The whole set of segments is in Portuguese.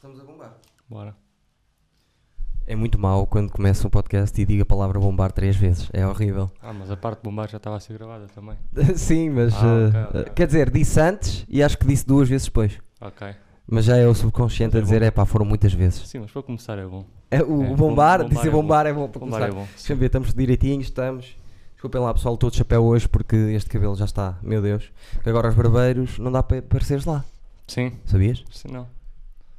Estamos a bombar. Bora. É muito mau quando começa um podcast e diga a palavra bombar três vezes. É horrível. Ah, mas a parte de bombar já estava a ser gravada também. Sim, mas. Ah, uh, ok, ok. uh, Quer dizer, disse antes e acho que disse duas vezes depois. Ok. Mas já é o subconsciente a é dizer, bom. é pá, foram muitas vezes. Sim, mas para começar é bom. É, o, É, o bombar, bom- bombar dizer é bom. bombar é bom para Bombar começar. é bom. Deixa ver, estamos direitinhos, estamos. Desculpem lá, pessoal, estou de chapéu hoje porque este cabelo já está, meu Deus. Que agora aos barbeiros não dá para apareceres lá, Sim. sabias? Sim, não.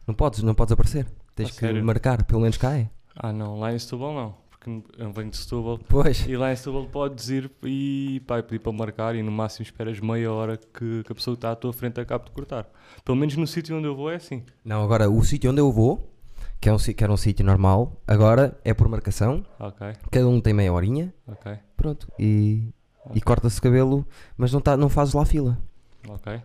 Não podes, não podes aparecer. Tens A que sério? marcar, pelo menos cá é. Ah, não. Lá em Setúbal não. Porque eu venho de Setúbal. Pois. E lá em Setúbal podes ir e pá, pedir para marcar e no máximo esperas meia hora que, que a pessoa que está à tua frente acabe de cortar. Pelo menos no sítio onde eu vou é assim. Não, agora o sítio onde eu vou, que, é um, que era um sítio normal, agora é por marcação, Ok, cada um tem meia horinha, ok, pronto, e, e Ok. corta-se o cabelo, mas não, tá, não fazes lá fila. ok.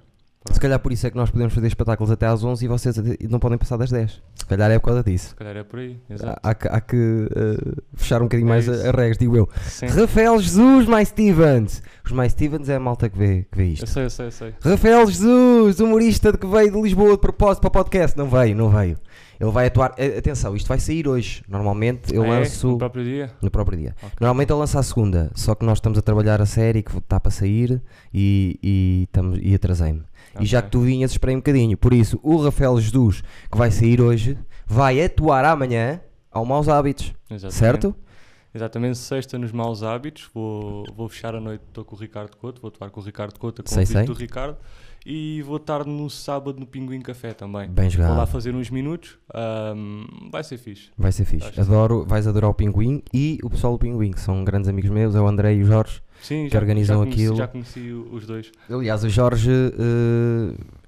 Se calhar por isso é que nós podemos fazer espetáculos até às 11 e vocês não podem passar das 10. Se calhar é por causa disso. Se calhar é por aí. Exato. Há, que- há que uh, fechar um bocadinho É mais a, isso. a regras, digo eu. Sim. Rafael Jesus, mais Stevens. Os mais Stevens é a malta que vê, que vê Eu isto. sei, eu sei, eu sei. Rafael Jesus, humorista que veio de Lisboa de propósito para o podcast. Não veio, não veio. Ele vai atuar. eh, Atenção, isto vai sair hoje. Normalmente eu Ah, é? lanço No próprio dia? no próprio dia. Ok. Normalmente eu lanço à segunda, só que nós estamos a trabalhar a série que está para sair e, e, estamos- e atrasei-me. E já que tu vinhas, esperei um bocadinho. Por isso, o Rafael Jesus, que vai sair hoje, vai atuar amanhã ao Maus Hábitos. Exatamente. Certo? Exatamente, sexta nos maus hábitos. Vou, vou fechar a noite, estou com o Ricardo Couto, vou atuar com o Ricardo Couto, Sei, convite sei. do Ricardo. E vou estar no sábado no Pinguim Café também. Bem Vou lá jogado. fazer uns minutos. ahm, vai ser fixe. Vai ser fixe. Acho Adoro, vais adorar o Pinguim e o pessoal do Pinguim, que são grandes amigos meus, é o André e o Jorge. Sim, Que já, organizam já conheci, aquilo. Já conheci os dois. Aliás, o Jorge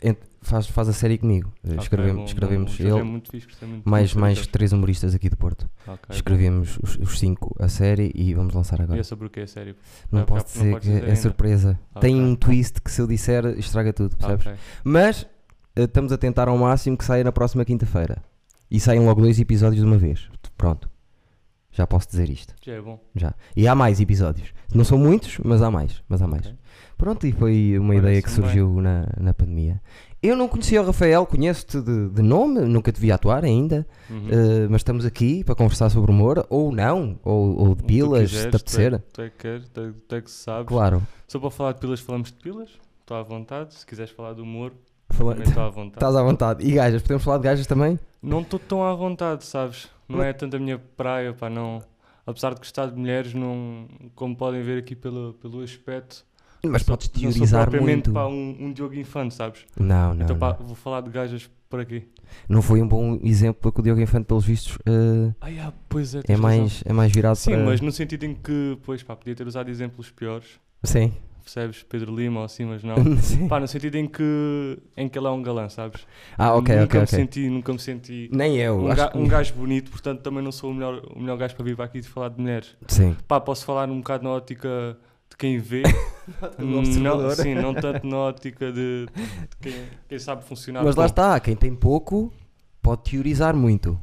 ent- faz, faz a série comigo. Eh, Ok, escrevemos bom, escrevemos bom. Jorge É ele, muito fixe, gostei muito mais, muito mais três humoristas aqui do Porto. Jorge. Ok, Escrevemos os, os cinco a série e vamos lançar bom. E agora. é sobre o que é sério? Não Já- posso já- não dizer dizer é surpresa. Tem Ok. um twist que se eu disser estraga tudo, percebes? Mas eh, estamos a tentar ao máximo que saia na próxima quinta-feira. E saem logo dois episódios de uma vez. Pronto. Já posso dizer isto. Já é bom. Já. E há mais episódios. Não são muitos, mas há mais. Mas há mais. Ok. Pronto, e foi uma ideia que bem. surgiu na, na pandemia. Eu não conhecia o Rafael, conheço-te de, de nome, nunca te vi atuar ainda, Uhum. eh, mas estamos aqui para conversar sobre humor, ou não, ou, ou de pilas, se te quiseres, tu é- apetecer. Tu é que queres, tu é- tu é que sabes. Claro. Só para falar de pilas, falamos de pilas. Estou à vontade. Se quiseres falar de humor, Fala- também estou à vontade. Estás à vontade. E gajas, podemos falar de gajas também? Não estou tão à vontade, sabes? Não Mas- é tanto a minha praia, pá, não. Apesar de gostar de mulheres, não, como podem ver aqui pelo, pelo aspecto, Mas sou- podes não teorizar propriamente muito. pá, um, um Diogo Infante, sabes? Não, não, então, não. pá, vou falar de gajas por aqui. Não foi um bom exemplo porque o Diogo Infante, pelos vistos, eh, Ah, yeah, pois é, é, razão. mais, é mais virado Sim, para... mas no sentido em que, pois, pá, podia ter usado exemplos piores, Sim. Percebes? Pedro Lima ou assim, mas não. Pá, no sentido em que, em que ele é um galã, sabes? Ah, ok, nunca ok, me ok. Senti, nunca me senti Nem eu. um, acho ga- que- um gajo bonito, portanto também não sou o melhor, o melhor gajo para vir para aqui e falar de mulheres. Sim. Pá, posso falar um bocado na ótica de quem vê. Não, sim, não tanto na ótica de, de quem, quem sabe funcionar. Mas lá está, quem tem pouco pode teorizar muito,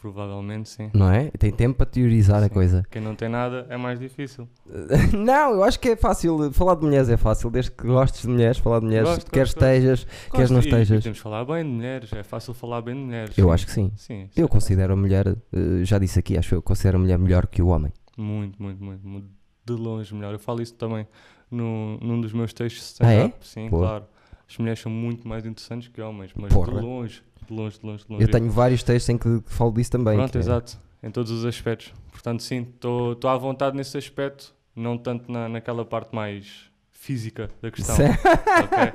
Provavelmente sim. não é? Tem tempo para teorizar a Sim. coisa. Quem não tem nada é mais difícil. não, eu acho que é fácil. Falar de mulheres é fácil, desde que gostes de mulheres, falar de mulheres, Gosto, quer gosto, estejas, não Gosto, e- e estejas. Temos de falar bem de mulheres, é fácil falar bem de mulheres. Eu sim. acho que sim. Sim, Eu é considero a mulher, eh, já disse aqui, acho que eu considero a mulher melhor que o homem. Muito, muito, muito, muito. De longe melhor. Eu falo isso também no, num dos meus textos de Ah, é? stand-up. Sim, claro. As mulheres são muito mais interessantes que homens, mas Porra. de longe, de longe, de longe, de longe. Eu tenho vários textos em que falo disso também. Pronto, que é- exato. Em todos os aspectos. Portanto, sim, estou à vontade nesse aspecto, não tanto na, naquela parte mais física da questão. Sim. ok?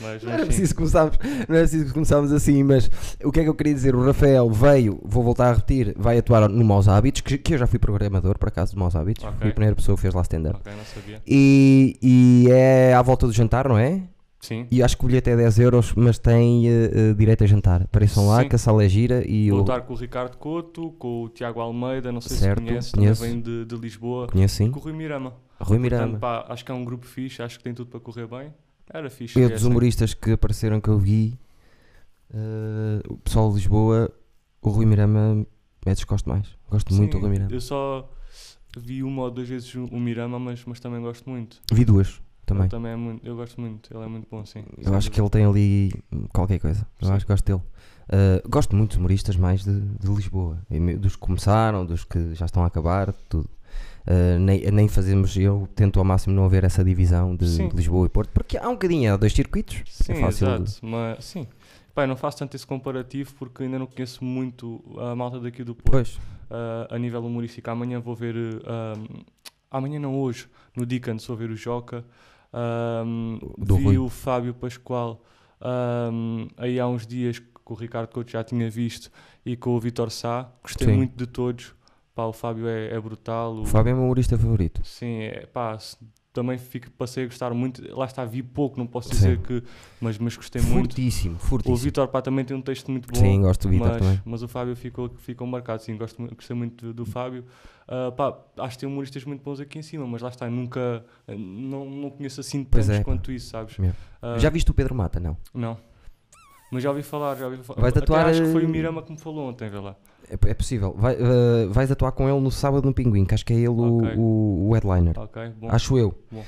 Mas, Não mas é preciso começarmos, não é preciso começarmos assim, mas o que é que eu queria dizer? O Rafael veio, vou voltar a repetir, vai atuar no Maus Hábitos, que, que eu já fui programador, por acaso, de Maus Hábitos. Ok. Fui a primeira pessoa que fez lá stand-up. Ok, não sabia. E, e é à volta do jantar, não é? Sim. E acho que o bilhete é 10 euros, mas tem eh, direito a jantar. Apareçam lá, Sim. que a sala é gira e Vou eu estar com o Ricardo Couto, com o Tiago Almeida, não sei Certo, se conheces, conheço. também vem de, de Lisboa, conheço sim. com o Rui Mirama. Rui Portanto, Mirama. pá, acho que é um grupo fixe, acho que tem tudo para correr bem. Era fixe. Eu é dos assim. humoristas que apareceram que eu vi, eh, o pessoal de Lisboa, o Rui Mirama é dos que gosto mais. Gosto muito do Sim, Rui Mirama. Eu só vi uma ou duas vezes o o Mirama, mas, mas também gosto muito. Vi duas. Também. Ele também é muito, eu gosto muito, ele é muito bom, sim. Eu acho que ele tem ali qualquer coisa. Eu Sim. acho que gosto dele. Uh, gosto muito dos humoristas mais de, de Lisboa. E Dos que começaram, dos que já estão a acabar, tudo. Uh, nem, nem fazemos, eu tento ao máximo não haver essa divisão de, Sim. de Lisboa e Porto, porque há um bocadinho, há dois circuitos. Sim, é fácil. de- exato, mas sim. Eu não faço tanto esse comparativo porque ainda não conheço muito a malta daqui do Porto. Pois, Ah, a nível humorístico. Amanhã vou ver. ah, amanhã não, hoje, no Dickens, vou ver o Joca. Do vi Rui. o Fábio Pascoal ahm, aí há uns dias que o Ricardo Couto já tinha visto e com o Vitor Sá. Gostei Sim. muito de todos. Pá, o Fábio é, é brutal. o Fábio é o meu humorista favorito. Sim, é, pá, também fico, passei a gostar muito. Lá está, vi pouco, não posso Sim. dizer que. Mas, mas gostei muito. Fortíssimo, O. Vitor pá, também tem um texto muito bom. Sim, gosto do Vitor mas, também. mas o Fábio ficou, ficou marcado, sim, gosto, gostei muito do, do Fábio. Ah, pá, acho que tem humoristas muito bons aqui em cima, mas lá está, nunca, eh, não, não conheço assim tantos é, quanto isso, sabes? Ah, Já viste o Pedro Mata? Não. Não. Mas já ouvi falar, já ouvi falar. Vais Até atuar, acho que foi eh, o Mirama que me falou ontem, vê lá. É, é possível. Vai, uh, vais atuar com ele no sábado no Pinguim, que acho que é ele o- Ok. o, o headliner. Ok, bom, Acho eu. Bom.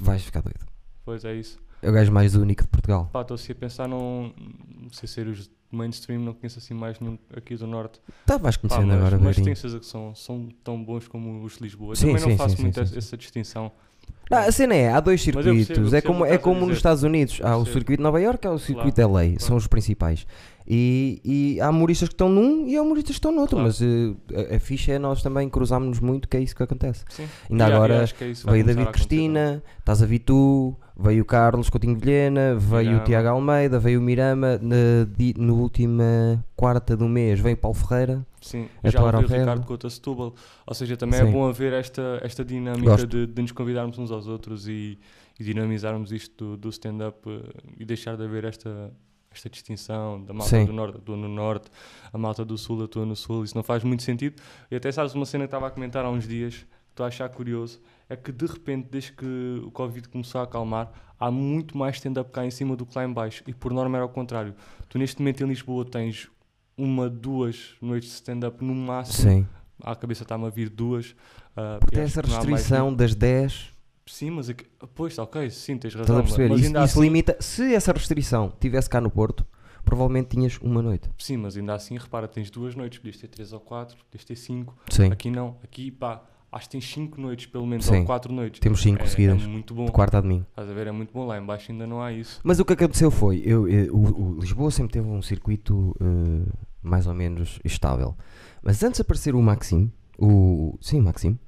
Vais ficar doido. pois é isso. É o gajo mais único de Portugal. Pá, estou assim a pensar, não, não sei ser os mainstream, não conheço assim mais nenhum aqui do Norte. Tá, vais Pá, conhecendo mas, agora, mas tenho certeza que são, são tão bons como os de Lisboa. Sim, também sim, não faço sim, muito sim, essa, sim. essa distinção. Não, a cena é, há dois percebo, circuitos, eu é percebo como, é como nos. Estados Unidos, há o Percebo. circuito de Nova Iorque, há o circuito de LA, são claro. os principais. E, e há humoristas que estão num e há humoristas que estão noutro, Claro. mas eh, a, a ficha é nós também cruzarmos-nos muito, que é isso que acontece. Sim. Ainda E agora que é veio David Cristina, estás a vir tu, veio o Carlos Coutinho Vilhena, veio Mirama. o Tiago Almeida, veio o Mirama, na, no última quarta do mês veio o Paulo Ferreira. Sim, a já atuar ouvi ao o. Ricardo Couto a Setúbal. Ou seja, também Sim. é bom haver esta, esta dinâmica de, de nos convidarmos uns aos outros e, e dinamizarmos isto do, do stand-up eh, e deixar de haver esta, esta distinção da malta Sim. do Norte atua no Norte, a malta do Sul atua no Sul. Isso não faz muito sentido. E até sabes uma cena que estava a comentar há uns dias, que estou a achar curioso, é que de repente, desde que o Covid começou a acalmar, há muito mais stand-up cá em cima do que lá em baixo. E por norma era ao contrário. Tu neste momento em Lisboa tens uma, duas noites de stand-up no máximo. Sim. À cabeça está-me a vir duas. ah, Porque essa mais restrição nenhum. das 10, Sim, mas aqui- pois, ok, sim, tens razão. estás a perceber? Mas Isso, ainda isso assim, limita. Se essa restrição tivesse cá no Porto, provavelmente tinhas uma noite. Sim, mas ainda assim, repara, tens duas noites, podias ter três ou quatro, podias ter cinco. Sim. Aqui não, aqui pá, acho que tens cinco noites pelo menos, Sim. ou quatro noites. Temos 5 é, seguidas, É muito bom. de quarta a domingo. Estás a ver, é muito bom. Lá em baixo ainda não há isso. Mas o que aconteceu foi, eu, eu- o, o Lisboa sempre teve um circuito eh, mais ou menos estável. Mas antes de aparecer o Maxim, o, sim, o Maxim,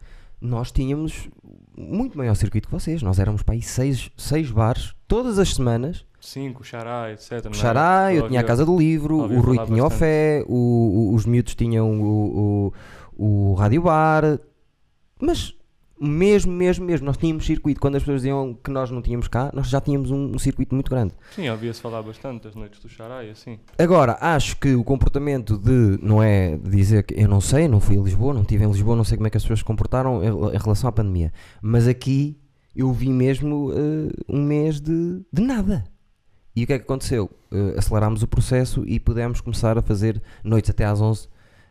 nós tínhamos muito maior circuito que vocês. Nós éramos para aí seis, seis bares todas as semanas. Cinco, xará, etc. não O é? Xará, eu Ouvi- tinha a Casa do Livro, o Rui tinha o bastante. Fé, o- o- os miúdos tinham o, o, o Rádio Bar. Mas mesmo, mesmo, mesmo, nós tínhamos circuito. Quando as pessoas diziam que nós não tínhamos cá, nós já tínhamos um- um circuito muito grande. Sim, ouvia-se falar bastante das noites do xará e assim. Agora, acho que o comportamento de, não é dizer que eu não sei, não fui a Lisboa, não estive em Lisboa, não sei como é que as pessoas se comportaram em, em relação à pandemia, mas aqui eu vi mesmo eh, um mês de, de nada. E o que é que aconteceu? Eh, acelerámos o processo e pudemos começar a fazer noites até às 11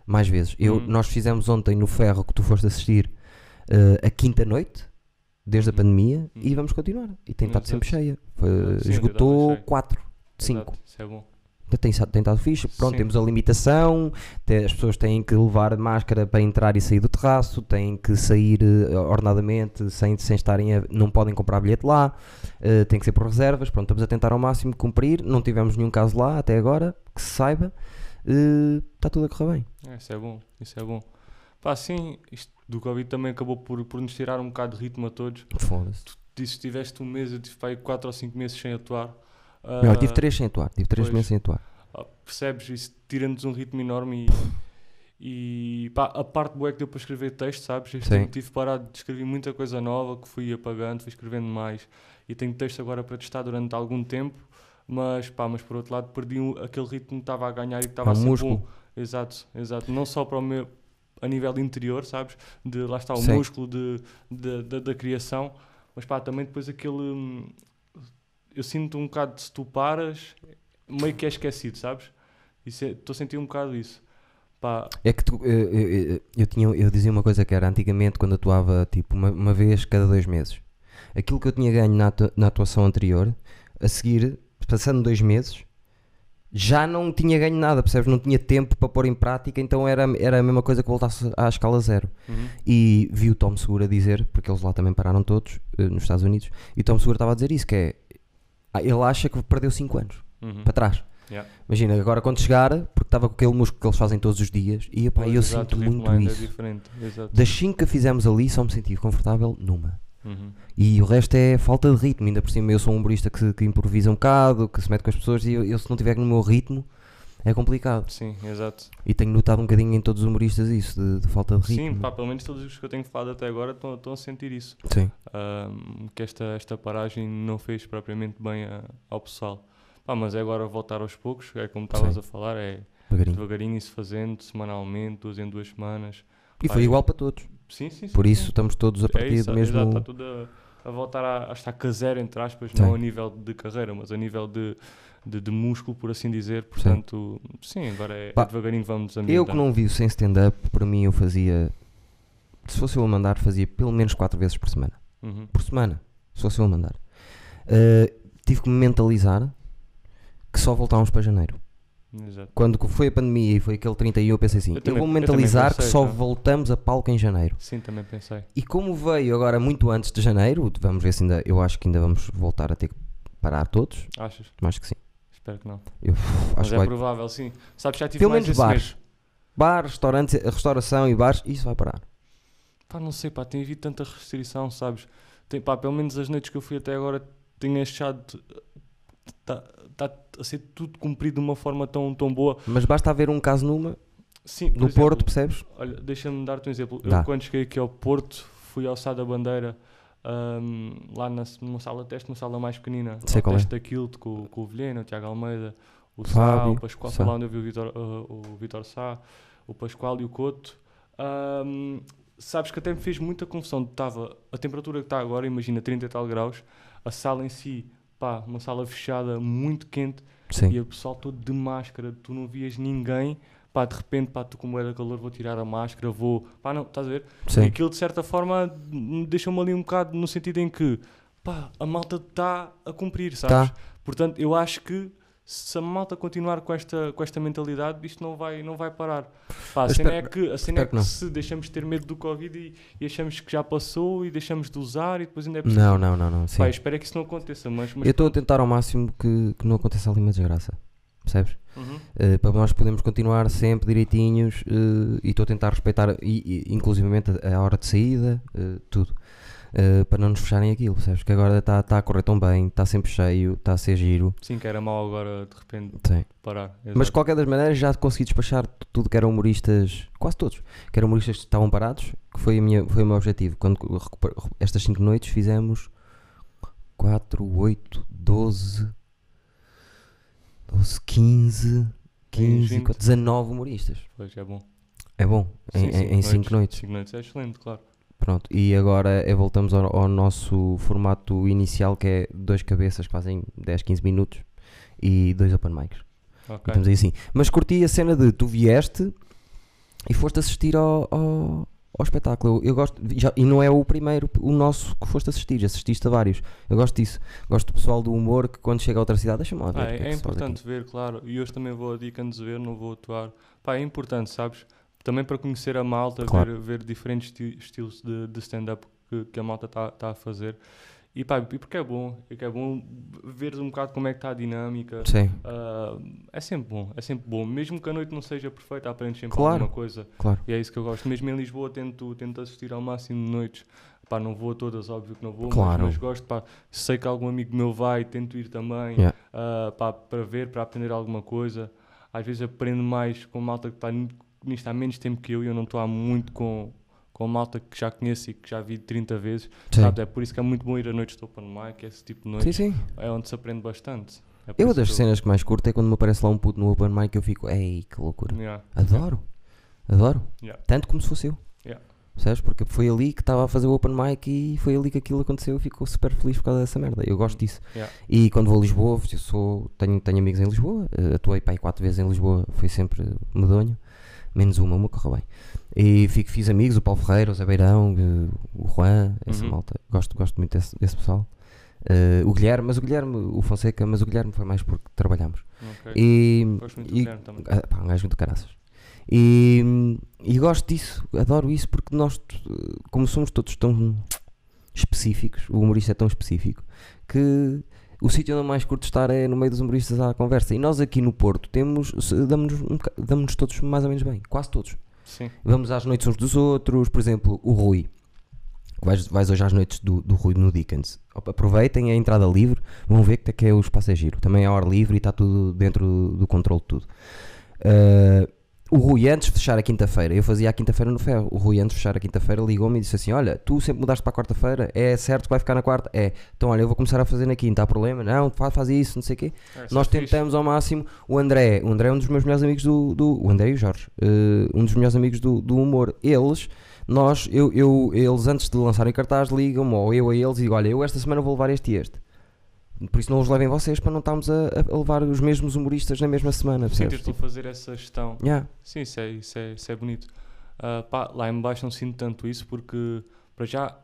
mais vezes. Eu, Uhum. Nós fizemos ontem no Ferro que tu foste assistir eh, a quinta noite, desde a Uhum. pandemia, e Uhum. vamos continuar. E tem estado Exato. sempre cheia. Foi- sim, esgotou estava cheio. 4 de 5. Exato, Isso é bom. Tem, tem estado fixe. Pronto, Sim. temos a limitação. as pessoas têm que levar máscara para entrar e sair do terraço. Têm que sair eh, ordenadamente sem, sem estarem a. Não podem comprar bilhete lá. eh, tem que ser por reservas. Pronto, estamos a tentar ao máximo cumprir. Não tivemos nenhum caso lá até agora, que se saiba. Eh, Está tudo a correr bem. É, isso é bom, isso é bom. Pá, sim, isto do Covid também acabou por, por nos tirar um bocado de ritmo a todos. Foda-se. Disse que tiveste um mês, eu tive pá, aí 4 ou 5 meses sem atuar. Não, eu Ah, tive três sem atuar. Tive três pois. meses sem atuar. ah, percebes? Isso tira-nos um ritmo enorme e, e pá, a parte boa é que deu para escrever texto, sabes? Este Sim. tive parado de escrever muita coisa nova que fui apagando, fui escrevendo mais e tenho texto agora para testar durante algum tempo. Mas, pá, mas por outro lado perdi aquele ritmo que estava a ganhar e que estava É a ser músculo. bom. Exato, exato. Não só para o meu a nível interior, sabes? De lá está o Sim. músculo de, de- da- da criação, mas pá, também depois aquele. hum, Eu sinto um bocado de se tu paras, meio que é esquecido, sabes? Estou a sentir um bocado isso. Pá, É que tu, eh, eh, eh, eu, tinha, eu dizia uma coisa que era antigamente quando atuava tipo uma, uma vez cada dois meses. aquilo que eu tinha ganho na, atua- na atuação anterior, a seguir, passando dois meses, já não tinha ganho nada, percebes? Não tinha tempo para pôr em prática, então era, era a mesma coisa que voltasse à escala zero. Uhum. E vi o Tom Segura dizer, porque eles lá também pararam todos, eh, nos Estados Unidos, e o Tom Segura estava a dizer isso, que é, ah, ele acha que perdeu 5 anos, Uhum. para trás. Yeah. Imagina, agora quando chegar, porque estava com aquele músculo que eles fazem todos os dias, e epá, Pois, eu exato, sinto muito ainda isso. É. Das 5 que fizemos ali, só me senti confortável numa. Uhum. E o resto é falta de ritmo. Ainda por cima, eu sou um humorista que, que improvisa um bocado, que se mete com as pessoas, e eu, eu se não estiver no meu ritmo, é complicado. Sim, exato. E tenho notado um bocadinho em todos os humoristas isso, de, de falta de ritmo. Sim, pá, pelo menos todos os que eu tenho falado até agora estão a sentir isso. Sim. Ahm, que esta, esta paragem não fez propriamente bem a- ao pessoal. Pá, mas é agora voltar aos poucos, é como estavas a falar, é devagarinho. devagarinho se fazendo, semanalmente, duas em duas semanas. E foi Pá, igual para todos. Sim, sim, sim. Por sim. isso estamos todos a é partir isso, do mesmo. exato, está tudo a, a voltar a, a estar caseiro, entre aspas, Sim. não a nível de carreira, mas a nível de, de, de músculo, por assim dizer. Portanto, sim, agora é, é Pá, devagarinho vamos Eu ambientando. que não vi o sem stand-up, para mim eu fazia. Se fosse eu a mandar, fazia pelo menos 4 vezes por semana. Uhum. Por semana. Se fosse eu a mandar. Uh, tive que me mentalizar que só voltávamos para janeiro. Exato. Quando foi a pandemia e foi aquele 31, eu pensei assim: Eu eu, também- vou-me eu mentalizar que pensei, só tá? voltamos a palco em janeiro. Sim, também pensei. E como veio agora muito antes de janeiro, vamos ver se ainda. Eu acho que ainda vamos voltar a ter que parar todos. Achas? Acho que sim. Espero que não. Eu, Mas que é vai. provável, sim. Sabes, já tive Pelo menos bares. Bar, restaurantes, restauração e bares, isso vai parar. Pá, não sei, pá, tem havido tanta restrição, sabes? Tem, pá, pelo menos as noites que eu fui até agora, tenho achado. Está tá a ser tudo cumprido de uma forma tão, tão boa. Mas basta haver um caso numa, Sim, no exemplo, Porto, percebes? Olha, deixa-me dar-te um exemplo. Dá. Eu, quando cheguei aqui ao Porto, fui ao Sá da Bandeira, ahm, lá na, numa sala de teste, uma sala mais pequenina. Sei ao qual é. teste daquilo com, com o Vilhena, o Tiago Almeida, o Sá, Fábio, o Pascoal, Sá. lá onde eu vi o Vitor, ah, o Vitor Sá, o Pascoal e o Couto. Ahm, sabes que até me fez muita confusão. Estava a temperatura que está agora, imagina 30 e tal graus, a sala em si, pá, uma sala fechada, muito quente Sim. e o pessoal todo de máscara, tu não vias ninguém, pá, de repente, pá, tu como da calor, vou tirar a máscara, vou, pá, não, estás a ver? E Sim. aquilo de certa forma me deixou-me ali um bocado no sentido em que, pá, a malta está a cumprir, sabes? Tá. Portanto, eu acho que se a malta continuar com esta, com esta mentalidade, isto não vai, não vai parar. Pá, a cena é espero- que, a cena é que que se deixamos de ter medo do Covid e, e achamos que já passou e deixamos de usar e depois ainda é preciso. Não, não, não, não. Sim. Pá, espero é que isso não aconteça, mas. mas Eu estou a tentar ao máximo que, que não aconteça ali uma desgraça. Percebes? Uhum. Eh, para nós podermos continuar sempre direitinhos eh, e estou a tentar respeitar, e, e, inclusivamente, a, a hora de saída, eh, tudo. Eh, para não nos fecharem aquilo, percebes? Que agora está tá a correr tão bem, está sempre cheio, está a ser giro. Sim, que era mau agora de repente Sim. parar. Mas de Exato. qualquer das maneiras já consegui despachar tudo que eram humoristas, quase todos, que eram humoristas que estavam parados, que foi, a minha, foi o meu objetivo. Quando estas 5 noites fizemos 4, 8, 12, 12, 15, 15, 20. 19 humoristas. Pois é bom. É bom, Sim, em 5 noites. 5 noites é excelente, claro. Pronto, e agora é, voltamos ao, ao nosso formato inicial que é dois cabeças que fazem 10, 15 minutos e dois open mics. Ok. Estamos aí assim. Mas curti a cena de tu vieste e foste assistir ao, ao, ao espetáculo. Eu, eu gosto, já- e não é o primeiro, o nosso que foste assistir, já assististe a vários. Eu gosto disso. Gosto do pessoal do humor que quando chega a outra cidade, deixa-me lá ver. Ah, é, é é importante ver, claro. E hoje também vou a dica de ver, não vou atuar. Pá, é importante, sabes? Também para conhecer a malta, Claro. ver, ver diferentes esti- estilos de, de stand-up que, que a malta está tá a fazer. E pá, e porque é bom, é que é bom ver um bocado como é que está a dinâmica. Sim, Ah, é sempre bom, é sempre bom. Mesmo que a noite não seja perfeita, aprendes sempre Claro. alguma coisa. claro. E é isso que eu gosto. Mesmo em Lisboa tento, tento assistir ao máximo de noites. Pá, não vou a todas, óbvio que não vou, mas- Claro. mas, gosto, pá, sei que algum amigo meu vai, tento ir também, Yeah. ah, pá, para ver, para aprender alguma coisa. Às vezes aprendo mais com malta que está nisto há menos tempo que eu e eu não estou há muito com, com malta que já conheço e que já vi 30 vezes. Sim. Sabe? É por isso que é muito bom ir a noites de open mic, esse tipo de sim, noites. sim. É onde se aprende bastante. É Eu das cenas que mais curto é quando me aparece lá um puto no open mic eu fico, ei, que loucura. Yeah. Adoro. Adoro. Yeah. Tanto como se fosse eu. Yeah. Percebes? Porque foi ali que estava a fazer o open mic e foi ali que aquilo aconteceu e ficou super feliz por causa dessa merda. Eu gosto disso. Yeah. E quando vou a Lisboa, eu sou, tenho, tenho amigos em Lisboa, eh, atuei aí quatro vezes em Lisboa, foi sempre medonho. Menos uma, uma correu bem. E fico, fiz amigos, o Paulo Ferreira, o Zé Beirão, eh, o Juan, essa Uhum. malta. Gosto, gosto muito desse, desse pessoal. Eh, o Guilherme, mas o Guilherme, o Fonseca, mas o Guilherme foi mais porque trabalhamos. Ok. E, Gosto muito do e- Guilherme também. ah, pá, um gajo muito caraças. E, e gosto disso, adoro isso, porque nós, t- como somos todos tão específicos, o humorista é tão específico, que o sítio onde mais curto estar é no meio dos humoristas à conversa. E nós aqui no Porto temos, damos-nos um damos-nos todos mais ou menos bem, quase todos. Sim. Vamos às noites uns dos outros, por exemplo, o Rui. Vais, vais hoje às noites do, do Rui no Dickens. Aproveitem a entrada livre, vão ver que, que é o espaço é giro. Também é ao ar livre e está tudo dentro do controle de tudo. Ah, o Rui, antes de fechar a quinta-feira, eu fazia a quinta-feira no ferro. O Rui, antes de fechar a quinta-feira, ligou-me e disse assim: Olha, tu sempre mudaste para a quarta-feira, é certo que vai ficar na quarta? É, então olha, eu vou começar a fazer na quinta, há problema? Não, faz, faz isso, não sei o quê. É, isso Nós é fixe. tentamos ao máximo. O André, o André é um dos meus melhores amigos do. do o André e o Jorge, eh, um dos melhores amigos do, do humor. Eles, nós, eu, eu, eles antes de lançarem cartaz ligam-me, ou eu a eles, e digo: Olha, eu esta semana vou levar este e este. Por isso não os levem vocês para não estarmos a, a levar os mesmos humoristas na mesma semana. Sim, percebes? tentou fazer essa gestão. Yeah. Sim, isso é, isso é, isso é bonito. Ah, pá, lá em baixo não sinto tanto isso porque, para já,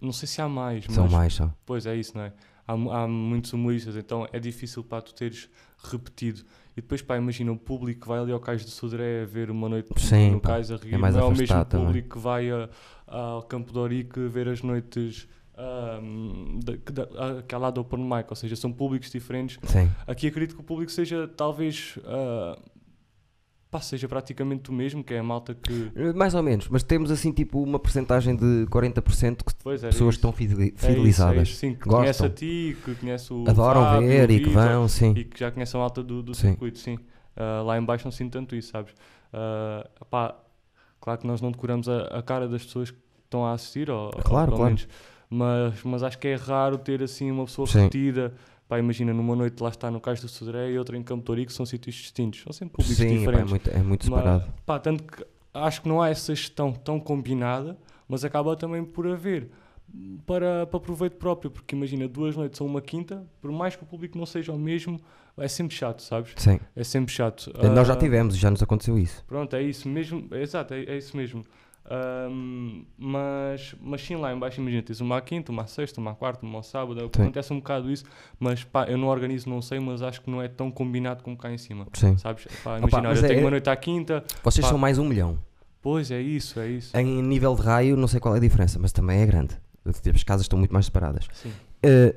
não sei se há mais, São mas mais, são. Pois é isso, não é? Há, há muitos humoristas, então é difícil para tu teres repetido. E depois, pá, imagina o público que vai ali ao Cais de Sodré a ver uma noite Sim, no pá, Cais a rir, é mais não é o mesmo também. público que vai a- ao Campo de Ourique ver as noites ahm, da, que da, a- que há lá do Open Mic, ou seja, são públicos diferentes. Sim. Aqui acredito que o público seja talvez. ah, pá, seja praticamente o mesmo, que é a malta que. Eh, Mais ou menos, mas temos assim tipo uma porcentagem de 40% que Pois é, pessoas estão fideli- É isso, é fidelizadas. isso, sim, que Gostam. conhece a ti, que conhece o Adoram Fábio, ver e que vão, sim. e que já conhece a malta do, do Sim. circuito, sim. Ah, lá em baixo não sinto tanto isso, sabes? Ah, pá, claro que nós não decoramos a, a cara das pessoas que estão a assistir, ou, ou Claro, pelo claro. menos, mas, mas acho que é raro ter assim uma pessoa Sim. repetida. Pá, imagina numa noite lá está no Cais do Sodré e outra em Campo Ourique, são sítios distintos, são sempre públicos Sim, pá, é diferentes. muito, é muito Mas, separado. pá, tanto que acho que não há essa gestão tão combinada, mas acaba também por haver para, para proveito próprio, porque imagina duas noites ou uma quinta, por mais que o público não seja o mesmo, é sempre chato, sabes? Sim. É sempre chato. Nós já Ah, tivemos, já nos aconteceu isso. Pronto, é isso mesmo, é, exato, é, é isso mesmo. Ahm, mas, mas sim, lá em baixo, imagina, tens uma à quinta, uma à sexta, uma à quarta, uma ao sábado, Sim. acontece um bocado isso, mas pá, eu não organizo, não sei, mas acho que não é tão combinado como cá em cima. Sim. Sabes? Pá, Opa, imagina, olha, eu tenho é- uma noite à quinta, Vocês Pá. são mais um milhão. pois é isso, é isso. Em nível de raio, não sei qual é a diferença, mas também é grande. As casas estão muito mais separadas. Sim. Eh,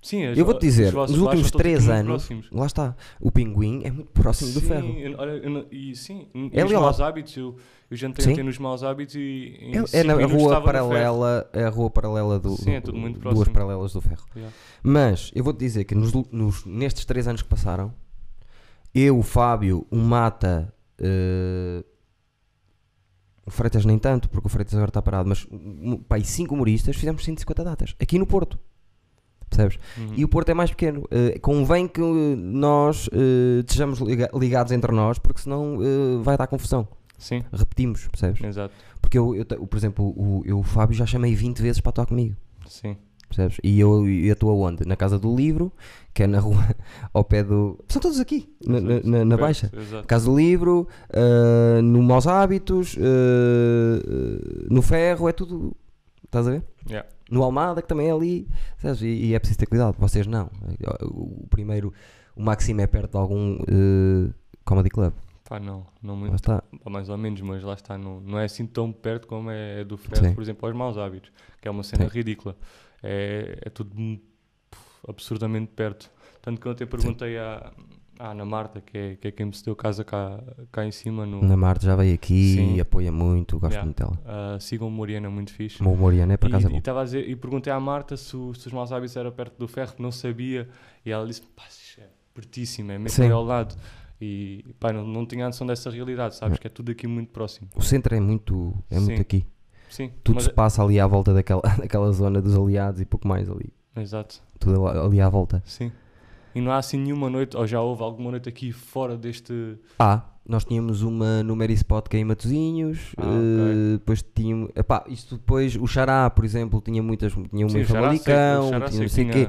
Sim, as- eu vou-te dizer, nos últimos são todos 3 muito anos, lá está, o pinguim é muito próximo do sim, ferro. eu- olha, eu e sim, É os maus hábitos, eu, eu Sim. ontem nos maus hábitos e em É, é na rua paralela, é a rua paralela do, Sim, é do- tudo muito duas próximo. paralelas do ferro. Yeah. Mas eu vou-te dizer que nos, nos- nestes 3 anos que passaram, eu, o Fábio, o Mata, eh, o Freitas nem tanto, porque o Freitas agora está parado, mas e 5 humoristas fizemos 150 datas aqui no Porto. Percebes? Uhum. E o Porto é mais pequeno. Eh, convém que eh, nós eh, estejamos liga- ligados entre nós, porque senão eh, vai dar confusão. Sim, Repetimos, percebes? exato. Porque eu, eu por exemplo, o, eu, o Fábio já chamei 20 vezes para atuar comigo. Sim. Percebes? E eu, eu estou aonde? Na Casa do Livro, que é na rua ao pé do. São todos aqui, na, na- na- na Baixa. Exato. Casa do Livro, ah, no Maus Hábitos, ah, no Ferro, é tudo. Estás a ver? Yeah. No Almada, que também é ali. sabes? E, e é preciso ter cuidado. Vocês não. O, primeiro, o Maxime é perto de algum ah, Comedy Club. Pá, não, não Lá muito. está. Pá, mais ou menos, mas lá está, não, não é assim tão perto como é, é do Sim. por exemplo, aos maus hábitos, que é uma cena Sim. ridícula. É, é tudo absurdamente perto. Tanto que eu até perguntei à, à Ana Marta, que é, que é quem me cedeu casa cá, cá em cima, no, Na Marte já veio aqui Sim. e apoia muito. Gosto Yeah. muito dela. ah, sigam Moriana, muito fixe. O meu Moriano é para casa e, e, tava a dizer, e perguntei à Marta se, o- se os maus hábitos eram perto do ferro, não sabia, e ela disse: pá, é pertíssimo, é mesmo aí ao lado. E pá, não, não tinha a noção dessa realidade, sabes? Que é tudo aqui muito próximo. O centro é muito, é muito aqui. Sim, Tudo se passa ali à volta daquela, daquela zona dos aliados e pouco mais ali. Exato, Tudo ali à volta. sim. E não há assim nenhuma noite, ou já houve alguma noite aqui fora deste. Ah, nós tínhamos uma no Mary Spot que é em Matosinhos. Ah, eh, depois tínhamos. Epá, isto depois, o Xará, por exemplo, tinha muitas. Tinha uma Sim, em Famalicão, tinha não sei o quê.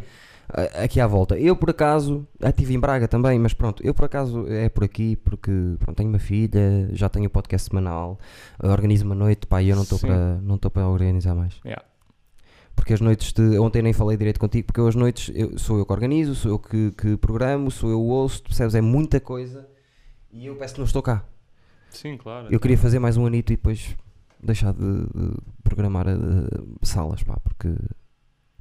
aqui à volta. Eu por acaso, ah, estive em Braga também, mas pronto, eu por acaso é por aqui porque pronto, tenho uma filha, já tenho o podcast semanal, organizo uma noite, pá, e eu não estou Sim. para não estou para organizar mais. Yeah. Porque as noites de. Ontem nem falei direito contigo, porque eu as noites eu- sou eu que organizo, sou eu que, que programo, sou eu o ouço, percebes? É muita coisa e eu peço que não estou cá. Sim, claro. Eu queria fazer mais um anito e depois deixar de, de programar eh, salas, pá, porque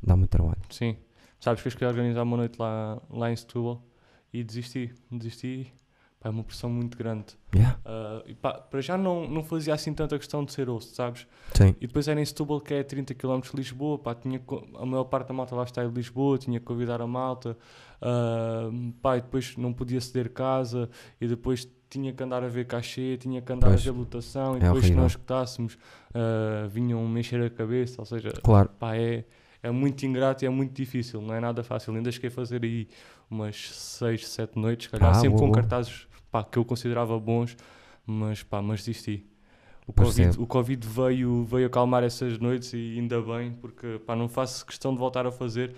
dá muito trabalho. Sim. Sabes que eu queria organizar uma noite lá, lá em Setúbal e desisti. Desisti. Pá, é uma pressão muito grande. Yeah. Ah, e pá, para já não, não fazia assim tanta questão de ser osso, sabes? Sim. E depois era em Setúbal, que é 30 km de Lisboa, pá, tinha, a maior parte da malta lá está em Lisboa, tinha que convidar a malta, ah, pá, e depois não podia ceder casa, e depois tinha que andar a ver cachê, tinha que andar Pois. a ver lotação, e É depois se não escutássemos, ah, vinham me encher a cabeça, ou seja, Claro. pá, é, é muito ingrato e é muito difícil, não é nada fácil. Ainda cheguei a fazer aí umas 6, 7 noites, calhar, Ah, sempre boa, com boa. cartazes pá, que eu considerava bons, mas pá, mas desisti. O Percebo. COVID, o Covid veio, veio acalmar essas noites e ainda bem, porque pá, não faço questão de voltar a fazer,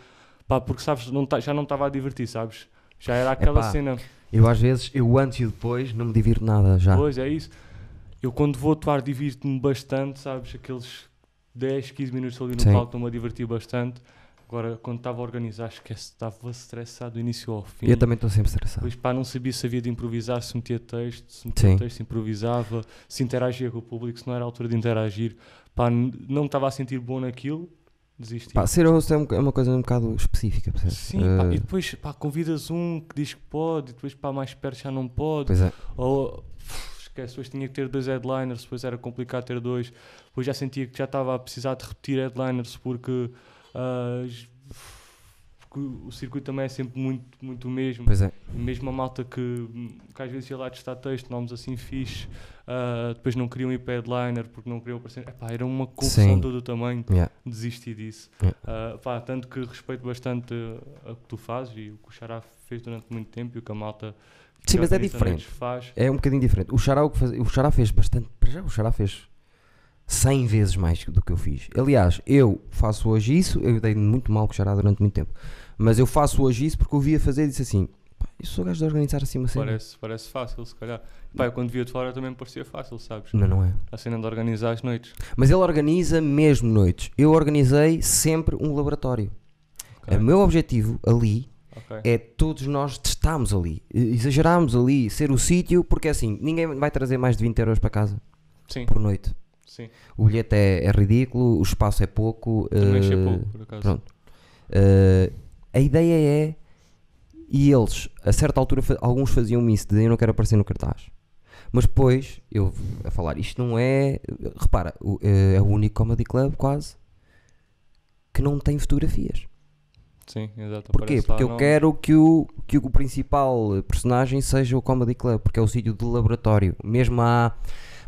pá, porque sabes, não tá- já não estava a divertir, sabes? Já era aquela Epá, cena. Eu às vezes, eu antes e depois, não me divirto nada já. Pois é isso. Eu quando vou atuar divirto-me bastante, sabes? Aqueles 10, 15 minutos ali no Sim. palco estou-me a divertir bastante. Agora, quando estava a organizar, esquece, estava estressado do início ao fim. Eu também estou sempre estressado. Depois, pá, não sabia se havia de improvisar, se metia texto, se metia Sim. texto, improvisava, se interagia com o público, se não era a altura de interagir. Pá, não me estava a sentir bom naquilo, desisti. Pá, ser host é, um- é uma coisa um bocado específica, percebes? Sim, pá, Eh, e depois pá, convidas um que diz que pode, e depois pá, mais perto já não pode. Pois é. Ou esquece, depois tinha que ter dois headliners, depois era complicado ter dois. Depois já sentia que já estava a precisar de repetir headliners porque, porque o circuito também é sempre muito, muito o mesmo. Pois é. Mesmo a malta que, que às vezes ia lá testar texto, nomes assim fixe, ah, depois não queriam ir para headliner porque não queriam aparecer. Epá, era uma confusão Sim. todo o tamanho, Yeah. desisti disso. Yeah. Ah, pá, tanto que respeito bastante a o que tu fazes e o que o Xará fez durante muito tempo e o que a malta Sim, mas é diferente. faz. É um bocadinho diferente. O Xará, o que faz- o Xará fez bastante. Para já, o Xará fez 100 vezes mais do que eu fiz. Aliás, eu faço hoje isso. Eu dei muito mal com o Xará durante muito tempo. Mas eu faço hoje isso porque eu via fazer e disse assim: pá, eu sou gajo de organizar assim uma cena. Parece, parece fácil, se calhar. Pá, eu quando via de fora também me parecia fácil, sabes? Não, não é. A cena de organizar as noites. Mas ele organiza mesmo noites. Eu organizei sempre um laboratório. Ok, O meu objetivo ali ok. é todos nós testarmos ali, exagerarmos ali, ser o sítio, porque assim, ninguém vai trazer mais de 20 euros para casa Sim, por noite. Sim. O bilhete é, é ridículo, o espaço é pouco. Também achei eh, pouco, por acaso. pronto. eh, a ideia é, e eles, a certa altura, alguns faziam isso, de eu não quero aparecer no cartaz. Mas depois, eu a falar, isto não é. Repara, o- eh, é o único comedy club quase que não tem fotografias. Sim, exato. Porquê? Porque eu nome. quero que o, que o principal personagem seja o Comedy Club, porque é o sítio de laboratório, mesmo a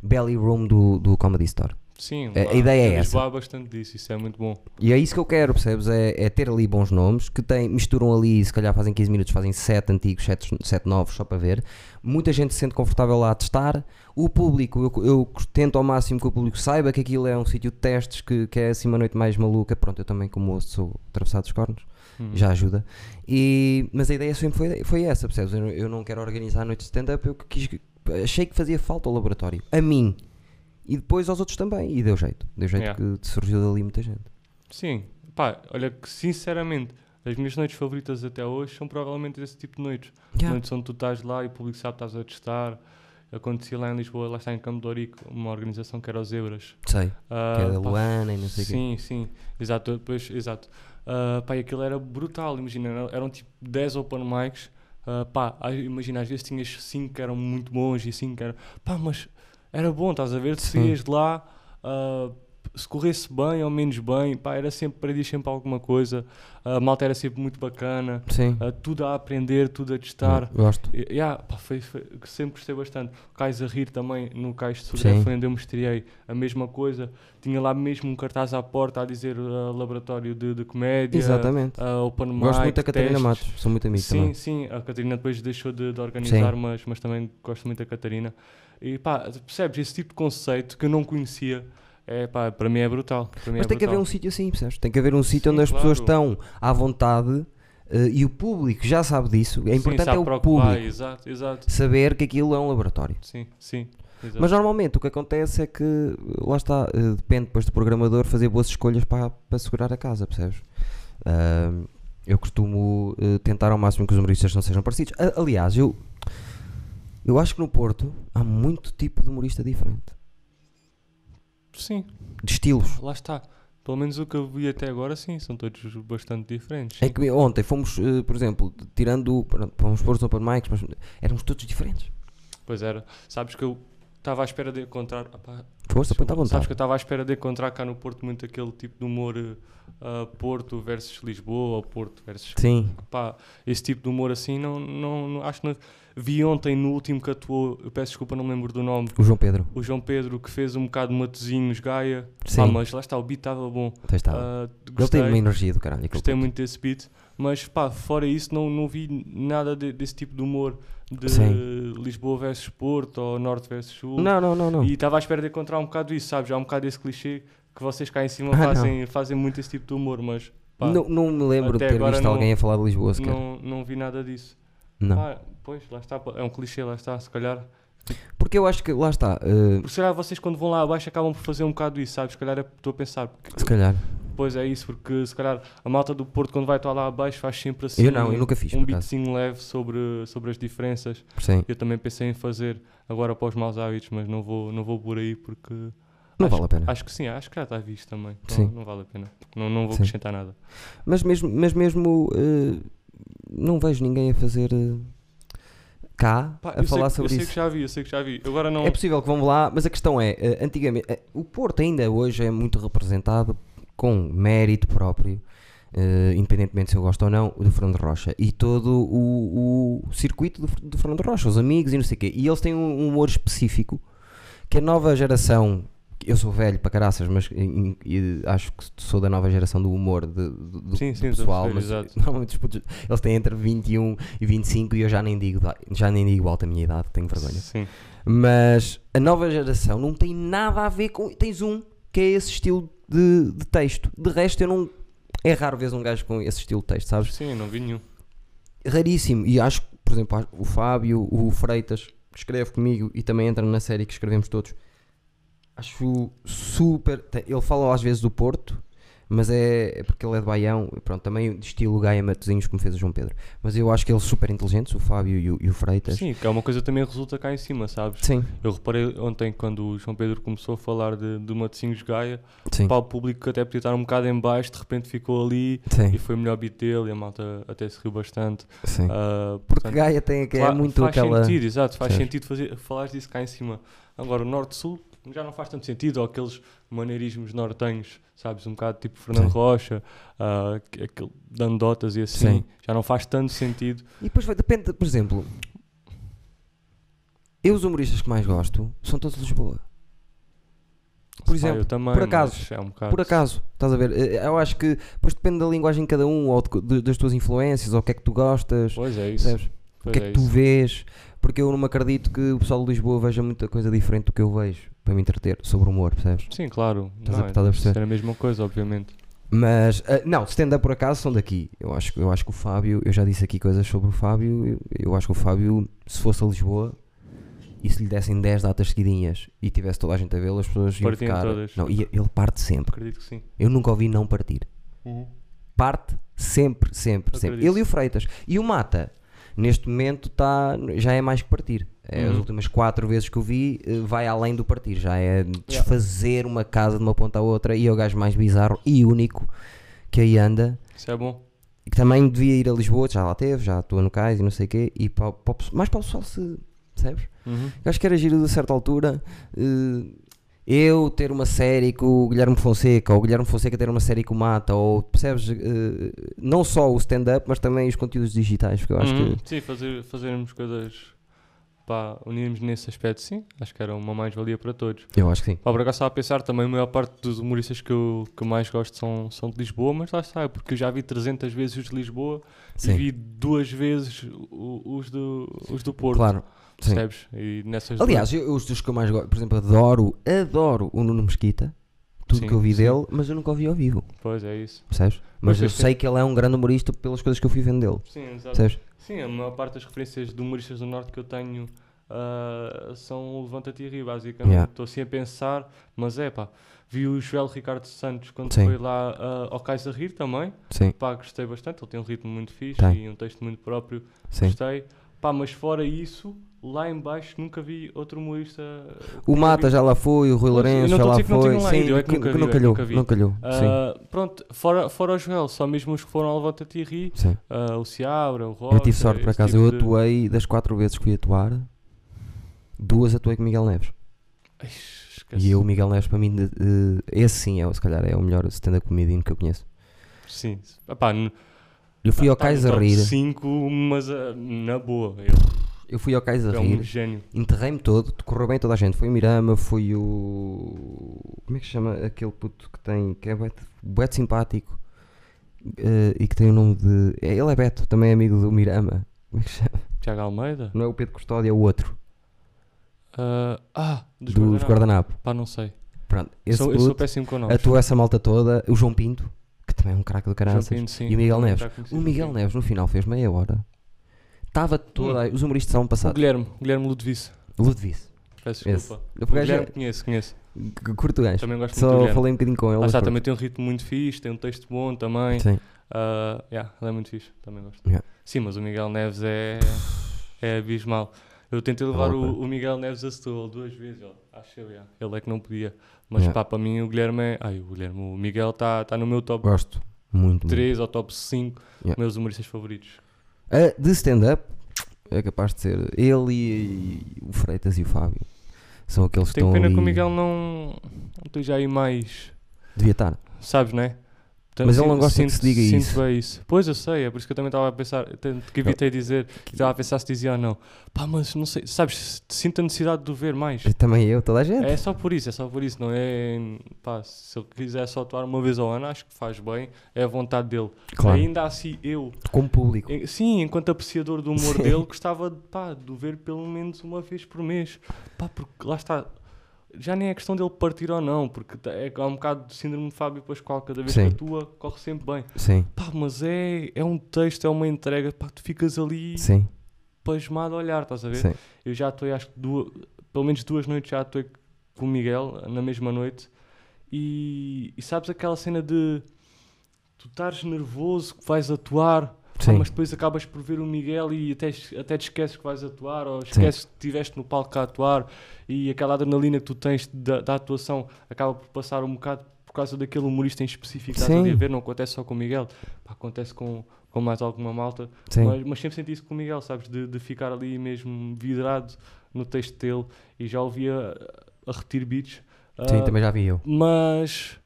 Belly Room do, do Comedy Store. Sim, A- lá ideia é essa. Bastante disso, isso é muito bom. E é isso que eu quero, percebes? É, é ter ali bons nomes que têm, misturam ali, se calhar fazem 15 minutos, fazem 7 antigos, 7, 7 novos, só para ver. Muita gente se sente confortável lá a testar. O público, eu, eu tento ao máximo que o público saiba que aquilo é um sítio de testes, que, que é assim uma noite mais maluca. Pronto, eu também, como ouço, sou atravessado dos cornos. Hum. já ajuda. E, mas a ideia sempre foi, foi essa, percebes? Eu, não- eu não quero organizar noites de stand-up, eu quis, achei que fazia falta ao laboratório. A mim. E depois aos outros também. E deu jeito. Deu jeito Yeah. que surgiu dali muita gente. Sim, pá, olha que sinceramente, as minhas noites favoritas até hoje são provavelmente esse tipo de noites. Noites onde tu estás lá e o público sabe que estás a testar. Acontecia lá em Lisboa, lá está em Campo de uma organização que era os Zebras. Sei. Ah, que é da pá, Luana e não sei o quê. Sim, sim, exato, depois, exato. Ah, pá, e aquilo era brutal, imagina, eram, eram tipo 10 open mics, ah, pá, imagina, às vezes tinhas 5 que eram muito bons e 5 que eram, pá, mas era bom, estás a ver, tu Sim. saías de lá, ah, se corresse bem ou menos bem, pá, era sempre, aprendias sempre alguma coisa, a malta era sempre muito bacana, Sim. ah, tudo a aprender, tudo a testar. Gosto. E- Yeah, pá, foi, foi- sempre gostei bastante. O Cais a rir também, no Cais de Sim. Foi onde eu me estreiei. A mesma coisa. Tinha lá mesmo um cartaz à porta a dizer ah, laboratório de, de comédia. Exatamente. ah, open mic, Gosto muito da Catarina testes. Matos. Sou muito amigo Sim, também. sim. A Catarina depois deixou de, de organizar, Sim. mas, mas também gosto muito da Catarina. E pá, percebes? Esse tipo de conceito que eu não conhecia, é, pá, para mim é brutal. Mim Mas é tem que haver brutal. um sítio assim, percebes? Tem que haver um sítio Sim, onde as pessoas claro. estão à vontade eh, e o público já sabe disso. É Sim, importante sabe é o público Exato, exato. saber que aquilo é um laboratório. Sim, sim. Exato. Mas normalmente o que acontece é que, lá está, eh, depende depois do programador fazer boas escolhas para, para segurar a casa, percebes? Ahm, eu costumo eh, tentar ao máximo que os humoristas não sejam parecidos. Aliás, eu, eu acho que no Porto há muito tipo de humorista diferente. Sim, De estilos. lá está. Pelo menos o que eu vi até agora, sim, são todos bastante diferentes. É sim. que ontem fomos, eh, por exemplo, tirando, pronto, fomos pôr os open mics, mas éramos todos diferentes. Pois era. Sabes que eu estava à espera de encontrar. opá, Força, põe-te à Sabes vontade. que eu estava à espera de encontrar cá no Porto muito aquele tipo de humor ah, Porto versus Lisboa Porto versus. Sim, Pá, esse tipo de humor assim, não, não, não- acho que não. Vi ontem no último que atuou, eu peço desculpa, não me lembro do nome, o João Pedro. o João Pedro que fez um bocado de Matozinhos, Gaia. Sim, Pá, mas lá está, o beat estava bom. Até está. Ah, Ele gostei, tem uma energia do caralho. gostei muito desse beat, mas pá, fora isso, não, não vi nada de- desse tipo de humor de Sim. Lisboa versus Porto ou Norte versus Sul. Não, não, não, não. E estava à espera de encontrar um bocado isso, sabes? Já um bocado esse clichê que vocês cá em cima Ah, fazem, fazem muito esse tipo de humor, mas pá, Não, não me lembro de ter visto não- alguém a falar de Lisboa sequer. não, não vi nada disso. Não. Pá, pois, lá está, é um clichê, lá está, se calhar. Porque eu acho que, lá está, eh, Porque se calhar vocês quando vão lá abaixo acabam por fazer um bocado isso, sabes? Se calhar é- estou a pensar, porque, se calhar. pois é isso, porque se calhar a malta do Porto quando vai estar lá abaixo faz sempre assim Eu não, eu nunca fiz, um beatzinho leve sobre, sobre as diferenças. Sim. Eu também pensei em fazer agora para os maus hábitos, mas não vou, não vou por aí porque Não acho, vale a pena. Acho que sim, acho que já está visto também. Não, Sim. não vale a pena. Não, não vou Sim. acrescentar nada. Mas mesmo, mas mesmo eh, não vejo ninguém a fazer eh, cá Pá, a eu sei falar que- sobre eu sei isso. que já vi, eu sei que já vi. Agora não. É possível que vão lá, mas a questão é, eh, antigamente, eh, o Porto ainda hoje é muito representado com mérito próprio, independentemente se eu gosto ou não, do Fernando Rocha. E todo o, o circuito do, do Fernando Rocha, os amigos e não sei o quê. E eles têm um humor específico que a nova geração, eu sou velho para caraças, mas acho que sou da nova geração do humor de- de- do, Sim, do sim, pessoal, mas normalmente putos, eles têm entre 21 e 25 e eu já nem digo, já nem digo alta a minha idade, tenho vergonha. Sim. Mas a nova geração não tem nada a ver com. Tens um que é esse estilo de, de texto. De resto, eu não. É raro ver um gajo com esse estilo de texto, sabes? Sim, não vi nenhum. Raríssimo. E acho por exemplo, o Fábio, o Freitas, escreve comigo e também entra na série que escrevemos todos. Acho super. Ele fala às vezes do Porto, mas é, é porque ele é de Baião. Pronto, também de estilo Gaia Matozinhos, como fez o João Pedro. Mas eu acho que eles super inteligentes, o Fábio e o, e o Freitas. Sim, que é uma coisa que também resulta cá em cima, sabes? Sim, Eu reparei ontem quando o João Pedro começou a falar de, do Matosinhos Gaia, sim. para o público que até podia estar um bocado em baixo, de repente ficou ali sim, e foi o melhor beat dele e a malta até se riu bastante. sim. Porque portanto, Gaia tem é muito faz aquela. sentido, exato, faz Certo. sentido fazer, falar disso cá em cima. Agora, o Norte-Sul já não faz tanto sentido, ou aqueles maneirismos nortenhos, sabes, um bocado tipo Fernando Sim. Rocha, que- aquele dando dotas e assim, Sim. já não faz tanto sentido. E depois vai, depende, por exemplo, eu os humoristas que mais gosto são todos de Lisboa. Por exemplo, também, por acaso, é um por acaso, estás a ver? Eh, Eu acho que depois depende da linguagem de cada um, ou de- de- das tuas influências, ou o que é que tu gostas, Pois é isso. percebes? O que é é que tu isso. vês? Porque eu não me acredito que o pessoal de Lisboa veja muita coisa diferente do que eu vejo para me entreter sobre humor, percebes? Sim, claro. Estás a- não, é- estás a perceber? ser a mesma coisa, obviamente. Mas, ah, não, stand-up por acaso são daqui. Eu acho, eu acho que o Fábio, eu já disse aqui coisas sobre o Fábio. Eu, eu acho que o Fábio, se fosse a Lisboa e se lhe dessem 10 datas seguidinhas e tivesse toda a gente a vê-lo, as pessoas iam Partiam ficar. todas. Não, ia- ele parte sempre. Acredito que sim. Eu nunca ouvi não partir. Parte sempre, sempre, sempre. acredito. Ele e o Freitas. E o Mata, neste momento, tá, já é mais que partir. É, As Uhum. últimas quatro vezes que o vi, eh, vai além do partir. Já é desfazer uma casa de uma ponta à outra. E é o gajo mais bizarro e único que aí anda. Isso é bom. E que também devia ir a Lisboa, já lá teve, já atua no cais e não sei o quê. E para, para mais para o pessoal se. Percebes? Uhum. Eu acho que era giro de certa altura eh, eu ter uma série com o Guilherme Fonseca, ou o Guilherme Fonseca ter uma série com o Mata, ou percebes? eh, não só o stand-up, mas também os conteúdos digitais, porque eu acho Uhum. que. Sim, fazer, fazermos coisas. Pá, unirmos nesse aspecto, sim. Acho que era uma mais-valia para todos. Eu acho que sim. Pá, por acaso estava a pensar também, a maior parte dos humoristas que eu, que eu mais gosto são, são de Lisboa, mas lá está, é porque eu já vi 300 vezes os de Lisboa e Sim. vi duas vezes os do, os do Porto. Claro. Sim. Percebes? E nessas Aliás, eu, os dos que eu mais gosto, por exemplo, adoro, adoro o Nuno Mesquita. Tudo Sim, que eu vi sim. dele, mas eu nunca o vi ao vivo, Pois é isso. percebes? Mas eu eu sei que ele é um grande humorista pelas coisas que eu fui vendo dele, Sim, exato. percebes? Sim, a maior parte das referências de humoristas do Norte que eu tenho ah, são o Levanta-te e ri, basicamente. Yeah. Estou assim a pensar, mas é pá. Vi o Joel Ricardo Santos quando Sim. foi lá ah, ao Cais a Rir também. Sim, Pá, gostei bastante. Ele tem um ritmo muito fixe Tem. e um texto muito próprio. sim. Gostei. Pá, mas fora isso, lá em baixo nunca vi outro humorista. O Mata já lá foi, o Rui eu Lourenço já lá não foi, lá sim, ido, eu é que que- nunca que vi, não eu calhou, nunca vi. não calhou, Ah, pronto, fora, fora o Joel, só mesmo os que foram ao Levanta-te e ri. sim. ah, o Seabra, o Rocha. Eu tive sorte por acaso, tipo eu de- atuei das quatro vezes que fui atuar, duas atuei com Miguel Neves. E eu, o Miguel Neves, para mim, de- de- esse sim, é, o- se calhar é o melhor stand-up comedian que eu conheço. Sim. Epá, Eu fui ao tá Cais a top rir, 5, mas ah, na boa. Ele eu fui ao Cais a é um rir, gênio. enterrei-me todo, correu bem toda a gente. Foi o Mirama, foi o. Como é que se chama aquele puto que tem. que é de simpático eh, e que tem o nome de. é, ele é Beto, também é amigo do Mirama. Como é que se chama? Tiago Almeida? Não é o Pedro Custódio, é o outro, Ah, ah, dos do, dos guardanapo. guardanapo. Pá, não sei. Pronto, esse Sou, eu sou puto péssimo com nomes. atuou essa malta toda, o João Pinto, que também é um craque do caraças. Pinto, sim, e o Miguel também Neves. O Miguel. Neves no final fez meia hora. Estava toda. Os humoristas estavam O passados. Guilherme, Guilherme Ludovice. Ludwig. Peço desculpa. O Guilherme é- conheço, conheço. Curto gajo. Também gosto muito do Só falei um bocadinho com ele. Mas está, também tem um ritmo muito fixe, tem um texto bom também. Sim. Ah, yeah, ele é muito fixe, também gosto. Yeah. Sim, mas o Miguel Neves é, é abismal. Eu tentei levar loucura. o, o Miguel Neves a Setúbal duas vezes, ó. acho eu, yeah. ele é que não podia. Mas Yeah. pá, para mim o Guilherme é. Ai, o Guilherme, o Miguel está tá no meu top Gosto. Muito, muito. 3 ou top 5 Yeah. meus humoristas favoritos. Ah, de stand-up, é capaz de ser ele e, e o Freitas e o Fábio. São aqueles que Tenho estão pena ali... que o Miguel não, não esteja aí mais. Devia estar. Sabes, né? Portanto, Mas ele não sinto- gosta que se sinto- diga sinto isso. bem isso. Pois eu sei, é por isso que eu também estava a pensar, que evitei dizer, estava a pensar se dizia ou não. Pá, mas não sei, sabes, sinto a necessidade de o ver mais. Também eu, toda a gente. É só por isso, é só por isso, não é. Pá, se ele quiser só atuar uma vez ao ano, acho que faz bem, é a vontade dele. Claro. Ainda assim, eu, Como público. sim, enquanto apreciador do humor Sim. dele, gostava de, pá, de o ver pelo menos uma vez por mês. Pá, porque lá está. Já nem é questão dele partir ou não, porque tá- é um bocado de síndrome de Fábio Pascoal, cada vez Sim. que atua, corre sempre bem. Sim, Pá, mas é, é um texto, é uma entrega, pá, tu ficas ali sim, pasmado a olhar, estás a ver? sim. Eu já atuei, acho que duas, pelo menos duas noites já atuei com o Miguel, na mesma noite, e, e sabes aquela cena de tu estares nervoso que vais atuar, Sim. mas depois acabas por ver o Miguel e até, até te esqueces que vais atuar, ou esqueces que estiveste no palco a atuar, e aquela adrenalina que tu tens da, da atuação acaba por passar um bocado por causa daquele humorista em específico estás a Sim. ver, não acontece só com o Miguel, pá, acontece com, com mais alguma malta. Sim. Mas, mas sempre senti isso com o Miguel, sabes? De, de ficar ali mesmo vidrado no texto dele e já ouvia a, repetir beats. Sim, Ah, também já vi eu. Mas.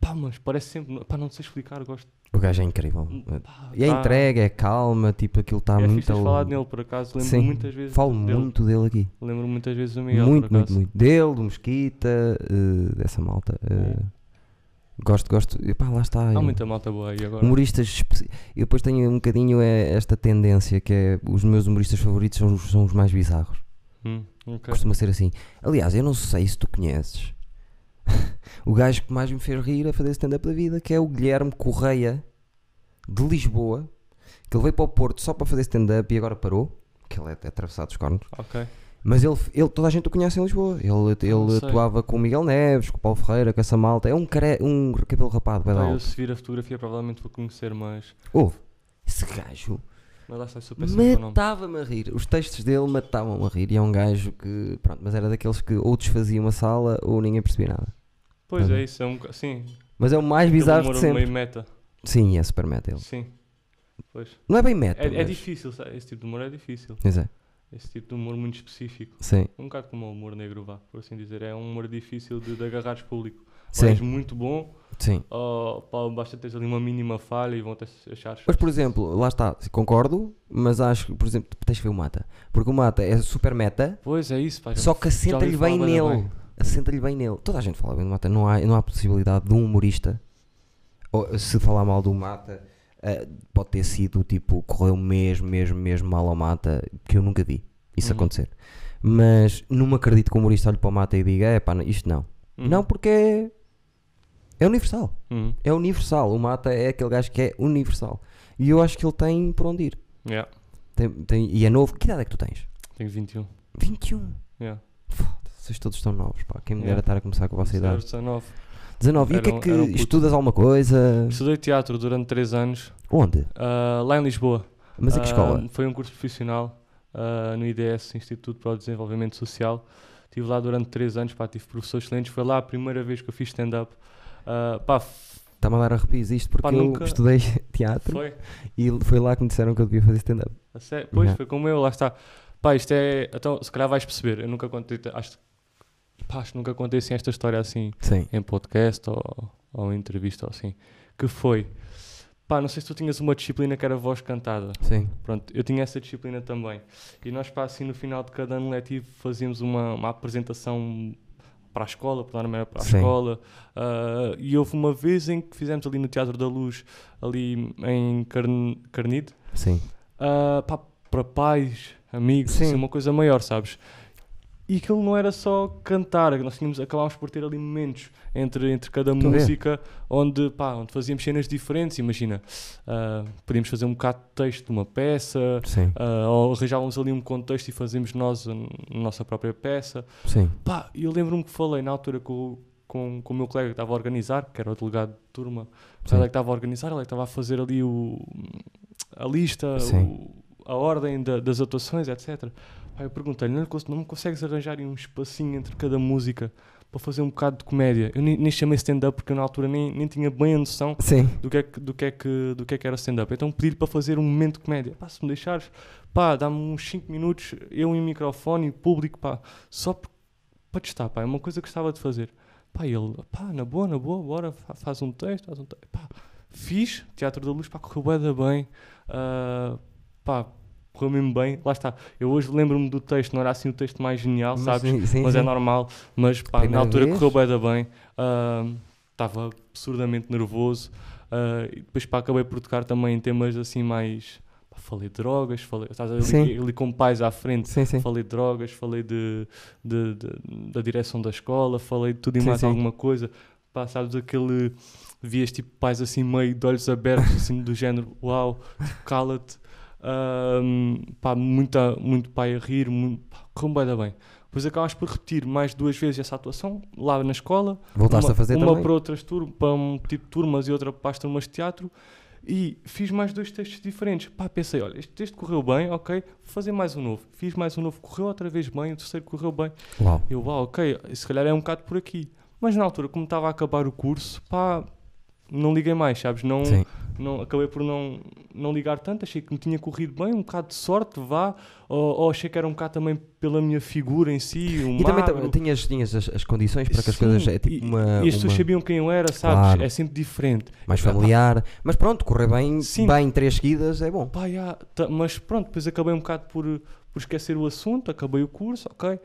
Pá, mas parece sempre. Pá, não sei explicar, gosto. O gajo é incrível. Pá, E a tá- entrega, é calma, tipo, aquilo está é muito. teres falado nele, por acaso. Lembro Sim, muitas vezes. Falo dele. muito dele aqui. Lembro muitas vezes do Miguel. muito, por muito, acaso. muito. Dele, do Mesquita, eh, dessa malta. eh, Gosto, gosto. E pá, lá está. Há eu- muita malta boa aí agora. Humoristas. Eu depois tenho um bocadinho é, esta tendência que é. Os meus humoristas favoritos são, os- são os mais bizarros. Hum, ok. Costuma ser assim. Aliás, eu não sei se tu conheces o gajo que mais me fez rir a fazer stand-up da vida, que é o Guilherme Correia de Lisboa, que ele veio para o Porto só para fazer stand-up e agora parou, que ele é atravessado dos cornos. Ok. Mas ele, ele, toda a gente o conhece em Lisboa. Ele, não ele atuava com o Miguel Neves, com o Paulo Ferreira, com essa malta. É um, care, um cabelo rapado, vai eu alto. se vir a fotografia provavelmente vou conhecer, mas. Ouve, esse gajo Mas lá está, nome. matava-me a rir. Os textos dele matavam-me a rir. E é um gajo que, pronto, mas era daqueles que ou desfazia uma sala ou ninguém percebia nada. Pois Uhum. é, isso é um. Sim. Mas é o mais aquele bizarro de humor sempre. meio meta. Sim, é super meta ele. Sim. Pois. Não é bem meta, É, é mas- difícil, sabe? esse tipo de humor é difícil. Mas é, Esse tipo de humor muito específico. sim, Um bocado como o humor negro, vá, por assim dizer. É um humor difícil de, de agarrares público. Ou sim, és muito bom, sim. ou pá, basta teres ali uma mínima falha e vão-te achar. Mas, por exemplo, lá está, concordo, mas acho que, por exemplo, tens que ver o Mata. Porque o Mata é super meta, Pois é isso, pá. só que assenta-lhe bem nele. bem. Assenta-lhe bem nele. Toda a gente fala bem do Mata. Não há, não há possibilidade de um humorista, ou, se falar mal do Mata, eh, pode ter sido tipo, correu mesmo, mesmo, mesmo mal ao Mata, que eu nunca vi isso Uhum. acontecer. Mas não me acredito que o humorista olhe para o Mata e diga: é pá, isto não. Uhum. Não, porque é, É universal. Uhum. É universal. O Mata é aquele gajo que é universal. E eu acho que ele tem por onde ir. Yeah. Tem, tem- e é novo. Que idade é que tu tens? Tenho 21. 21. Yeah. Foda-se, vocês todos estão novos, pá. Quem me dera Yeah. estar a começar com a vossa idade. 19. 19. E o que é que um estudas alguma coisa? Estudei teatro durante 3 anos, Onde? ah, lá em Lisboa. Mas a que Ah, escola? Foi um curso profissional ah, no IDS, Instituto para o Desenvolvimento Social. Estive lá durante 3 anos, pá, tive professores excelentes. Foi lá a primeira vez que eu fiz stand-up. Ah, pá, Está-me a dar arrepios isto porque Pá, eu nunca- estudei teatro foi. e foi lá que me disseram que eu devia fazer stand-up. Pois, Yeah. foi como eu, lá está. Pá, isto é. Então, se calhar vais perceber. Eu nunca contei. Acho, pá, acho que nunca contei assim esta história assim Sim. em podcast ou, ou em entrevista ou assim. Que foi. Pá, não sei se tu tinhas uma disciplina que era voz cantada. Sim. Pronto, eu tinha essa disciplina também. E nós, pá, assim, no final de cada ano letivo, fazíamos uma, uma apresentação para a escola, norma era para a Sim. escola. ah, e houve uma vez em que fizemos ali no Teatro da Luz, ali em Carn Carnide, Sim. pá, para pais, amigos, Sim. assim, uma coisa maior, sabes? E aquilo não era só cantar, nós tínhamos, acabámos por ter ali momentos entre, entre cada Estou a música onde, pá, onde fazíamos cenas diferentes. Imagina, ah, podíamos fazer um bocado de texto de uma peça, ah, ou arranjávamos ali um contexto e fazíamos nós a, n- nossa própria peça. Sim. Pá, eu lembro-me que falei na altura com, com, com o meu colega que estava a organizar, que era o delegado de turma, Sim. ele é que estava a organizar, ele é que estava a fazer ali o, a lista, o- a ordem da- das atuações, etc. Pá, eu perguntei-lhe, não, não me consegues arranjar um espacinho entre cada música para fazer um bocado de comédia? Eu nem, nem chamei stand-up porque eu na altura nem, nem tinha bem a noção Sim. do que é que, do que, é que, do que, é que era stand-up. Então pedi-lhe para fazer um momento de comédia. Pá, se me deixares, pá, dá-me uns 5 minutos, eu em microfone, público, pá, só para testar, pá, é uma coisa que gostava de fazer. Pá, ele, pá, na boa, na boa, bora, fa- faz um texto, faz um texto. Pá, fiz, Teatro da Luz, pá, correu bem, ah, pá, correu mesmo bem. Lá está, eu hoje lembro-me do texto, não era assim o texto mais genial, sabes? sim, sim, mas é sim. normal. Mas pá, na Primeira altura vez? correu bem da bem. Estava absurdamente nervoso. ah, e depois pá, acabei por tocar também em temas assim mais. pá, falei de drogas, falei, estás ali, ali com pais à frente. Sim, sim. Falei de drogas, falei de, de- de- da direção da escola, falei de tudo e mais alguma coisa. Pá, sabes aquele. Vias tipo pais assim meio de olhos abertos, assim do género, uau, cala-te. Ahm, pá, muita, muito pai a rir, muito, pá, correu bem. Depois acabas por repetir mais duas vezes essa atuação lá na escola. Voltaste uma, a fazer uma também? para outras turmas, para um tipo de turmas e outra para as turmas de teatro. E fiz mais dois textos diferentes. Pá, pensei, olha, este texto correu bem, ok, vou fazer mais um novo. Fiz mais um novo, correu outra vez bem, o terceiro correu bem. Uau. Eu, uau, ok, se calhar é um bocado por aqui. Mas na altura, como estava a acabar o curso, pá, não liguei mais, sabes? Não, Sim. não, acabei por não, não ligar tanto, achei que me tinha corrido bem, um bocado de sorte, vá, ou, ou achei que era um bocado também pela minha figura em si, E também magro. tinhas, tinhas as, as condições para que as Sim, coisas é tipo e, uma, e as pessoas uma sabiam quem eu era, sabes? Claro. É sempre diferente. mais familiar. Mas pronto, correr bem, Sim. bem três seguidas é bom. Pá, já, tá- mas pronto, depois acabei um bocado por, por esquecer o assunto, acabei o curso, ok.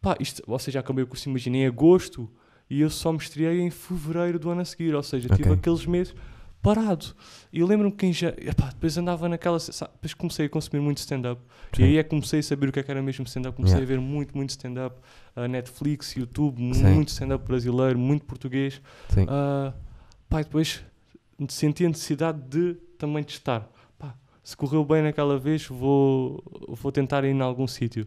Pá, isto, ou seja, acabei o curso, imaginei em agosto e eu só me estreiei em fevereiro do ano a seguir, ou seja, tive Ok. aqueles meses parado. E eu lembro-me que em ja... epá, depois andava naquela. sabe, Depois comecei a consumir muito stand-up. E aí é que comecei a saber o que é que era mesmo stand-up. Comecei Yeah. a ver muito, muito stand-up. a Netflix, YouTube, Sim. muito stand-up brasileiro, muito português. Sim. Ah, pá, depois senti a necessidade de também testar. Pá, se correu bem naquela vez, vou, vou tentar ir em algum sítio.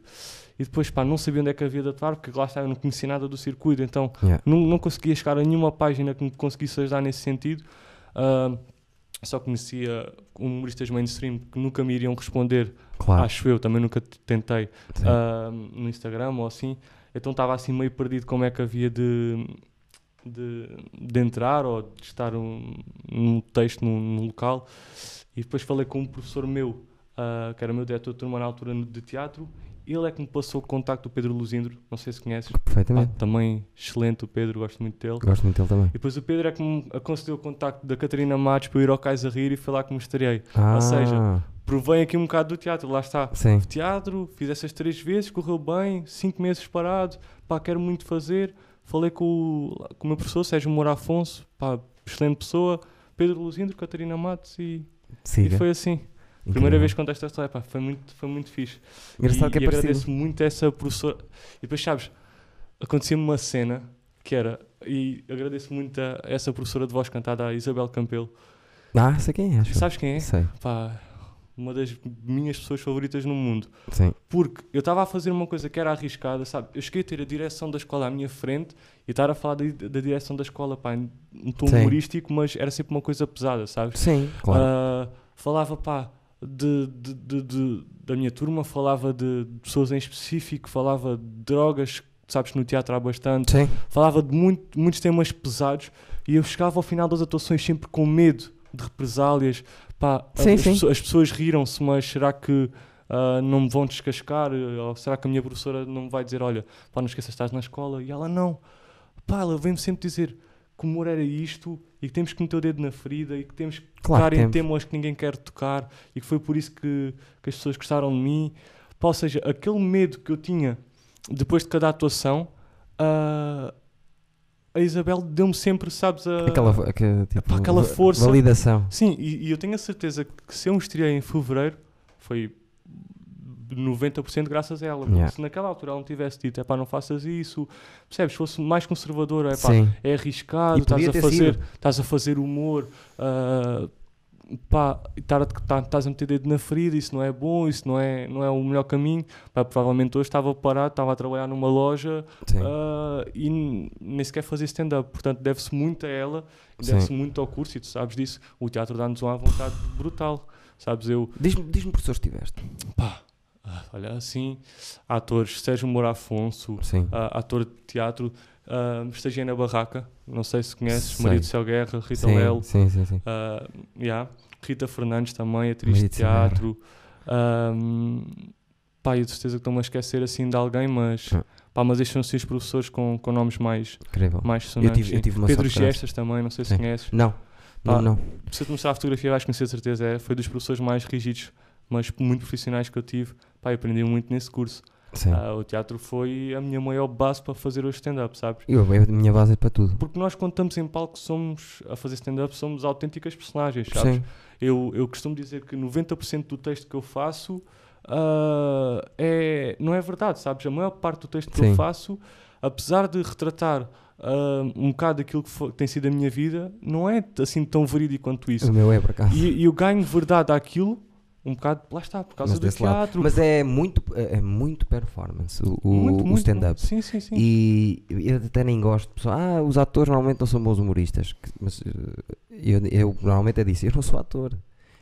E depois, pá, não sabia onde é que havia de atuar, porque lá está, eu não conhecia nada do circuito, então Yeah. não, não conseguia chegar a nenhuma página que me conseguisse ajudar nesse sentido. Ah, só conhecia humoristas mainstream que nunca me iriam responder, Claro. acho eu, também nunca tentei ah, no Instagram ou assim. Então estava assim meio perdido como é que havia de, de, de entrar ou de estar um, num texto num, num local. E depois falei com um professor meu, ah, que era meu diretor de turma na altura de teatro. Ele é que me passou o contacto do Pedro Luzindro, não sei se conheces. Perfeitamente. também excelente o Pedro, gosto muito dele. Gosto muito dele também. E depois o Pedro é que me aconselhou o contacto da Catarina Matos para eu ir ao Cais a Rir e foi lá que me estreiei. Ah, seja, Provei aqui um bocado do teatro, lá está. sim. Teatro, fiz essas três vezes, correu bem, cinco meses parado, pá, quero muito fazer. Falei com o, com o meu professor Sérgio Moura Afonso, pá, excelente pessoa, Pedro Luzindro, Catarina Matos e, e Siga. foi assim. Incrível. Primeira vez que contei esta história, pá, foi muito, foi muito fixe. Engraçado e, que é e parecido. agradeço muito a essa professora. E depois, sabes, acontecia-me uma cena que era, e agradeço muito a essa professora de voz cantada, a Isabel Campelo. Ah, sei quem é, acho. Sabes quem é? Sei, Pá, uma das minhas pessoas favoritas no mundo. sim. Porque eu estava a fazer uma coisa que era arriscada, sabe? Eu cheguei a ter a direção da escola à minha frente e estar a falar da, da direção da escola, pá, em um tom Sim. humorístico, mas era sempre uma coisa pesada, sabes? Sim, claro. Ah, falava, pá, de, de- de- da minha turma, falava de, pessoas em específico, falava de drogas, sabes que no teatro há bastante, sim, falava de muito- muitos temas pesados e eu chegava ao final das atuações sempre com medo de represálias. Pá, Sim, as, sim. pesso- as pessoas riram-se, mas será que ah, não me vão descascar? Ou será que a minha professora não me vai dizer: Olha, pá, não esqueças, estás na escola? E ela não. Pá, ela vem-me sempre dizer que o humor era isto e que temos que meter o dedo na ferida e que temos que Claro tocar em temas que ninguém quer tocar e que foi por isso que, que as pessoas gostaram de mim. Pá, ou seja, aquele medo que eu tinha depois de cada atuação, ah, a Isabel deu-me sempre, sabes, a... Aquela, aquela, tipo, Epá, aquela força. Validação. Sim, e, e eu tenho a certeza que se eu me estreiei em fevereiro, foi 90% graças a ela. Yeah. se naquela altura ela não tivesse dito, é pá, não faças isso, percebes? Se fosse mais conservadora, é pá, é arriscado, estás a, fazer, estás a fazer humor, ah, pá, e a- tá- estás a meter dedo na ferida, isso não é bom, isso não é, não é o melhor caminho. Pá, provavelmente hoje estava parado, estava a trabalhar numa loja ah, e nem sequer fazia stand-up. Portanto, deve-se muito a ela, deve-se muito ao curso, e tu sabes disso. O teatro dá-nos uma vontade brutal. Sabes, eu, Diz-me diz professores que tiveste. pá, ah, olha assim, atores, Sérgio Moura Afonso, ah, ator de teatro, uh, estagiei na Barraca, não sei se conheces, Sei. Maria do Céu Guerra, Rita sim, Lelo, sim, sim, sim. ah, yeah, Rita Fernandes também, atriz Maria de teatro. Um, pá, eu de certeza que estou-me a esquecer assim de alguém, mas, Ah. pá, mas estes são assim os professores com, com nomes mais, Incrível. mais sonantes. tive- eu tive uma Pedro. Gestas também, não sei se Sim. conheces. Não, Pá, não, não. Se eu te mostrar a fotografia vais conhecer certeza, é, foi dos professores mais rígidos, mas muito profissionais que eu tive. Pá, eu aprendi muito nesse curso. Ah, o teatro foi a minha maior base para fazer o stand-up, sabes? Eu, a minha base é para tudo. Porque nós, quando estamos em palco, somos a fazer stand-up, somos autênticas personagens, sabes? Sim. Eu, eu costumo dizer que 90% do texto que eu faço ah, é, não é verdade, sabes? A maior parte do texto que Sim. eu faço, apesar de retratar ah, um bocado aquilo que, foi- que tem sido a minha vida, não é assim tão verídico quanto isso. O meu é, por acaso. E, e eu ganho verdade àquilo, um bocado, lá está, por causa Mas do desse lado. teatro. Mas é muito, é muito performance o, o- muito, o muito, stand-up. Sim, sim, sim. E eu até nem gosto. de pessoas, Ah, os atores normalmente não são bons humoristas. Mas eh, eu, eu normalmente é disso. Eu não sou ator.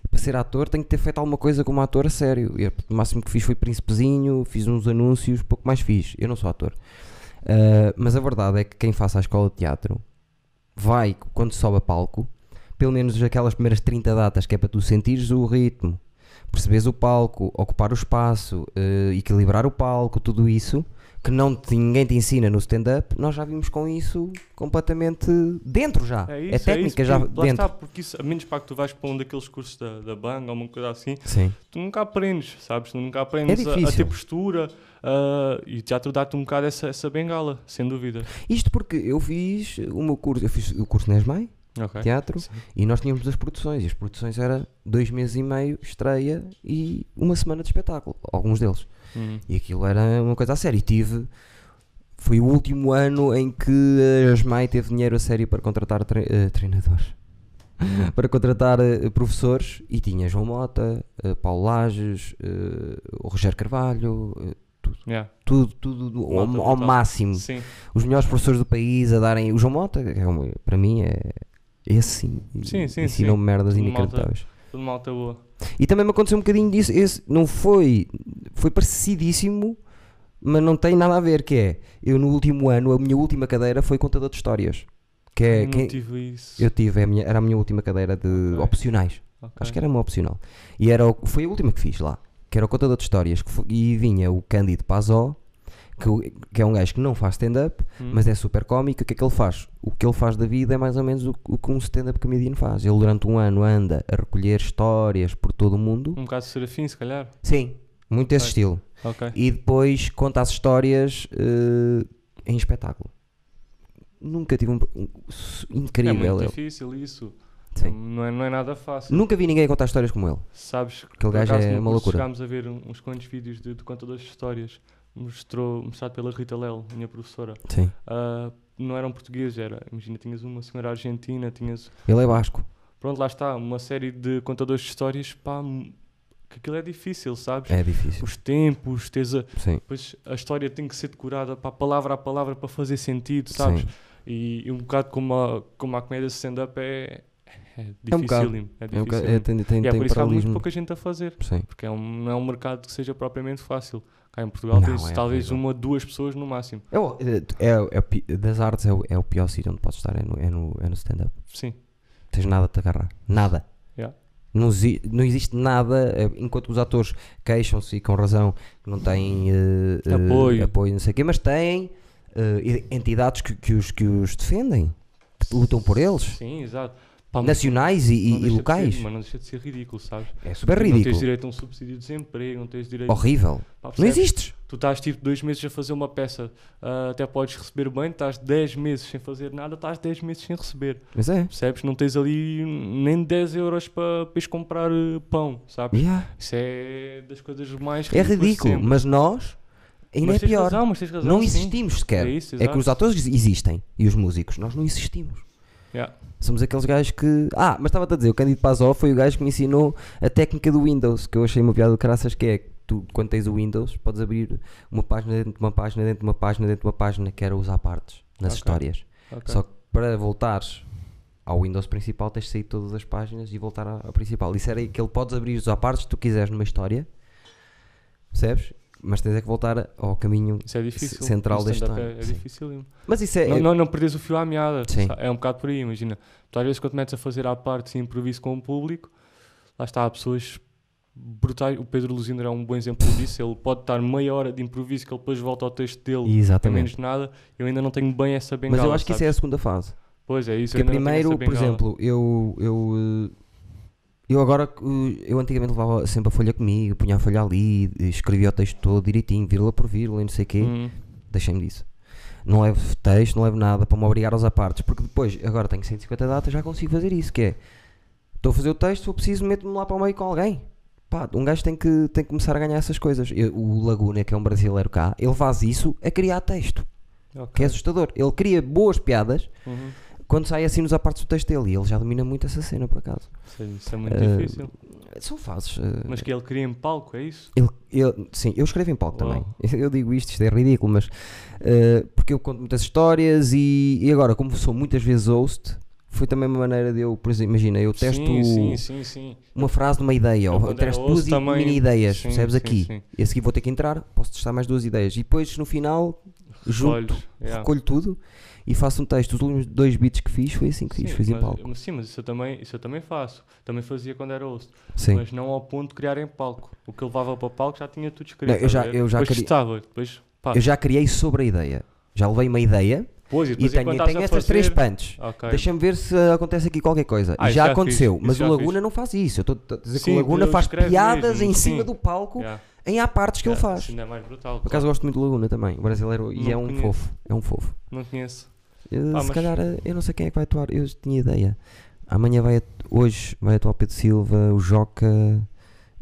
Para ser ator tenho que ter feito alguma coisa como ator a sério. Eu, o máximo que fiz foi Príncipezinho, fiz uns anúncios, pouco mais fiz. Eu não sou ator. Ah, mas a verdade é que quem faça a escola de teatro vai, quando sobe a palco, pelo menos aquelas primeiras 30 datas que é para tu sentires o ritmo, perceberes o palco, ocupar o espaço, eh, equilibrar o palco, tudo isso que não te- ninguém te ensina no stand-up, nós já vimos com isso completamente dentro já. É É, isso, é, técnica isso, já dentro. está, porque isso, a menos para que tu vais para um daqueles cursos da, da bang ou uma coisa assim, Sim. tu nunca aprendes, sabes? Tu nunca aprendes a, a difícil. ter postura ah, e teatro dá-te um bocado essa, essa bengala, sem dúvida. Isto porque eu fiz o meu curso, eu fiz o curso Nesmai, Ok. teatro, Sim. e nós tínhamos as produções, e as produções era dois meses e meio, estreia e uma semana de espetáculo, alguns deles. Uhum. E aquilo era uma coisa a sério. E tive. Foi o último ano em que a SMAI teve dinheiro a sério para contratar tre- eh, treinadores. para contratar eh, professores. E tinha João Mota, eh, Paulo Lages, o Rogério Carvalho, eh, Yeah. tudo, tudo do- ao, ao máximo. Sim, Os melhores professores do país a darem. O João Mota, que é um- para mim, é. Esse sim. Sim, sim, Ensinou-me sim. merdas Tudo inacreditáveis. tudo malta boa. E também me aconteceu um bocadinho disso. Esse não foi. Foi parecidíssimo, mas não tem nada a ver. Que é, eu no último ano, a minha última cadeira foi contador de histórias. Que é. Tive isso. eu tive, é a minha- era a minha última cadeira de Ok. opcionais. Ok. Acho que era uma opcional. E era o- foi a última que fiz lá. Que era o contador de histórias. que fo- e vinha o Cândido Pazó, que, que é um gajo que não faz stand-up, Hum. mas é super cómico. O que é que ele faz? O que ele faz da vida é mais ou menos o, o que um stand-up comedian faz. Ele durante um ano anda a recolher histórias por todo o mundo. Um bocado de serafim, se calhar. Sim, muito esse Ok. estilo. Ok. E depois conta as histórias eh, em espetáculo. Nunca tive um. um- s- É incrível muito ele. difícil isso. Sim. Não, é, não é nada fácil. Nunca vi ninguém contar histórias como ele. Sabes que por gajo é uma loucura. Chegámos a ver uns quantos vídeos de, de contadores de histórias. Mostrou, mostrado pela Rita Lel, minha professora. Sim. Ah, não eram portugueses, era. Imagina, tinhas uma senhora argentina, tinhas. Ele é basco. Pronto, lá está, uma série de contadores de histórias, pá, que aquilo é difícil, sabes? É difícil. Os tempos, tens a, Sim. depois a história tem que ser decorada para palavra a palavra para fazer sentido, sabes? Sim. E, e um bocado como a, como a comédia stand-up é, é É um dificílimo. É, É um dificílimo. é, tem tem, e é tem por isso que há muito pouca gente a fazer, Sim. porque é um, não é um mercado que seja propriamente fácil. Cá em Portugal Não, tens é talvez horrível. uma, duas pessoas no máximo. É, o- é, é das artes é o, é o pior sítio onde podes estar, é no, é no, é no stand-up. Sim. Tens nada a te agarrar. Nada. Yeah. Não, não existe nada, eh, enquanto os atores queixam-se e com razão que não têm eh, eh, Apoio. apoio, não sei o quê, mas têm eh, entidades que, que os, que os defendem, que lutam por eles, Sim, exato. Pá, nacionais e, e- deixa de ser- locais. mas não deixa de ser ridículo, sabes? É super Não tens ridículo. direito a um subsídio de desemprego, não tens direito. Horrível. Pá, Não existes. Tu estás tipo dois meses a fazer uma peça, ah, até podes receber bem, estás 10 meses sem fazer nada, estás 10 meses sem receber. Mas é. Percebes? Não tens ali nem 10 euros para ires comprar eh, pão, sabes? Yeah. Isso é das coisas mais É ridículas de ridículo, mas nós ainda Mas é pior. razão, razão, não sim. existimos sequer. É isso, É que os atores existem e os músicos, nós não existimos. Yeah. Somos aqueles gajos que. Ah, mas estava a dizer, o Cândido Pazó foi o gajo que me ensinou a técnica do Windows, que eu achei uma piada de caraças, que é que tu, quando tens o Windows, podes abrir uma página dentro de uma página, dentro de uma página, dentro de uma página, que era usar partes nas Ok. histórias. Ok. Só que para voltares ao Windows principal, tens de sair todas as páginas e voltar à- ao principal. Isso era que ele podes abrir usar partes que tu quiseres numa história, percebes? Mas tens é que voltar ao caminho. É difícil. central deste ano, É, é sim. dificílimo. Mas isso é. Não, não, não perdes o fio à meada. Sim. É um bocado por aí, imagina. Tu às vezes quando metes a fazer à parte e improviso com o público, lá está, há pessoas brutais. O Pedro Luzindo é um bom exemplo disso. Ele pode estar meia hora de improviso que ele depois volta ao texto dele. É Exatamente. menos de nada. Eu ainda não tenho bem essa bengala. Mas eu acho que isso é a sabes? segunda fase. Pois é, isso. Porque eu primeiro, por exemplo, eu, eu, eh, eu agora, eu antigamente levava sempre a folha comigo, punha a folha ali, escrevia o texto todo direitinho, vírgula por vírgula e não sei o quê. Hum, Deixei-me disso. Não levo texto, não levo nada para me obrigar aos apartes, porque depois, agora tenho 150 datas, já consigo fazer isso, que é, estou a fazer o texto, eu preciso, meto-me lá para o meio com alguém. Pá, um gajo tem que, tem que começar a ganhar essas coisas. Eu- o Laguna, que é um brasileiro cá, ele faz isso a criar texto, ok. que é assustador. Ele cria boas piadas, Uhum. Quando sai assim nos apartes do texto dele, e ele já domina muito essa cena, por acaso. Isso, é- isso é muito Eh, difícil. São fases. eh, Mas que ele cria em palco, é isso? ele, ele- sim, eu escrevo em palco Uau. também. Eu digo isto, isto é ridículo, mas eh, porque eu conto muitas histórias e, e agora, como sou muitas vezes host, foi também uma maneira de eu, por exemplo, imagina, eu testo Sim, sim, sim, sim. uma frase de uma ideia, Eu ou era testo duas também- mini ideias, sim, percebes sim, aqui? sim. E a seguir vou ter que entrar, posso testar mais duas ideias. E depois no final junto, Olhos, yeah. recolho tudo e faço um texto. Os últimos dois beats que fiz foi assim que fiz, Sim, fiz em mas- palco. mas Sim, mas isso eu, também, isso eu também faço. Também fazia quando era host. Sim. Mas não ao ponto de criar em palco. O que eu levava para palco já tinha tudo escrito. Não, eu já- eu já depois testava, depois pá. Eu já criei sobre a ideia. Já levei uma ideia Pois, e e depois tenho, tenho estas três punches. Ok. Deixa-me ver se acontece aqui qualquer coisa. Ah, e já já aconteceu, fiz, mas o Laguna fiz. não faz isso. Eu estou a dizer que Sim, o Laguna faz piadas mesmo, em cima sim. do palco Yeah, em há partes que yeah, ele faz. isso ainda é mais brutal. Por acaso claro. gosto muito do Laguna também, o brasileiro, e Não é um conheço. fofo. É um fofo. Não conheço. Eu, Ah, se mas- calhar, eh, eu não sei quem é que vai atuar. Eu tinha ideia. Amanhã vai, hoje vai atuar o Pedro Silva, o Joca.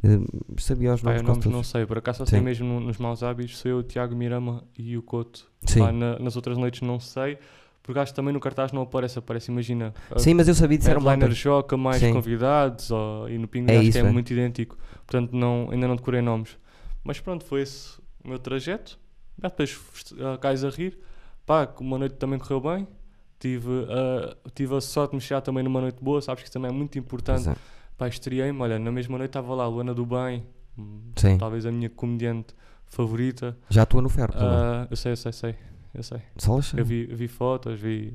eh, sabia os nomes quase nomes não sei, por acaso só sei Sim. mesmo no- nos maus hábitos, sou eu, o Tiago Mirama e o Couto. Sim. Pá, na- nas outras noites não sei, porque acho que também no cartaz não aparece, aparece, imagina. a Sim, mas eu sabia disso era uma Headliner Joca mais Sim. convidados ou, e no Pingo É acho isso, que é, é. muito idêntico. Portanto, não, ainda não decorei nomes. Mas pronto, foi esse o meu trajeto. Já depois ah, cais a rir. Pá, uma noite também correu bem. Tive, ah, tive a sorte de me chegar também numa noite boa, sabes que isso também é muito importante. É. Pá, estreiei-me, olha, na mesma noite estava lá a Luana do Bem, hum, Sim. talvez a minha comediante favorita. Já atua no ferro também. Ah, eu sei, eu sei, sei. Eu sei. Eu vi, vi fotos, vi.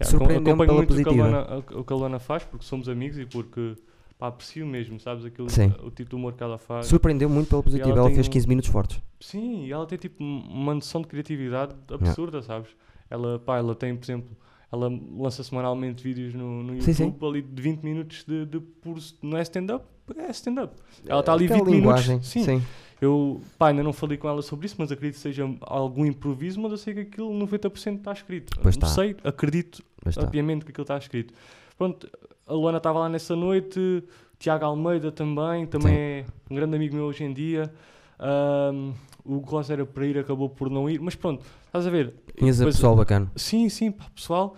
Yeah, Surpreendeu-me acompanho pela muito o que, a positiva. Luana, o que a Luana faz, porque somos amigos e porque pá, aprecio mesmo, sabes? Aquilo, Sim. o tipo de humor que ela faz. Surpreendeu muito pela positiva. ela Ela, fez um- 15 minutos fortes. Sim, e ela tem tipo um- uma noção de criatividade absurda, sabes? Ela, pá, ela tem, por exemplo, ela lança semanalmente vídeos no, no Sim, YouTube sim. ali de 20 minutos de, de puro. Não é stand-up? É stand-up. Ela está ali Aquela 20 linguagem. minutos. Sim, Sim. eu pá, ainda não falei com ela sobre isso, mas acredito que seja algum improviso, mas eu sei que aquilo 90% está escrito. Pois não está. sei, acredito tá. obviamente que aquilo está escrito. Pronto, a Luana estava lá nessa noite, Tiago Almeida também, também Sim. é um grande amigo meu hoje em dia. Ahm, o para ir, acabou por não ir, mas pronto, estás a ver? Tinhas a pessoal bacana. Sim, sim, pá, pessoal,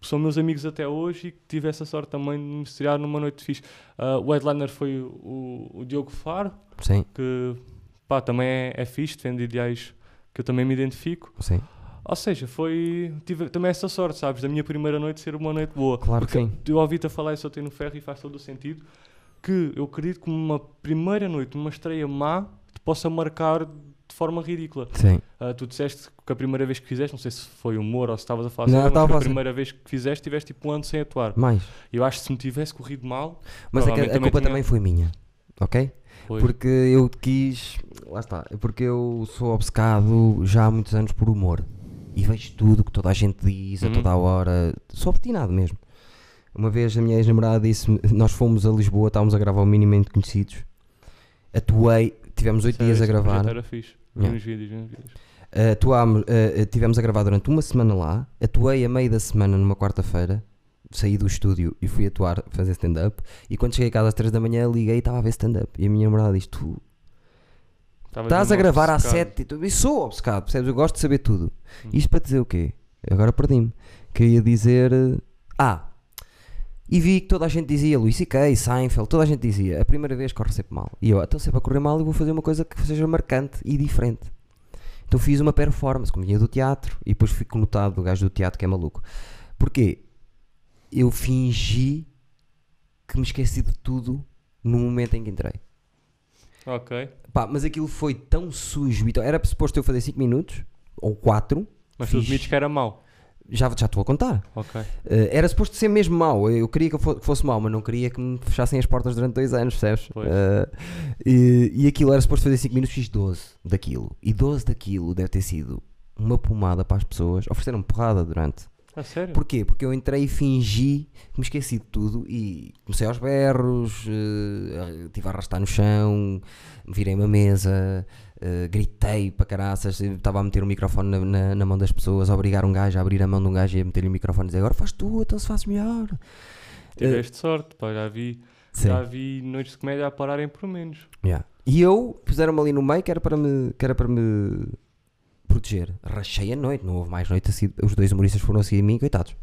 são meus amigos até hoje e que tive essa sorte também de me estrear numa noite fixe. Ah, o headliner foi o, o Diogo Faro, Sim, que pá, também é, é fixe, defende ideais que eu também me identifico. sim. Ou seja, foi. Tive também essa sorte, sabes? Da minha primeira noite ser uma noite boa. Claro que Porque sim. Eu ouvi-te a falar isso ontem no ferro e faz todo o sentido. Que eu acredito que uma primeira noite, uma estreia má, te possa marcar de forma ridícula. Sim. Ah, tu disseste que a primeira vez que fizeste, não sei se foi humor ou se estavas a falar Não, a mas a sério. primeira vez que fizeste, tiveste tipo um ano sem atuar. Mais. Eu acho que se me tivesse corrido mal, Mas é que a, a culpa também também foi minha. Ok? foi. Porque eu quis. Lá está. Porque eu sou obcecado já há muitos anos por humor. E vejo tudo que toda a gente diz a Uhum. toda a hora. Sou obstinado mesmo. Uma vez a minha ex-namorada disse Nós fomos a Lisboa, estávamos a gravar o Minimamente Conhecidos. Atuei, tivemos oito dias a gravar. Era fixe. Yeah. vídeos, vídeos. Uh, atuámos, uh, tivemos a gravar durante uma semana lá. Atuei a meio da semana numa quarta-feira. Saí do estúdio e fui atuar, fazer stand-up. E quando cheguei a casa às 3 da manhã, liguei e estava a ver stand-up. E a minha namorada disse: Tu Estás a gravar às obcecado. 7 e tu... E sou obcecado, percebes? Eu gosto de saber tudo. Hum. Isto para dizer o quê? Agora perdi-me. Queria dizer. Ah! E vi que toda a gente dizia, Luís C.K., Seinfeld, toda a gente dizia, a primeira vez corre sempre mal. E eu, então sempre a correr mal, eu vou fazer uma coisa que seja marcante e diferente. Então fiz uma performance, como vinha do teatro, e depois fui conotado do gajo do teatro que é maluco. Porquê? Eu fingi que me esqueci de tudo no momento em que entrei. Ok. Pá, mas aquilo foi tão sujo. Então, era suposto eu fazer 5 minutos, ou 4. Mas tu Fiz. admites que era mau. Já, já estou a contar. Ok. Eh, era suposto ser mesmo mau. Eu queria que, eu fo- que fosse mau, mas não queria que me fechassem as portas durante dois anos, percebes? Eh, e, e aquilo era suposto fazer 5 minutos, fiz 12 daquilo. E 12 daquilo deve ter sido uma pomada para as pessoas. Ofereceram porrada durante. A sério? Porquê? Porque eu entrei e fingi que me esqueci de tudo e comecei aos berros, eh, estive a arrastar no chão, virei-me a mesa, eh, gritei para caraças, estava a meter o microfone na, na- na mão das pessoas, a obrigar um gajo a abrir a mão de um gajo e a meter-lhe o microfone e dizer agora faz tu, então se fazes melhor. Tiveste sorte, pá, já vi, Sim. já vi noites de comédia a pararem por menos. Yeah. E eu puseram-me ali no meio que era para me, que era para me proteger. Rachei a noite, não houve mais noite. Os dois humoristas foram assim a mim, coitados.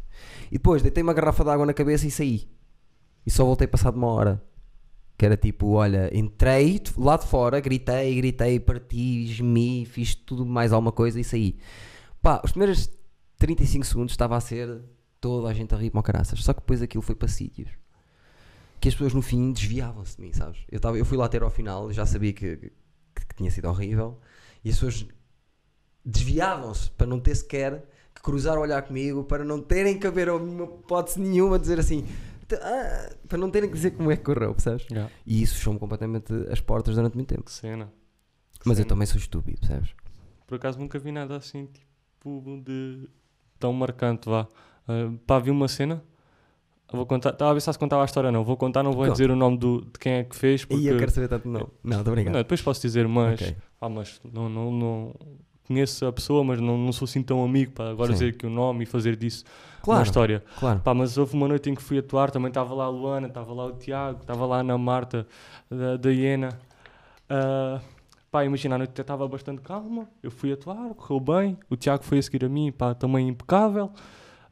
E depois deitei uma garrafa de água na cabeça e saí. E só voltei passado uma hora. Que era tipo, olha, entrei lá de fora, gritei, gritei, parti, gemi, fiz tudo mais alguma coisa e saí. Pá, os primeiros 35 segundos estava a ser toda a gente a rir como caraças. Só que depois aquilo foi para sítios que as pessoas no fim desviavam-se de mim, sabes? Eu, tava, eu fui lá ter ao final, já sabia que, que, que tinha sido horrível, e as pessoas desviavam-se para não ter sequer que cruzar o olhar comigo, para não terem que haver uma hipótese nenhuma de dizer assim, "T- ah", para não terem que dizer como é que correu, percebes? Já. E isso fechou-me completamente as portas durante muito tempo. Que cena. Que Mas eu cena. também sou estúpido, percebes? Por acaso nunca vi nada assim, tipo, de tão marcante, vá. Ah, pá, vi uma cena. Vou contar, estava a ver se contava a história, não. Vou contar, não vou Conta. dizer o nome do, de quem é que fez, porque... E eu quero saber tanto, não. Não, estou Não, brincando. depois posso dizer, mas... Ok. Ah, mas não, não, não conheço a pessoa, mas não, não sou assim tão amigo para agora Sim. dizer aqui o nome e fazer disso uma Claro, história. claro. Pá, mas houve uma noite em que fui atuar, também estava lá a Luana, estava lá o Tiago, estava lá a Ana Marta, da, da Iena. Ah, pá, imagina, a noite até estava bastante calma, eu fui atuar, correu bem, o Tiago foi a seguir a mim, pá, também impecável.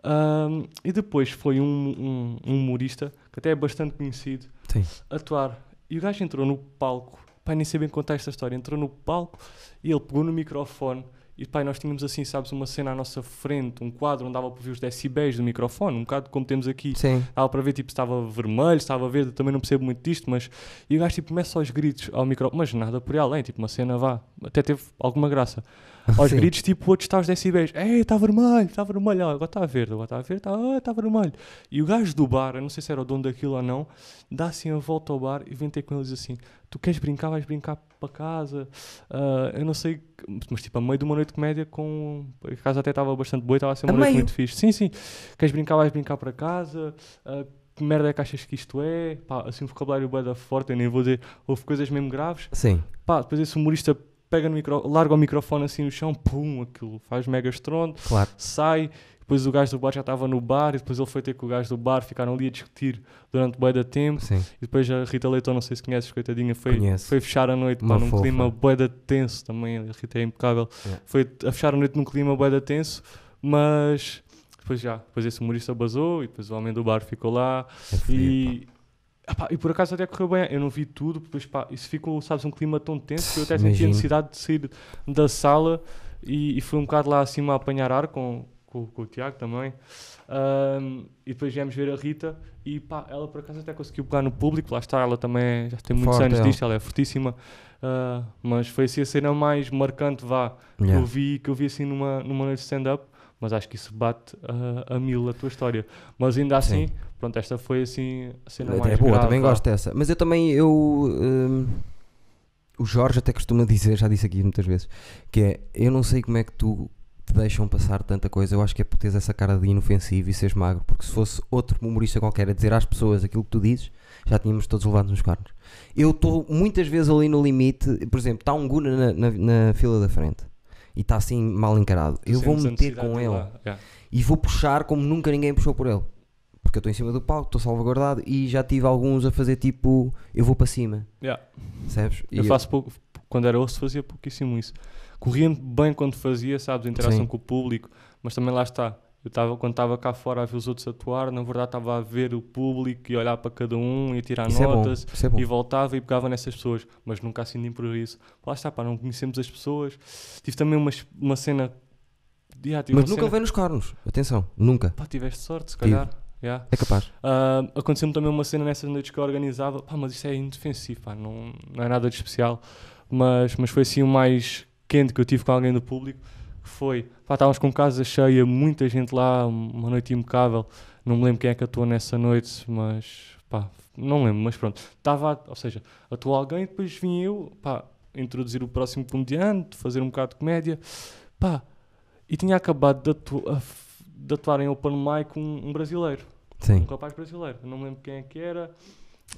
Ah, e depois foi um, um, um humorista, que até é bastante conhecido, Sim. atuar. E o gajo entrou no palco, pai, nem sei bem contar esta história, entrou no palco e ele pegou no microfone e pai, nós tínhamos assim, sabes, uma cena à nossa frente, um quadro onde dava para ver os decibéis do microfone, um bocado como temos aqui. Sim. Dava para ver, tipo, se estava vermelho, se estava verde, também não percebo muito disto, mas... E o gajo, tipo, começa aos gritos ao microfone, mas nada por aí além, tipo, uma cena vá, até teve alguma graça. Aos Sim. gritos, tipo, outro está aos decibéis, ei, está vermelho, está vermelho, ah, agora está verde, agora está verde, está ah, está vermelho. E o gajo do bar, eu não sei se era o dono daquilo ou não, dá assim a volta ao bar e vem ter com ele e diz assim, tu queres brincar, vais brincar para casa, Ah, eu não sei, mas tipo, a meio de uma noite de comédia com... A casa até estava bastante boa e estava a ser A uma noite meio? muito fixe. Sim, sim, queres brincar, vais brincar para casa, ah, que merda é que achas que isto é? Pá, assim um vocabulário bué da forte, eu nem vou dizer, houve coisas mesmo graves. Sim. Pá, depois esse humorista pega no micro, larga o microfone assim no chão, pum, aquilo faz mega estrondo, Claro. sai, depois o gajo do bar já estava no bar, e depois ele foi ter com o gajo do bar, ficaram ali a discutir durante bué da tempo, Sim. e depois a Rita Leitão, não sei se conheces, coitadinha, foi, Conheço. foi fechar a noite pá, num fofa. clima bué da tenso também, a Rita é impecável, Yeah. foi a fechar a noite num clima bué da tenso, mas depois já, depois esse humorista basou, e depois o homem do bar ficou lá, É e, e por acaso até correu bem, eu não vi tudo, depois pá, isso ficou, sabes, um clima tão tenso que eu até senti a necessidade de sair da sala e, e fui um bocado lá acima a apanhar ar com, com, com o Tiago também. Ahm, e depois viemos ver a Rita e pá, ela por acaso até conseguiu pegar no público, lá está, ela também é- já tem muitos Forte anos ela. disto, ela é fortíssima. Ah, mas foi assim a cena mais marcante, vá, que, Yeah. eu vi, que eu vi assim numa, numa noite de stand-up, mas acho que isso bate ah, a mil a tua história. Mas ainda assim, Sim. pronto, esta foi assim a cena É mais boa, grave, também vá. gosto dessa. Mas eu também, eu. hum, o Jorge até costuma dizer, já disse aqui muitas vezes, que é: eu não sei como é que tu te deixam passar tanta coisa. Eu acho que é por teres essa cara de inofensivo e seres magro. Porque se fosse outro humorista qualquer a dizer às pessoas aquilo que tu dizes, já tínhamos todos levado nos carnos. Eu estou muitas vezes ali no limite. Por exemplo, está um Guna na, na, na fila da frente e está assim mal encarado. Tu Eu vou meter com ele yeah. e vou puxar como nunca ninguém puxou por ele. Porque eu estou em cima do palco, estou salvaguardado e já tive alguns a fazer tipo, eu vou para cima, Yeah. percebes? E Eu faço pouco, quando era osso fazia pouquíssimo isso. Corria bem quando fazia, sabes, a interação Sim. com o público, mas também lá está. Eu tava, quando estava cá fora a ver os outros atuar, na verdade estava a ver o público e olhar para cada um e tirar Isso é bom, notas isso é bom. e voltava e pegava nessas pessoas, mas nunca assim de improviso. Lá está, pá, não conhecemos as pessoas. Tive também uma, uma cena. Yeah, Mas nunca cena- nos cornos, atenção, nunca, Pá, tiveste sorte, se calhar. Yeah. é capaz. Ah, Aconteceu-me também uma cena nessas noites que eu organizava, pá, mas isto é indefensivo, pá, não, não é nada de especial, mas, mas foi assim o mais quente que eu tive com alguém do público, que foi, pá, estávamos com casa cheia, muita gente lá, uma noite impecável, não me lembro quem é que atuou nessa noite, mas, pá, não lembro, mas pronto, estava, ou seja, atuou alguém, depois vim eu, pá, introduzir o próximo comediante, fazer um bocado de comédia, pá, e tinha acabado de, atu- de atuar em open mic um, um brasileiro um Sim, rapaz brasileiro. Não me lembro quem é que era.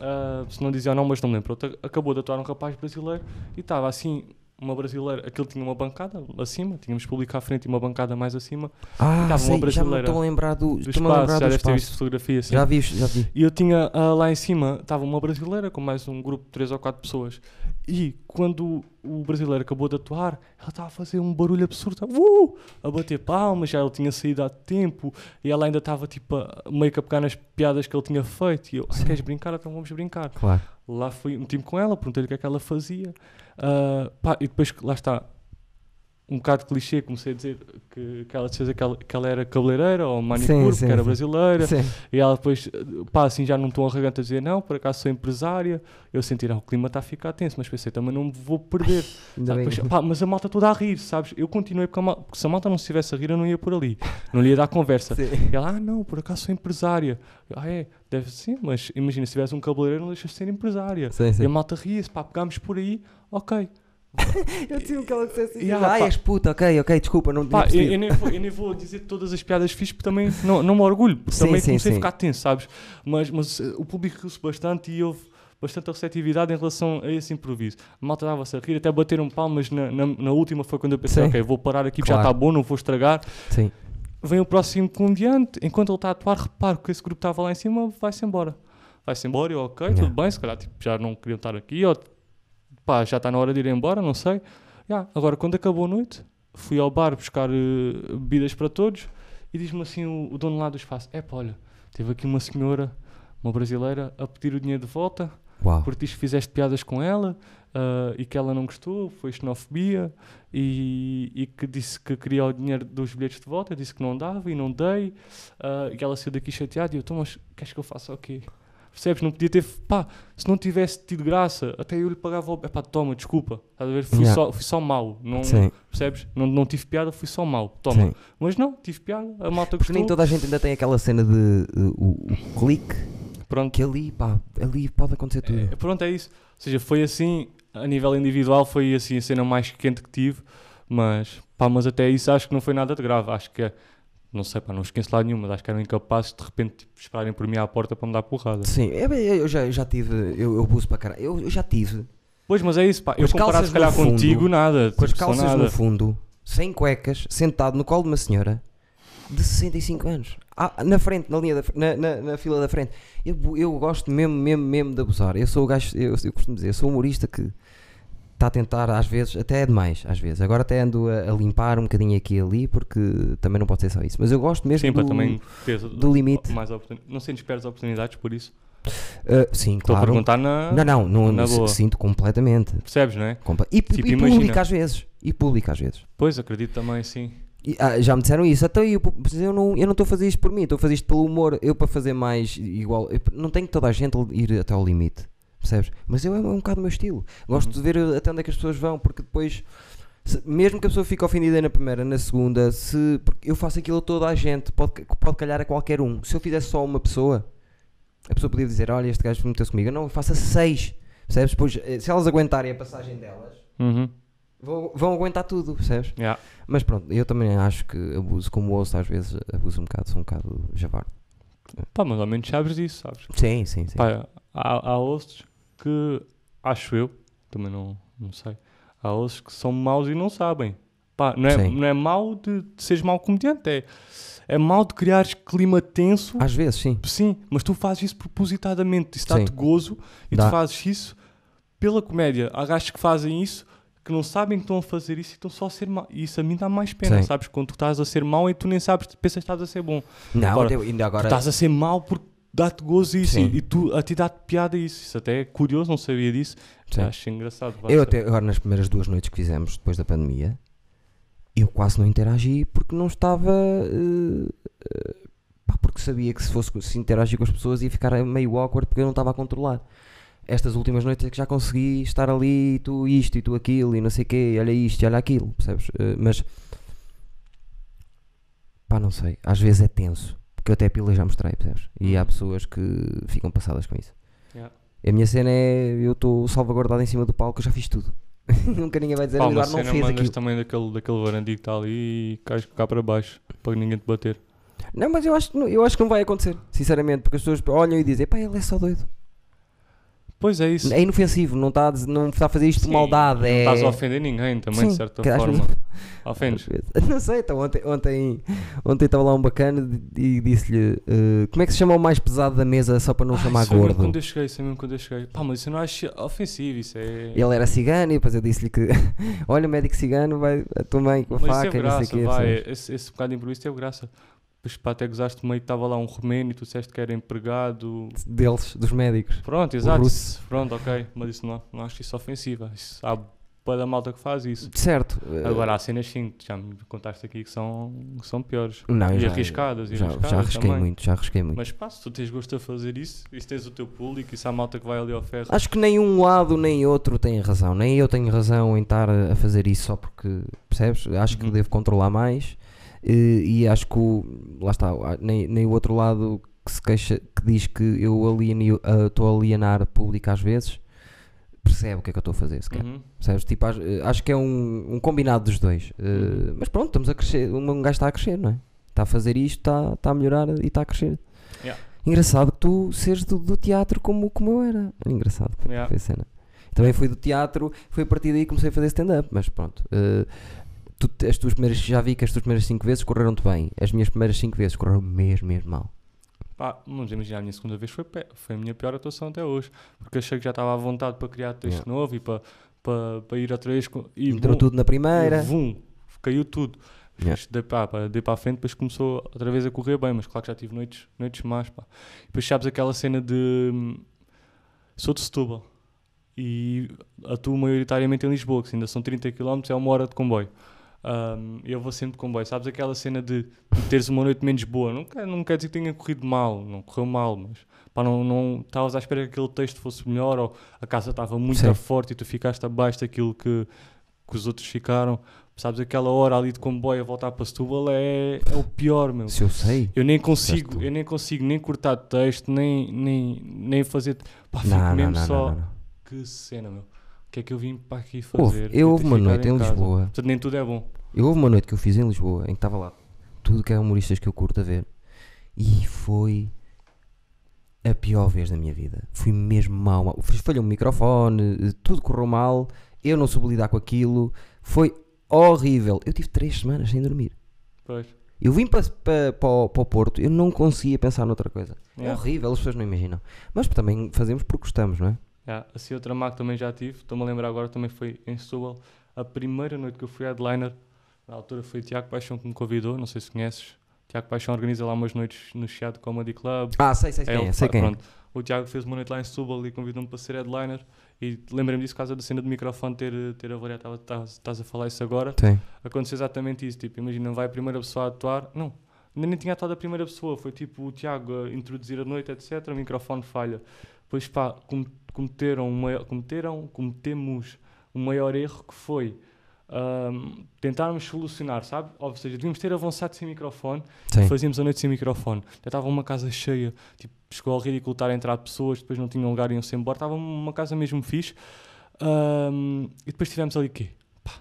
ah, se não dizia o nome, mas não me lembro. Acabou de atuar um rapaz brasileiro e estava assim, uma brasileira. Aquele tinha uma bancada acima, tínhamos público à frente e uma bancada mais acima. ah, Estava uma sei, já me brasileira estou a lembrar do, Do espaço, lembrar já do deves ter visto espaço. fotografia assim. Já vi, já vi. E eu tinha ah, lá em cima, estava uma brasileira com mais um grupo de três ou quatro pessoas. E quando o brasileiro acabou de atuar, ela estava a fazer um barulho absurdo, uh, a bater palmas, já ele tinha saído há tempo e ela ainda estava tipo a- meio que a pegar nas piadas que ele tinha feito. E eu, "Ah, queres brincar? Então vamos brincar. Claro. Lá fui, meti-me com ela, perguntei-lhe o que é que ela fazia. Ah, pá, e depois, lá está, um bocado clichê, comecei a dizer que, que ela dizia que que ela era cabeleireira ou manicure, sim, que era sim. brasileira. Sim. E ela depois, pá, assim já não tão arrogante a dizer, não, por acaso sou empresária. Eu senti, não, o clima está a ficar tenso, mas pensei, também não me vou perder. Ah, bem. depois, pá, mas a malta toda a rir, sabes? Eu continuei, porque, a mal- porque se a malta não estivesse a rir, eu não ia por ali. Não lhe ia dar conversa. Sim. E ela, ah, não, por acaso sou empresária. Eu, ah, é? Deve ser, mas imagina, se tivesse um cabeleireiro, não deixas de ser empresária. Sim, E a sim. malta ria-se, pá, pegámos por aí, ok. Eu tinha que ela dissesse assim, Yeah, ah, pá. és puta, ok, ok, desculpa, não Pá, eu, eu nem vou, eu nem vou dizer todas as piadas fixe porque também não, não me orgulho, porque Sim, também sim, comecei sim. a ficar tenso, sabes? Mas, mas eh, o público riu-se bastante e houve bastante receptividade em relação a esse improviso. A malta dava-se a rir, até bateram palmas na, na, na última foi quando eu pensei, Sim. ok, vou parar aqui, já Claro. está bom, não vou estragar. Sim. Vem o próximo comediante, enquanto ele está a atuar, reparo que esse grupo estava lá em cima, vai-se embora. Vai-se embora, eu, ok, Yeah. tudo bem, se calhar tipo, já não queriam estar aqui, ou pá, já está na hora de ir embora, não sei. Yeah, Agora, quando acabou a noite, fui ao bar buscar eh, bebidas para todos e diz-me assim o, o dono lá do espaço: É pá, olha, teve aqui uma senhora, uma brasileira, a pedir o dinheiro de volta Uau. porque diz que fizeste piadas com ela ah, e que ela não gostou, foi xenofobia e, e que disse que queria o dinheiro dos bilhetes de volta, disse que não dava e não dei ah, e que ela saiu daqui chateada e eu, então mas queres que eu faça o quê? Percebes? Não podia ter, pá, se não tivesse tido graça, até eu lhe pagava, o pá, toma, desculpa, estás a ver? Fui, Yeah. só, fui só mau, não, Sim, percebes? Não, não tive piada, fui só mau, toma. sim. Mas não, tive piada, a malta Porque nem gostou, toda a gente ainda tem aquela cena de uh, o, o clique, pronto. que ali, pá, ali pode acontecer tudo. É, pronto, é isso. Ou seja, foi assim, a nível individual, foi assim a cena mais quente que tive, mas, pá, mas até isso acho que não foi nada de grave. Acho que, é- não sei, pá, não esqueço lá nenhum, mas acho que eram incapazes de de repente tipo, esperarem por mim à porta para me dar porrada. Sim, é eu já, eu já tive, eu, eu abuso para caralho. Eu, eu já tive Pois, mas é isso, pá. Com Eu comparado se calhar fundo, contigo, nada. Com as tipo, calças nada. no fundo, sem cuecas, sentado no colo de uma senhora de 65 anos. Ah, na frente, na linha da, na, na, na fila da frente. Eu, eu gosto mesmo, mesmo, mesmo de abusar. Eu sou o gajo, eu, eu costumo dizer, eu sou humorista que está a tentar, às vezes, até é demais, às vezes. Agora até ando a, a limpar um bocadinho aqui e ali, porque também não pode ser só isso. Mas eu gosto mesmo Sim, do, também do limite. mais Não sentes perdes oportunidades por isso? Ah, sim, Estou a claro. perguntar na. Não, não, não, na s- boa. sinto completamente. Percebes, não é? E, Tipo, e público às vezes. E público às vezes. Pois, acredito também, sim. E, ah, já me disseram isso, até eu, eu não eu não estou a fazer isto por mim, estou a fazer isto pelo humor. Eu para fazer mais igual, não tenho que toda a gente ir até ao limite, percebes? Mas eu é um bocado o meu estilo. Gosto Uhum. de ver até onde é que as pessoas vão, porque depois, se- mesmo que a pessoa fique ofendida na primeira, na segunda, se eu faço aquilo a toda a gente, pode, pode calhar a qualquer um. Se eu fizesse só uma pessoa, a pessoa podia dizer: Olha, este gajo meteu-se comigo. Eu não, eu faço a seis, percebes? Depois, eh, se elas aguentarem a passagem delas, Uhum. vão, vão aguentar tudo, percebes? Yeah. Mas pronto, eu também acho que abuso, como ouço às vezes, abuso um bocado, sou um bocado javardo. Pá, mas ao menos sabes disso, sabes? Sim, sim, sim. Pá, há, há ossos que, acho eu, também não, não sei, há ossos que são maus e não sabem. Pá, não é, Sim. não é mau de, de seres mau comediante, é, é mau de criares clima tenso. Às vezes, sim. Sim, mas tu fazes isso propositadamente, isso dá-te gozo e Dá. tu fazes isso pela comédia. Há gajos que fazem isso que não sabem que estão a fazer isso e estão só a ser mau. E isso a mim dá mais pena, Sim. sabes? Quando tu estás a ser mau e tu nem sabes, pensas que estás a ser bom. Não, Agora, ainda Tu agora. estás a ser mau porque dá-te gozo isso Sim. e, e tu, a ti dá-te piada isso. Isso até é curioso, não sabia disso. Sim. Acho engraçado. Eu até agora nas primeiras duas noites que fizemos depois da pandemia, eu quase não interagi porque não estava. eh, eh, pá, porque sabia que se fosse se interagir com as pessoas ia ficar meio awkward porque eu não estava a controlar. Estas últimas noites é que já consegui estar ali, tu isto e tu aquilo e não sei o quê, olha isto e olha aquilo, percebes? Eh, mas pá, não sei, às vezes é tenso, porque eu até a pila já mostrei, percebes? E há pessoas que ficam passadas com isso. Yeah. A minha cena é eu estou salvaguardado em cima do palco, eu já fiz tudo. Nunca ninguém vai dizer, Pá, "Ah, uma Eduardo não fez aquilo. também daquele, daquele varandigo que está ali e cais cá para baixo para ninguém te bater. Não, mas eu acho, eu acho que não vai acontecer, sinceramente, porque as pessoas olham e dizem, pá, ele é só doido. Pois é isso. É inofensivo, não está a, não está a fazer isto Sim, maldade. Não é... estás a ofender ninguém também, Sim, de certa forma. Ofendes. Não sei, então ontem ontem ontem estava lá um bacana e disse-lhe eh, como é que se chama o mais pesado da mesa só para não Ah, chamar isso é gordo. quando eu cheguei, isso é mesmo quando eu cheguei. Pá, mas isso eu não acho ofensivo, isso é... Ele era cigano e depois eu disse-lhe que olha, médico cigano, vai a tua mãe com a Mas isso faca teve e não sei o graça, quê. vai, percebes? esse, esse bocado de improviso teve graça. Depois pá, até gozaste meio que estava lá um romeno e tu disseste que era empregado. Deles, dos médicos. Pronto, exato. Pronto, ok. Mas isso não, não acho isso ofensivo. Isso, há boa da malta que faz isso. Certo. eh, Agora há cenas sim, já me contaste aqui que são, que são piores. não, e já, arriscadas. E já, arriscadas já arrisquei também. muito, já arrisquei muito. Mas pá, se tu tens gosto a fazer isso, e se tens o teu público, e se há malta que vai ali ao ferro. Acho que nem um lado nem outro tem razão. Nem eu tenho razão em estar a a fazer isso só porque, percebes? Acho que Uhum. devo controlar mais. Eh, E acho que, o, lá está, nem, nem o outro lado que se queixa, que diz que eu alieno- ah, estou a alienar público às vezes, percebe o que é que eu estou a fazer, sequer. Uhum. Percebes? Tipo, acho, eh, acho que é um, um combinado dos dois. Eh, Uhum. Mas pronto, estamos a crescer. Um gajo está a crescer, não é? Está a fazer isto, está, está a melhorar e está a crescer. Yeah. Engraçado que tu seres do, do teatro como, como eu era. Engraçado. Foi, Yeah. foi a cena. Também fui do teatro, foi a partir daí que comecei a fazer stand-up, mas pronto. eh, tu, as tuas primeiras, já vi que as tuas primeiras 5 vezes correram-te bem. As minhas primeiras 5 vezes correram mesmo, mesmo mal. Pá, vamos imaginar, a minha segunda vez foi, foi a minha pior atuação até hoje. Porque achei que já estava à vontade para criar texto Yeah. novo e para, para, para ir outra vez. E Entrou bum, tudo na primeira. vum, caiu tudo. Yeah. Dei para, pá, dei para a frente, depois começou outra vez a correr bem, mas claro que já tive noites, noites más. Pá. E depois sabes aquela cena de. hum, Sou de Setúbal e atuo maioritariamente em Lisboa, que ainda são 30 km, é uma hora de comboio. Um, eu vou sempre de comboio. Sabes aquela cena de, de teres uma noite menos boa? Não quer, não quer dizer que tenha corrido mal, não correu mal, mas pá, não não estavas à espera que aquele texto fosse melhor ou a casa estava muito Sim. forte e tu ficaste abaixo daquilo que, que os outros ficaram. Sabes, aquela hora ali de comboio a voltar para Setúbal é, é o pior, meu. Se eu sei. Eu nem consigo, eu nem consigo nem cortar texto, nem, nem, nem fazer. Pá, fico Não, mesmo não, só. Que cena, meu. O que é que eu vim para aqui Houve, fazer? eu houve uma noite em casa. Lisboa. Portanto, nem tudo é bom. Eu houve uma noite que eu fiz em Lisboa em que estava lá tudo que é humoristas que eu curto a ver e foi a pior vez da minha vida. Fui mesmo mal. mal. Falhou o microfone, tudo correu mal. Eu não soube lidar com aquilo. Foi horrível. Eu tive três semanas sem dormir. Pois. Eu vim para, para, para, o, para o Porto, eu não conseguia pensar noutra coisa. É Yeah. horrível, as pessoas não imaginam. Mas também fazemos porque gostamos, não é? Yeah, assim, outra marca também já tive, estou-me a lembrar agora, também foi em Setúbal. A primeira noite que eu fui headliner, na altura foi o Tiago Paixão que me convidou, não sei se conheces. Tiago Paixão organiza lá umas noites no Chiado Comedy Club. Ah, sei, sei quem é, sei quem é. O Tiago fez uma noite lá em Setúbal e convidou-me para ser headliner. E lembrei-me disso por causa da cena do microfone ter, ter avariado. Estás a falar isso agora. Sim. Aconteceu exatamente isso. Tipo, imagina, vai a primeira pessoa a atuar. Não, ainda nem tinha atuado a primeira pessoa. Foi tipo o Tiago a introduzir a noite, etc. O microfone falha. Depois, pá, com- cometeram, um maior- cometeram, cometemos um maior erro que foi ahm, tentarmos solucionar, sabe? Ou seja, devíamos ter avançado sem microfone Sim. fazíamos a noite sem microfone. Já estava uma casa cheia, tipo, chegou ao ridículo estar a entrar pessoas, depois não tinham lugar e iam-se embora. Estava uma casa mesmo fixe. Ahm, e depois tivemos ali quê? Pá,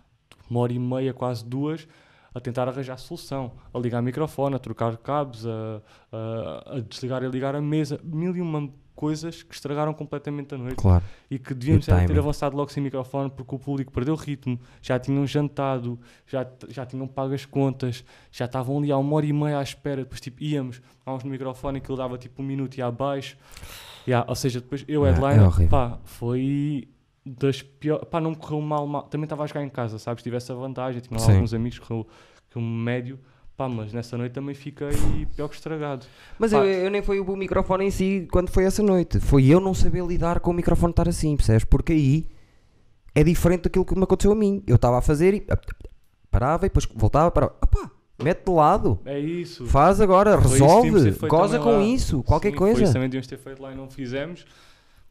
uma hora e meia, quase duas, a tentar arranjar solução. A ligar microfone, a trocar cabos, a, a- a desligar e ligar a mesa. Mil e uma coisas que estragaram completamente a noite Claro. e que devíamos E o ter avançado logo sem microfone porque o público perdeu o ritmo, já tinham jantado, já, já tinham pago as contas, já estavam ali há uma hora e meia à espera, depois tipo íamos, vamos no microfone e aquilo dava tipo um minuto e abaixo. Yeah, ou seja, depois eu, Ah, é horrível. pá, foi das piores, pá, não me correu mal, mal. também estava a jogar em casa, sabes, tive essa vantagem, tinha lá alguns amigos que correu, correu médio, pá, mas nessa noite também fiquei pior que estragado. Mas eu, eu nem foi o microfone em si quando foi essa noite. Foi eu não saber lidar com o microfone estar assim, percebes? Porque aí é diferente daquilo que me aconteceu a mim. Eu estava a fazer e parava e depois voltava para. Opá, mete de lado. É isso. Faz agora, Foi resolve, goza com lá. isso, qualquer Sim, Foi isso coisa. também devíamos ter feito lá e não fizemos.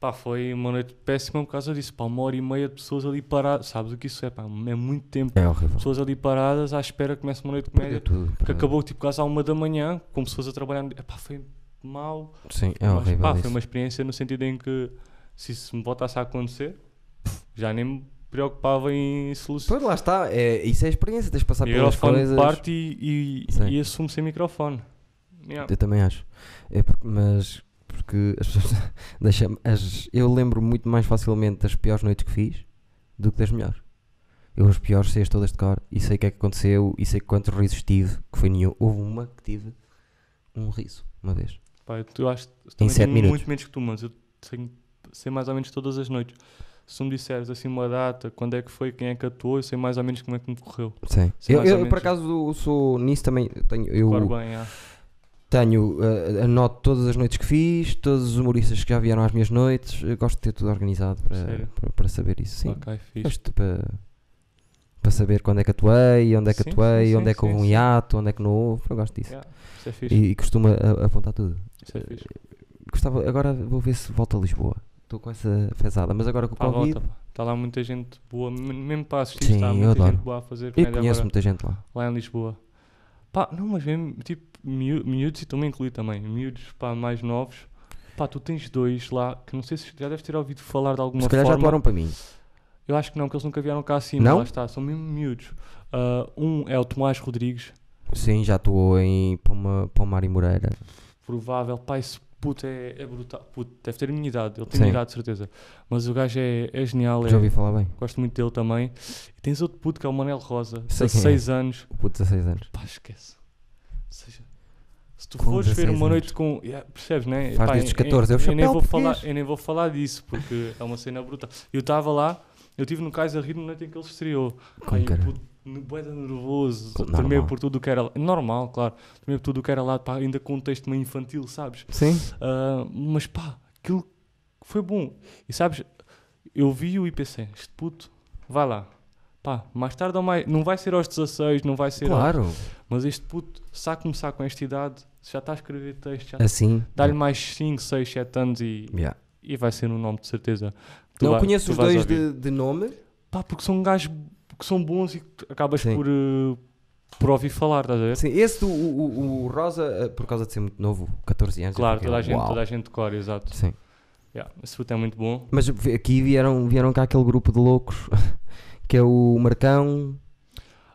Pá, foi uma noite péssima por causa disso. Pá, uma hora e meia de pessoas ali paradas. Sabes o que isso é? Pá, é muito tempo. É horrível. Pessoas ali paradas à espera que comece uma noite de comédia. tudo. Que acabou tipo quase à uma da manhã, com pessoas a trabalhar. Epá, foi mau. Sim, é Mas, horrível. pá, isso. foi uma experiência no sentido em que se isso me voltasse a acontecer, já nem me preocupava em solucionar. Pois lá está, é, isso é experiência, tens de passar pelas Microfone coisas. parte e, e, e assumo sem microfone. Yeah. Eu também acho. É mas porque as pessoas deixam as Eu lembro muito mais facilmente das piores noites que fiz do que das melhores. Eu as piores sei as todas de cor e sei o que é que aconteceu e sei quantos risos tive, que foi nenhum. Houve uma que tive um riso, uma vez. Pá, eu, eu acho que sete tenho minutos. muito menos que tu, mas eu tenho, sei mais ou menos todas as noites. Se me disseres assim uma data, quando é que foi, quem é que atuou, eu sei mais ou menos como é que me correu. Sim. Sei Eu, eu, por acaso sou nisso também. Tenho, eu Claro bem, ah. Tenho, eh, anoto todas as noites que fiz, todos os humoristas que já vieram às minhas noites. Eu gosto de ter tudo organizado para, para, para saber isso. Sim. Ok, fixe. Gosto para, para saber quando é que atuei, onde é que Sim, atuei, sim, onde é que houve um hiato, onde é que não houve. Eu gosto disso. Yeah, é fixe. E, e costuma a- apontar tudo. Isso é fixe. Gostava, agora vou ver se volto a Lisboa. Estou com essa fezada, mas agora com o Pá, Covid. volta. Está lá muita gente boa, mesmo para assistir, Sim, está muita adoro. gente boa a fazer Eu conheço agora, muita gente lá. lá em Lisboa. Pá, não, mas mesmo, tipo, miú- miúdos, e tu me inclui também, miúdos, pá, mais novos. Pá, tu tens dois lá, que não sei se já deves ter ouvido falar de alguma Se calhar já forma. atuaram para mim. Eu acho que não, que eles nunca vieram cá acima, Não? lá está, são mesmo miúdos. Ah, um é o Tomás Rodrigues, Sim, já atuou em Palma, Palmar e Moreira. provável, pá, esse puto é, é brutal, puto, deve ter a minha idade, ele tem a minha idade de certeza. Mas o gajo é, é genial, Já é, ouvi falar bem. gosto muito dele também. E tens outro puto que é o Manel Rosa, Sei quem é. 16 anos, O puto de 16 anos. pá, esquece. Ou seja, se tu Com fores ver 16 uma anos. noite com. yeah, percebes, né? Faz Pá, desde os eu- 14, é eu, nem vou falar, eu nem vou falar disso, porque é uma cena brutal. Eu estava lá, eu estive no Cais a rir na noite em que ele estreou. Como no- bué de nervoso, tremeu normal. por tudo o que era. Normal, claro. Tremeu por tudo o que era lá, pá, ainda com um texto meio infantil, sabes? Sim? Ah, mas pá, aquilo foi bom. E sabes, eu vi o IPC, este puto, vai lá. Pá, mais tarde ou mais. Não vai ser aos 16, não vai ser. aos- Claro. mas este puto, se a começar com esta idade, já está a escrever texto, Assim. dá-lhe mais 5, 6, 7 anos e, Yeah. e vai ser um nome de certeza. Tu Não vai- conheço os dois de, de nome. Pá, porque são gajos que são bons e acabas Sim. por, eh, por ouvir falar, estás a ver? Sim, esse do o, o- o Rosa, eh, por causa de ser muito novo, 14 anos. Claro, toda a, gente, toda a gente decora, exato. Sim. Yeah, esse puto é muito bom. Mas aqui vieram, vieram cá aquele grupo de loucos que é o Marcão,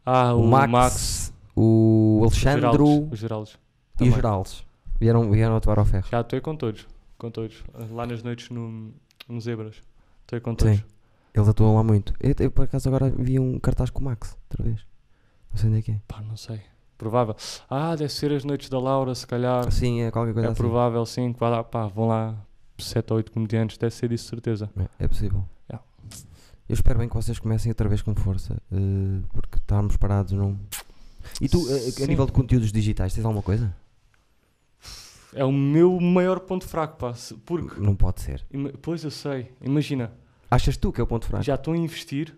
Ah, o, o, Max, Max, o o Alexandro Geraldes, Geraldes. e o também. Geraldes. Vieram, vieram atuar ao ferro. Já atuei com todos. com todos. Lá nas noites no, no Zebras. Estou com todos. Sim. Eles atuam lá muito. Eu, eu, por acaso agora vi um cartaz com o Max, outra vez. Não sei onde é que é. Pá, não sei. Provável. Ah, deve ser as noites da Laura, se calhar. Sim, é qualquer coisa é assim. provável, sim. Que lá, pá, vão lá 7 ou 8 comediantes. Deve ser isso, certeza. É, é possível. Yeah. Eu espero bem que vocês comecem outra vez com força, eh, porque estarmos parados não. E tu, eh, a nível de conteúdos digitais, tens alguma coisa? É o meu maior ponto fraco, pá. Porque, Não pode ser. pois eu sei, imagina, Achas tu que é o ponto fraco? já estou a investir,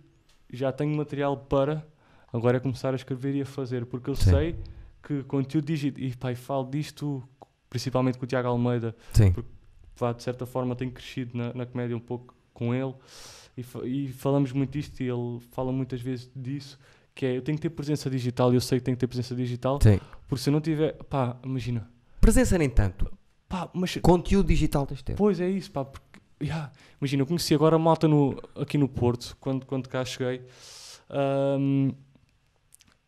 já tenho material para, agora é começar a escrever e a fazer, porque eu Sim. sei que conteúdo digital, e pá, e falo disto principalmente com o Tiago Almeida, Sim. pá, de certa forma tenho crescido na, na comédia um pouco com ele e, e falamos muito disto e ele fala muitas vezes disso, que é eu tenho que ter presença digital e eu sei que tenho que ter presença digital, Sim. porque se eu não tiver, pá, imagina, Presença nem tanto. pá, mas Conteúdo digital tens de ter. Pois é isso, pá, porque, yeah, imagina, eu conheci agora a malta no, aqui no Porto, quando, quando cá cheguei, ahm,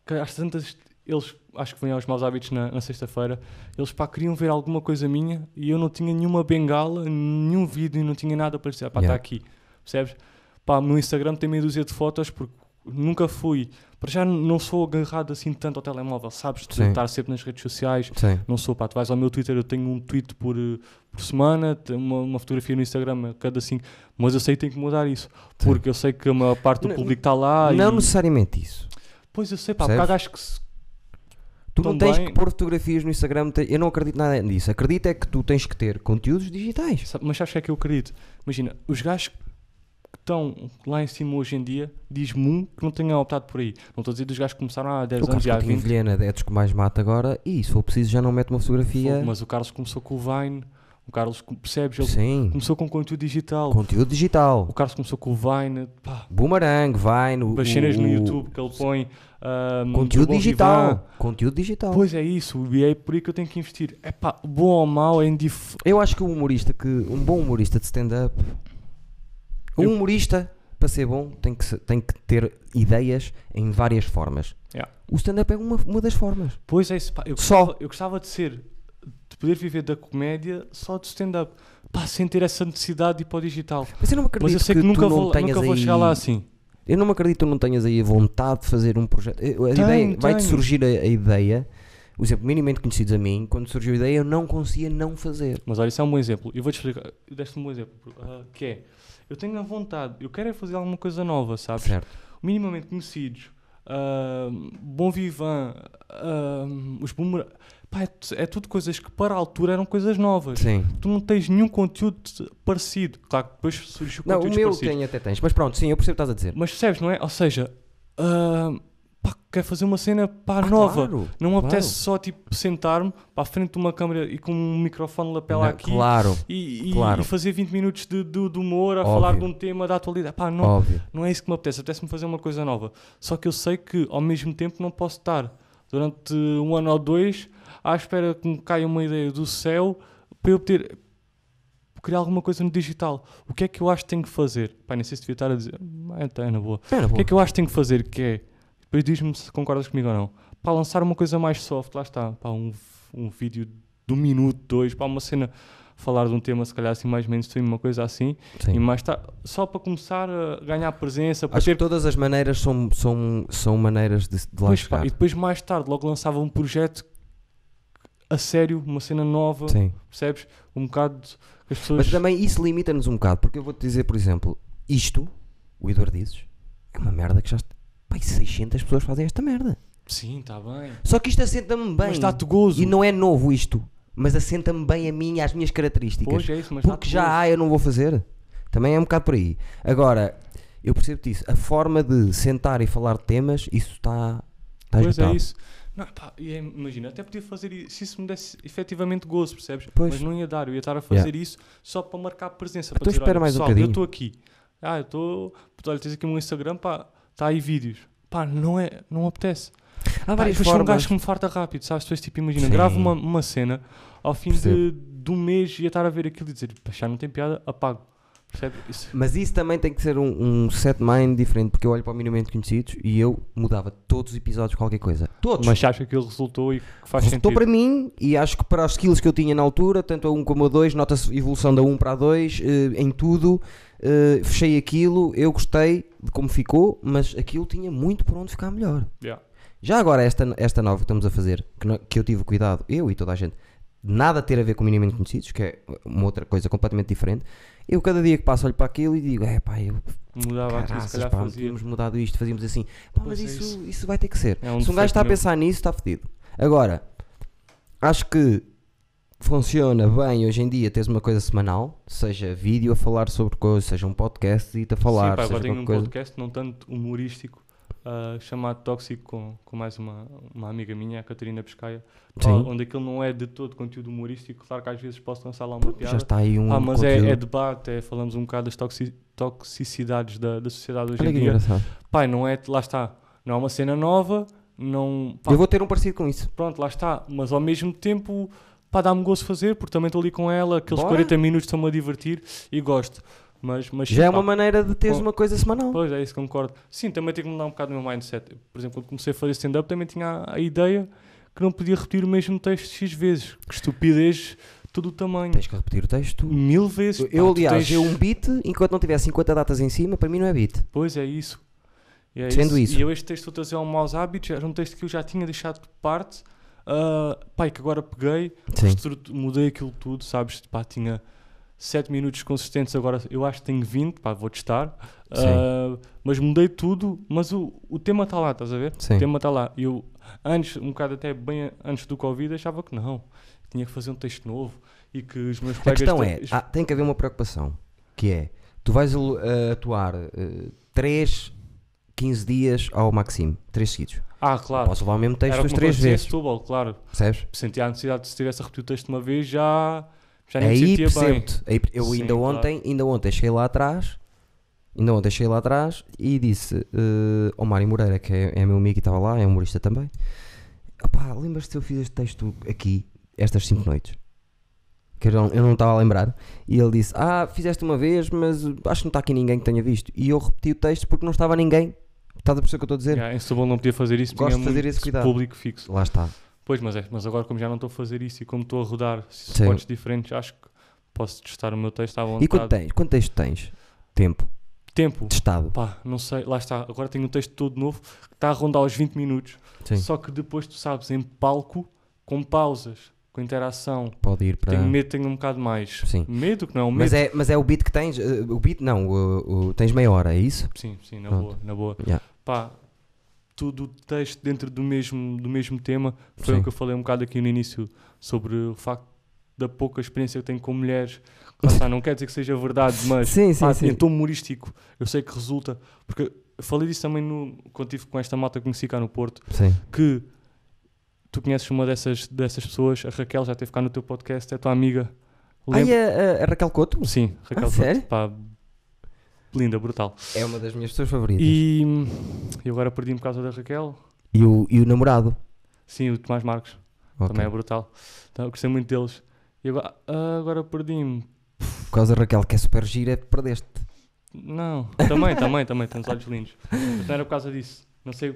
que às tantas, eles, acho que vêm aos maus hábitos na, na sexta-feira, eles, pá, queriam ver alguma coisa minha e eu não tinha nenhuma bengala, nenhum vídeo, não tinha nada para dizer, pá, está Yeah. aqui, percebes? Pá, no Instagram tem meia dúzia de fotos, porque nunca fui, para já não sou agarrado assim tanto ao telemóvel, sabes, de Sim. estar sempre nas redes sociais, Sim. não sou, pá, tu vais ao meu Twitter, eu tenho um tweet por, eh, por semana, uma, uma fotografia no Instagram cada cinco, mas eu sei que tenho que mudar isso, Sim. porque eu sei que a maior parte do Não- público está lá não e... necessariamente isso. Pois eu sei, pá, porque gajos que se... Tu não tens que pôr fotografias no Instagram. Eu não acredito nada nisso. Acredito é que tu tens que ter conteúdos digitais. Mas sabes o que é que eu acredito? Imagina, os gajos que estão lá em cima hoje em dia, diz-me um que não tenha optado por aí. Não estou a dizer dos gajos que começaram há 10 O anos Carlos e há Coutinho 20. Vilhena é dos que mais mata agora. E se for preciso, já não mete uma fotografia. Mas o Carlos começou com o Vine, o Carlos, percebes? Ele Sim. começou com conteúdo digital. Conteúdo digital. O Carlos começou com o Vine, pá, Boomerang, Vine. o- as cenas no YouTube que ele põe. ahm, Conteúdo do Bom digital. Vivan. Conteúdo digital. Pois é isso, e é por aí que eu tenho que investir. É pá, bom ou mau é indiferente. Eu acho que um humorista que. Um bom humorista de stand-up. Um Eu- humorista, para ser bom, tem que, tem que ter ideias em várias formas. Yeah. O stand-up é uma, uma das formas. Pois é isso, pá, eu Só. gostava, eu gostava de ser, de poder viver da comédia só de stand-up. Pá, sem ter essa necessidade de ir para o digital. Mas eu não acredito Mas eu sei que, tu nunca, não vou, nunca vou aí... chegar lá assim. Eu não me acredito que tu não tenhas aí a vontade de fazer um projeto. Eu- A Tenho, ideia, vai-te surgir a, a ideia. Por exemplo, minimamente conhecidos a mim, quando surgiu a ideia, eu não conseguia não fazer. Mas olha, isso é um bom exemplo. Eu vou-te explicar. Deste um bom exemplo. ah, que é, eu tenho a vontade, eu quero é fazer alguma coisa nova, sabes? Certo. minimamente conhecidos, ah, Bom Vivan, ah, os Boomer... Pá, é, é tudo coisas que para a altura eram coisas novas. Sim. Tu não tens nenhum conteúdo parecido. Claro que depois surgiu Não, o meu parecidos. tem até tens. Mas pronto, sim, eu percebo o que estás a dizer. Mas percebes, não é? Ou seja, ah, pá, quer fazer uma cena pá, Ah, nova. claro, Não me claro. apetece só tipo sentar-me para a frente de uma câmera e com um microfone lapela Não, aqui Claro, e, e- claro. e fazer 20 minutos de, de, de humor a Óbvio. falar de um tema da atualidade. Pá, não, óbvio. não é isso que me apetece, apetece-me fazer uma coisa nova. Só que eu sei que ao mesmo tempo não posso estar durante um ano ou dois à espera que me caia uma ideia do céu para eu ter criar alguma coisa no digital. O que é que eu acho que tenho que fazer? Pá, nem sei se devia estar a dizer, ah, tá, é na boa. É, O que boa. é que eu acho que tenho que fazer? Que é, depois diz-me se concordas comigo ou não. Para lançar uma coisa mais soft, lá está, pá, um, um vídeo de um minuto, dois, para uma cena falar de um tema se calhar assim mais mainstream, uma coisa assim, Sim. e mais tarde, só para começar a ganhar presença, para Acho ter que todas as maneiras são, são, são maneiras de, de lá Pois, pá, chegar. e depois mais tarde logo lançava um projeto a sério, uma cena nova, Sim. percebes? Um bocado as pessoas. Mas também isso limita-nos um bocado, porque eu vou-te dizer, por exemplo, isto, o Eduardo dizes, é uma merda que já. Pai, 600 pessoas fazem esta merda. Sim, está bem. Só que isto assenta-me bem. Mas dá-te gozo. E não é novo isto, mas assenta-me bem a mim e às minhas características. Pois é isso, mas porque já há, eu não vou fazer. Também é um bocado por aí. Agora, eu percebo disso. A forma de sentar e falar de temas, isso está. Está Pois esgotado. é isso. Não, pá, é- imagina, até podia fazer isso se isso me desse efetivamente gozo, percebes? Pois. Mas não ia dar, eu ia estar a fazer isso só para marcar presença. Então espera mais um bocadinho. Eu estou aqui. Ah, eu estou. Olha, tens aqui o meu Instagram, pá, está aí vídeos. Pá, não é, não apetece. Há Pá, várias depois sou um gajo que me farta rápido, sabes? Depois, tipo, imagina, Sim. gravo uma, uma cena, ao fim de, de um mês ia estar a ver aquilo e dizer, já não tem piada, apago. Percebe? Isso- Mas isso também tem que ser um, um set mind diferente, porque eu olho para o minimamente conhecidos e eu mudava todos os episódios qualquer coisa. Todos. Mas acha que aquilo resultou e que faz Resultou sentido. para mim e acho que para os skills que eu tinha na altura, tanto a 1 como a 2, nota-se evolução da 1 para a 2, eh, em tudo. Eh, fechei aquilo, eu gostei de como ficou, mas aquilo tinha muito por onde ficar melhor. Yeah. Já agora, esta, esta nova que estamos a fazer, que, que eu tive cuidado, eu e toda a gente, nada a ter a ver com minimamente conhecidos, que é uma outra coisa completamente diferente. Eu, cada dia que passo, olho para aquilo e digo: é pá, eu, Mudava aquilo, caraças, calhar pá, fazia. tínhamos mudado isto, fazíamos assim. Pá, mas é isso, isso vai ter que ser. É um Se um gajo está a pensar nisso, está fedido. Agora, acho que funciona bem hoje em dia teres uma coisa semanal, seja vídeo a falar sobre coisas, seja um podcast e a falar, Sim, pá, agora tenho um coisa. podcast não tanto humorístico ah, chamado Tóxico com, com mais uma, uma amiga minha, a Catarina Pescaia, pá, onde aquilo não é de todo conteúdo humorístico. Claro que às vezes posso lançar lá uma Já piada. está aí um Ah, mas é, é debate, é, falamos um bocado das toxi- toxicidades da, da sociedade hoje Olha em dia. engraçado. Pai, não é, lá está, não é uma cena nova, não, pá, Eu vou ter um parecido com isso. pronto, lá está, mas ao mesmo tempo, pá, dá-me gosto fazer, porque também estou ali com ela, aqueles Bora. 40 minutos estão-me a divertir e gosto. Mas, mas Já é pá, uma maneira de teres com- uma coisa semanal. Pois é, isso concordo. Sim, também tenho que mudar um bocado o meu mindset. Por exemplo, quando comecei a fazer stand-up, também tinha a, a ideia que não podia repetir o mesmo texto X vezes. Que estupidez, todo o tamanho. Tens que repetir o texto. Mil vezes. Eu, Pá, aliás, tens- eu um beat, enquanto não tiver 50 datas em cima, para mim não é beat. Pois é isso. E é Sendo isso. E eu este texto vou trazer ao Maus Hábitos, era um texto que eu já tinha deixado de parte. Ah, pá, e que agora peguei, mudei aquilo tudo, sabes? Pá, tinha 7 minutos consistentes, agora eu acho que tenho 20, pá, vou testar. Ah, mas mudei tudo, mas o, o tema está lá, estás a ver? Sim. O tema está lá. E eu, antes, um bocado até bem antes do Covid, achava que não. Tinha que fazer um texto novo e que os meus A colegas... questão te- é, há- tem que haver uma preocupação, que é, tu vais uh, atuar 3, 15 dias ao máximo, 3 seguidos. Ah, claro. Posso levar o mesmo texto as como 3 acontecia em vezes, Setúbal, claro. percebes? Sentia a necessidade de se tivesse a repetir o texto uma vez, já, já nem me Aí sentia bem. Aí Eu Sim, ainda claro. ontem, ainda ontem cheguei lá atrás, ainda ontem cheguei lá atrás e disse uh, ao Mário Moreira, que é, é meu amigo e estava lá, é humorista também, opá, lembras-te se eu fiz este texto aqui, estas 5 noites? Que eu não, eu não estava a lembrar. E ele disse, ah, fizeste uma vez, mas acho que não está aqui ninguém que tenha visto. E eu repeti o texto porque não estava ninguém. Estás a perceber o que eu estou a dizer? Yeah, em Setúbal não podia fazer isso, Gosto tinha de fazer esse cuidado. público fixo. Lá está. Pois, mas, é, mas agora como já não estou a fazer isso e como estou a rodar spots diferentes, acho que posso testar o meu texto à vontade. E quanto tens? Quanto texto tens? Tempo. Tempo? Testado. Pá, não sei, lá está. Agora tenho um texto todo novo que está a rondar aos 20 minutos. Sim. Só que depois tu sabes, em palco, com pausas, com interação. Pode ir para. Tenho medo, tenho um bocado mais. Sim. Medo que não medo. Mas é, mas é o beat que tens. uh, o beat não, o, o- tens meia hora, é isso? Sim, sim, na Pronto. boa, na boa. Yeah. Pá, tudo o texto dentro do mesmo, do mesmo tema. Foi Sim. o que eu falei um bocado aqui no início sobre o facto da pouca experiência que tenho com mulheres. Lá não quer dizer que seja verdade, mas Sim, sim, pá, sim. em tom humorístico, eu sei que resulta. Porque falei disso também no, quando estive com esta malta que conheci cá no Porto, Sim. que tu conheces uma dessas, dessas pessoas, a Raquel já esteve cá no teu podcast, é tua amiga. Lembra- a, a- a Raquel Couto Sim, Raquel. Ah, sério? Pá, linda, brutal. é uma das minhas pessoas favoritas. E, E, e agora perdi-me por causa da Raquel. o, e o namorado. Sim, o Tomás Marcos. Ok. Também é brutal. Então, eu gostei muito deles. E agora, ah, agora perdi-me. Por causa da Raquel, que é super gira, perdeste. Não, também, também, também. Tem uns olhos lindos. Mas não era por causa disso. Não sei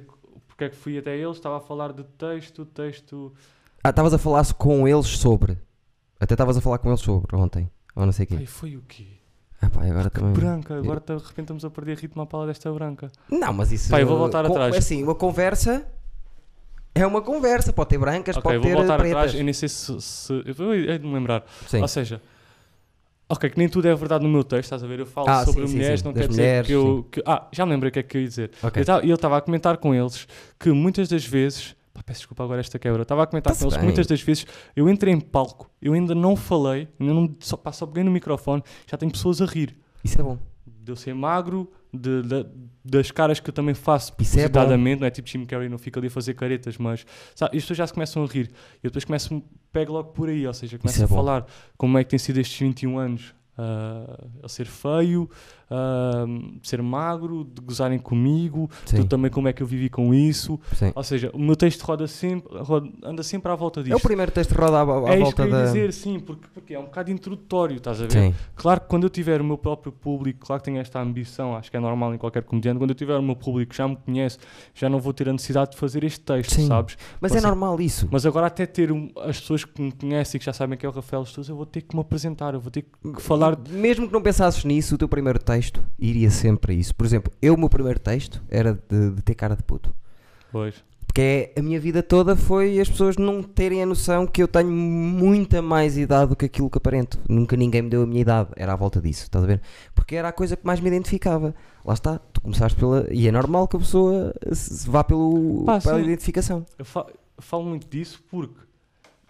porque é que fui até eles. Estava a falar de texto, texto. Ah, estavas a falar com eles sobre. Até estavas a falar com eles sobre ontem. Ou não sei o quê. Ai, foi o quê? Ah, pá, agora Que também. branca. Agora de repente estamos a perder ritmo à pala desta branca. Não, mas isso. Pá, eu vou voltar atrás. Assim, uma conversa. É uma conversa. Pode ter brancas, ok, pode vou ter voltar pretas. atrás. Eu nem sei se. se eu vou hei de me lembrar. Sim. Ou seja, ok, que nem tudo é verdade no meu texto, estás a ver? Eu falo Ah, sobre sim, mulheres, sim. não quer mulheres, dizer que eu. que- ah, já me lembrei o que é que eu ia dizer. Ok. E eu estava a comentar com eles que muitas das vezes. Pá, peço desculpa agora esta quebra. Estava a comentar com eles que muitas das vezes eu entrei em palco, eu ainda não falei, ainda não, só, pá, só peguei no microfone, já tenho pessoas a rir. Isso é bom. De eu ser magro, de, de- das caras que eu também faço Isso é propositadamente, não é tipo Jim Carrey, não fica ali a fazer caretas, mas sabe, as pessoas já se começam a rir. E eu depois começo, pego logo por aí, ou seja, começo é a bom. falar como é que tem sido estes 21 anos ah, a ser feio, de ser magro, de gozarem comigo, Sim, tu também como é que eu vivi com isso. sim. Ou seja, o meu texto roda sempre, roda- anda sempre à volta É o primeiro texto que roda à, à é isso volta que eu ia da. dizer, sim, porque, porque é um bocado introdutório, estás a ver? Sim, Claro que quando eu tiver o meu próprio público, claro que tenho esta ambição, acho que é normal em qualquer comediante, quando eu tiver o meu público que já me conhece, já não vou ter a necessidade de fazer este texto, Sim. sabes? mas é normal isso. Mas agora até ter um- as pessoas que me conhecem, que já sabem que é o Rafael Sousa, eu vou ter que me apresentar, eu vou ter que falar... E Mesmo que não pensasses nisso, o teu primeiro texto iria sempre a isso. Por exemplo, eu, o meu primeiro texto era de, de ter cara de puto. Pois. Porque é, a minha vida toda foi as pessoas não terem a noção que eu tenho muita mais idade do que aquilo que aparento. Nunca ninguém me deu a minha idade. Era à volta disso, estás a ver? Porque era a coisa que mais me identificava. Lá está, tu começaste pela. E é normal que a pessoa se vá pelo, Pá, pela sim. identificação. Eu, fa- eu falo muito disso porque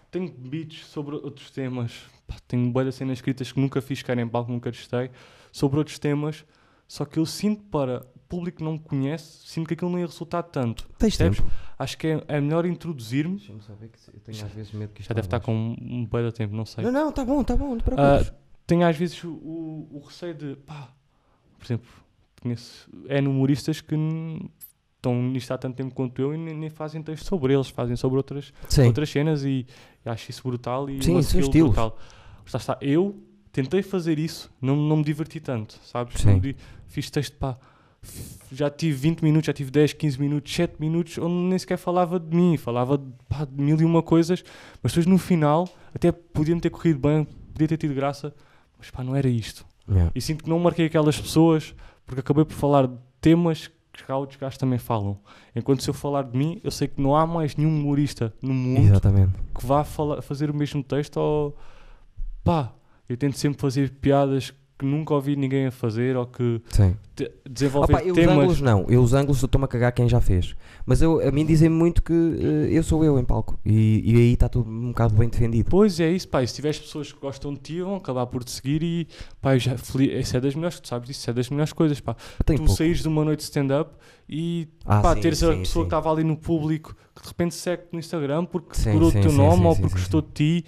tenho beats sobre outros temas, pá, tenho boas cenas escritas que nunca fiz, quer em palco, nunca testei, sobre outros temas, só que eu sinto para o público que não me conhece, sinto que aquilo não ia resultar tanto. Tens Percebes? tempo. Acho que é, é melhor introduzir-me. Deixa-me saber que eu tenho às vezes medo que isto Já deve estar com um, um de tempo, não sei. Não, não, tá bom, tá bom, não te Ah, preocupes. tenho às vezes o, o, receio de, pá, por exemplo, conheço é humoristas que estão nisto há tanto tempo quanto eu e nem, nem fazem texto sobre eles, fazem sobre outras, Sim. outras cenas e, e acho isso brutal e Sim, um são skill estilos. brutal. Lá está, eu tentei fazer isso, não, não me diverti tanto, sabes? Sim. Di- fiz texto, pá, f- já tive 20 minutos, já tive 10, 15 minutos, 7 minutos, onde nem sequer falava de mim, falava de, pá, de mil e uma coisas, mas depois no final, até podia-me ter corrido bem, podia ter tido graça, mas pá, não era isto. Yeah. E sinto que não marquei aquelas pessoas porque acabei por falar de temas que cá outros gajos também falam. Enquanto se eu falar de mim, eu sei que não há mais nenhum humorista no mundo Exatamente. que vá fala- fazer o mesmo texto ou pá, eu tento sempre fazer piadas que nunca ouvi ninguém a fazer ou que Sim. de- desenvolver Opa, eu os temas. ângulos não, eu os ângulos eu estou-me a cagar quem já fez. Mas eu, a mim dizem-me muito que eh, eu sou eu em palco e, e aí está tudo um bocado bem defendido. Pois é isso, pá. E se tiveres pessoas que gostam de ti, vão acabar por te seguir e pá, já, isso é das melhores, tu sabes isso é das melhores coisas, pá. Tenho tu pouco. saís de uma noite de stand-up e Ah, pá, sim, teres a sim, pessoa sim. que estava ali no público que de repente segue no Instagram porque decorou sim, o teu nome ou porque gostou de ti.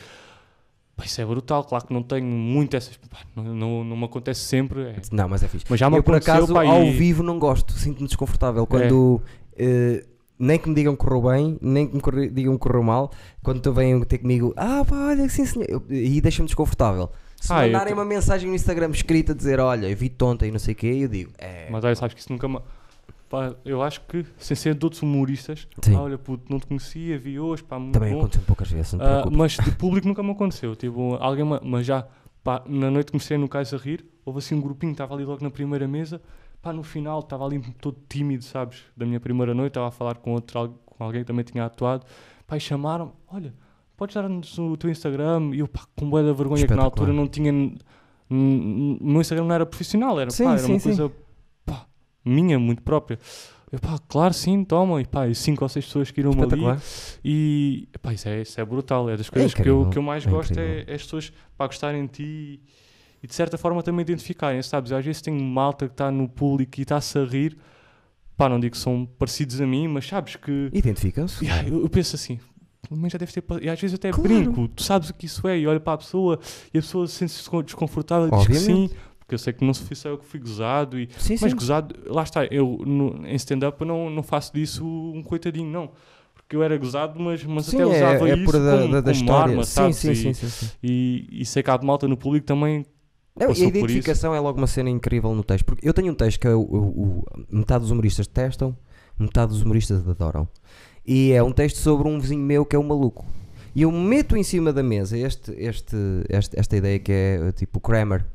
Pá, isso é brutal, claro que não tenho muito essas. pá, não, não, não me acontece sempre, é. Não, mas é fixe. mas já me eu por acaso pá, ao e- vivo não gosto, sinto-me desconfortável quando eh, nem que me digam que correu bem, nem que me digam que correu mal, quando tu vêm ter comigo, ah pá, olha, sim senhor, Eu- e deixa-me desconfortável. Se Ah, mandarem te- uma mensagem no Instagram escrita a dizer, olha, eu vi tonta e não sei o quê, eu digo, é. Mas olha, sabes que isso nunca me. Pá, eu acho que, sem ser de outros humoristas, Sim. ah, olha, puto, não te conhecia, vi hoje, pá, muito Também bom. aconteceu poucas vezes, não te Ah, preocupes. mas de público nunca me aconteceu. Tipo, alguém, ma- mas já, pá, na noite comecei no cais a rir, houve assim um grupinho, estava ali logo na primeira mesa, pá, no final estava ali todo tímido, sabes, da minha primeira noite, estava a falar com outro, al- com alguém que também tinha atuado, pá, e chamaram, olha, podes dar-nos o teu Instagram, e eu, pá, com boa da vergonha, que na Espetacular. altura não tinha, n- n- o meu Instagram não era profissional, era, Sim, pá, era sim, uma sim. coisa, minha, muito própria. Eu, pá, claro, sim, toma, e pá, e cinco ou seis pessoas que iram ali, e epá, isso, é, isso é brutal, é das coisas que, incrível, eu, que eu mais é gosto é, é as pessoas para gostarem de ti e, de certa forma também identificarem, sabes? Eu às vezes tenho malta que está no público e está-se a rir, pá, não digo que são parecidos a mim, mas sabes que Identificam-se. Yeah, eu, eu penso assim, mas já deve ter e às vezes até Claro. brinco, tu sabes o que isso é, e olho para a pessoa e a pessoa sente-se descon- desconfortável e diz que sim, porque eu sei que não fui só eu que fui gozado e Sim, mas sim. gozado, lá está, eu no- em stand-up eu não, não faço disso um coitadinho, não. Porque eu era gozado, mas, mas Sim, até usava é, é isso por da, como, da, da como arma, sim, sim, e, sim, sim. E, e sei que há de malta no público também. Não, e a identificação é logo uma cena incrível no texto. Porque eu tenho um texto que é o, o- o- metade dos humoristas detestam, metade dos humoristas adoram. E é um texto sobre um vizinho meu que é um maluco. E eu meto em cima da mesa este, este, este- esta ideia que é tipo o Kramer.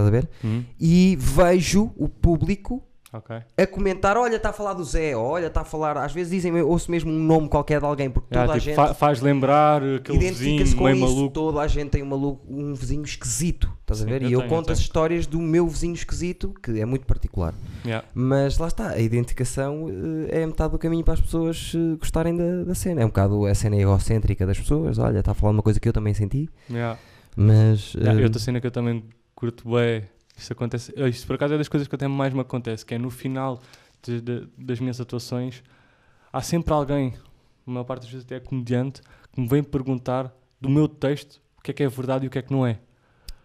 Estás a ver? Hum, E vejo o público ok. a comentar: olha, está a falar do Zé, olha, está a falar. Às vezes dizem, eu ouço mesmo um nome qualquer de alguém, porque Já, toda a tipo, gente fa- faz lembrar aquele vizinho com meio isso. maluco. Toda a gente tem um, maluco, um vizinho esquisito, estás a ver? eu e eu tenho, eu conto as tenho. histórias do meu vizinho esquisito, que é muito particular. Yeah. Mas lá está, a identificação eh, é metade do caminho para as pessoas eh, gostarem da, da cena. É um bocado a cena egocêntrica das pessoas. Olha, está a falar uma coisa que eu também senti, Yeah. mas. Yeah, e outra cena que eu também curto bem, isto acontece, isto por acaso é das coisas que até mais me acontece, que é no final de- de- das minhas atuações, há sempre alguém, a maior parte das vezes até é comediante, que me vem perguntar do meu texto o que é que é verdade e o que é que não é.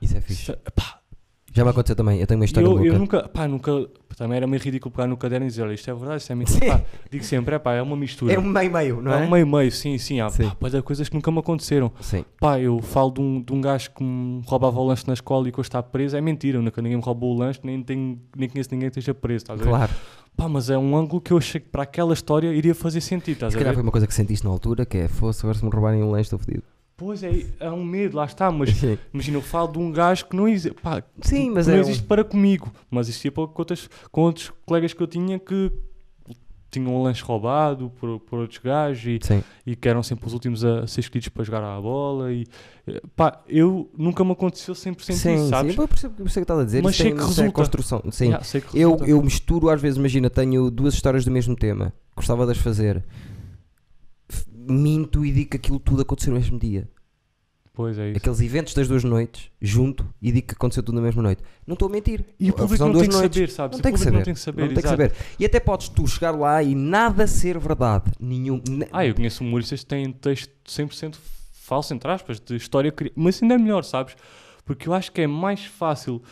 Isso é fixe. Isso, epá, Já me aconteceu também. Eu tenho uma história eu, louca. eu nunca, pá, nunca, também era meio ridículo pegar no caderno e dizer, olha, isto é verdade, isto é mentira. Digo sempre, é pá, é uma mistura. É um meio-meio, não é é? um meio-meio, sim, sim. Há Sim. pá, coisas que nunca me aconteceram. Sim. Pá, eu falo de um, de um gajo que me roubava o lanche na escola e que hoje está preso. É mentira, nunca ninguém me roubou o lanche, nem, tenho, nem conheço ninguém que esteja preso, estás a ver? Claro. Pá, mas é um ângulo que eu achei que para aquela história iria fazer sentido, estás Se a calhar ver? foi uma coisa que sentiste na altura, que é, fosse agora se me roubarem um lanche, estou fodido. Pois é, é um medo, lá está, mas Sim. imagina, eu falo de um gajo que não existe, pá, Sim, mas que é não um- existe para comigo, mas existia para com, outras, com outros colegas que eu tinha que tinham um lanche roubado por, por outros gajos e, Sim. e que eram sempre os últimos a ser escolhidos para jogar à bola e eh, pá, eu nunca me aconteceu 100% Sim, isso, sim, sabes? eu percebo o que você está a dizer. Mas sei que é resulta. construção. Sim. Yeah, sei que Eu, resulta. eu misturo, às vezes, imagina, tenho duas histórias do mesmo tema, gostava de as fazer, minto e digo que aquilo tudo aconteceu no mesmo dia. Pois é isso. Aqueles eventos das duas noites, junto, e digo que aconteceu tudo na mesma noite. Não estou a mentir. E o público não tem que noites. saber, sabes? Não tem que saber. não tem que saber, Não tem que saber. E até podes tu chegar lá e nada ser verdade. Nenhum. ne- Ah, eu conheço humoristas que têm texto 100% falso, entre aspas, de história. Mas ainda é melhor, sabes? Porque eu acho que é mais fácil,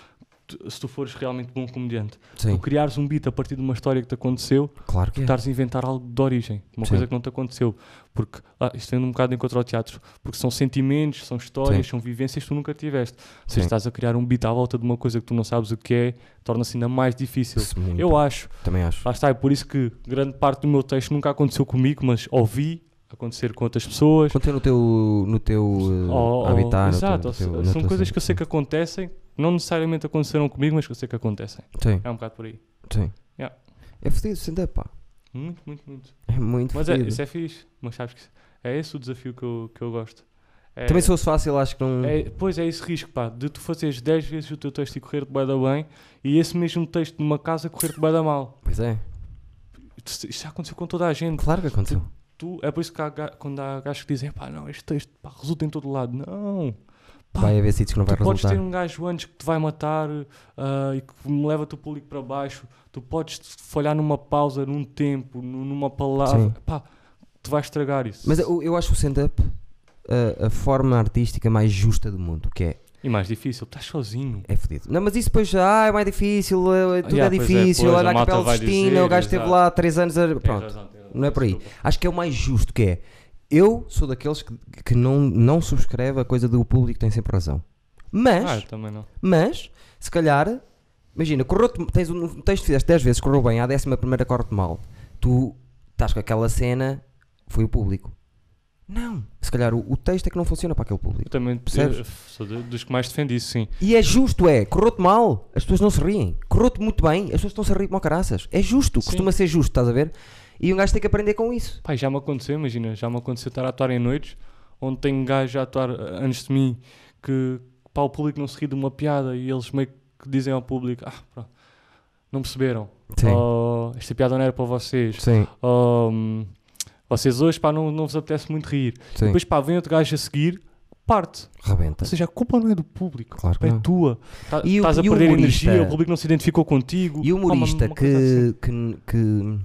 tu- se tu fores realmente bom comediante, Sim, tu criares um beat a partir de uma história que te aconteceu, claro que é. estares a inventar algo de origem, uma Sim. coisa que não te aconteceu. Porque, ah, isto vem um bocado em contra ao teatro, porque são sentimentos, são histórias, Sim. são vivências que tu nunca tiveste. Se estás a criar um beat à volta de uma coisa que tu não sabes o que é, torna-se ainda mais difícil. Muito. Eu acho. Também acho. Lá está, é por isso que grande parte do meu texto nunca aconteceu comigo, mas ouvi acontecer com outras pessoas. Contém no teu, no teu Ou- ou- habitat. exato, teu- são coisas que eu sei que acontecem, não necessariamente aconteceram comigo, mas que eu sei que acontecem. Sim, É um bocado por aí. sim. Yeah. É fodido, stand-up, pá. Muito, muito, muito. É muito Mas é, isso é fixe. Mas sabes que é esse o desafio que eu, que eu gosto. É, Também se fosse fácil, acho que não. é, pois é esse risco, pá, de tu fazeres 10 vezes o teu texto e correr-te da bem e esse mesmo texto numa casa correr-te da mal. Pois é. Isto isto já aconteceu com toda a gente. Claro que aconteceu. Tu, é por isso que há, quando há gajos que dizem, pá, não, este texto pá, resulta em todo lado. Não. Pá, Vai haver sítios que não vai tu podes resultar. ter um gajo antes que te vai matar ah, e que me leva o teu público para baixo. Tu podes falhar numa pausa, num tempo, nu- numa palavra. Sim. Pá, tu vais estragar isso. Mas eu, eu acho o stand-up a, a forma artística mais justa do mundo, que é. E mais difícil, estás sozinho. É fodido. Não, mas isso depois, ah, é mais difícil, é- tudo Yeah, é pois é, difícil, olha a a malta Capela vai Sistina, dizer, o gajo esteve lá há 3 anos. A... Pronto, razão, razão. não é por aí. Desculpa. Acho que é o mais justo, que é. Eu sou daqueles que, que não, não subscreve a coisa do público tem sempre razão. Mas, Ah, eu também não. mas, se calhar, imagina, correu tens um, texto que fizeste 10 vezes, correu bem, à décima primeira corre-te mal. Tu estás com aquela cena, foi o público. Não, se calhar o, o texto é que não funciona para aquele público. Eu também Percebes? sou dos que mais defende isso, sim. E é justo, é. Correu-te mal, as pessoas não se riem. Correu-te muito bem, as pessoas estão-se a rir como caraças. É justo, Sim. costuma ser justo, estás a ver? E um gajo tem que aprender com isso. Pai, já me aconteceu, imagina, já me aconteceu estar a atuar em noites onde tem gajos a atuar ah, antes de mim que pá, o público não se ri de uma piada e eles meio que dizem ao público: Ah, pronto, não perceberam. Ou, esta piada não era para vocês. Sim, hum, vocês hoje pá, não, não vos apetece muito rir. sim. Depois pá, vem outro gajo a seguir, parte. Rebenta. Ou seja, a culpa não é do público, Claro que é não. tua. Tá- E o- Estás a perder humorista? energia, o público não se identificou contigo. E o Pá, uma- humorista uma coisa assim. que, que, que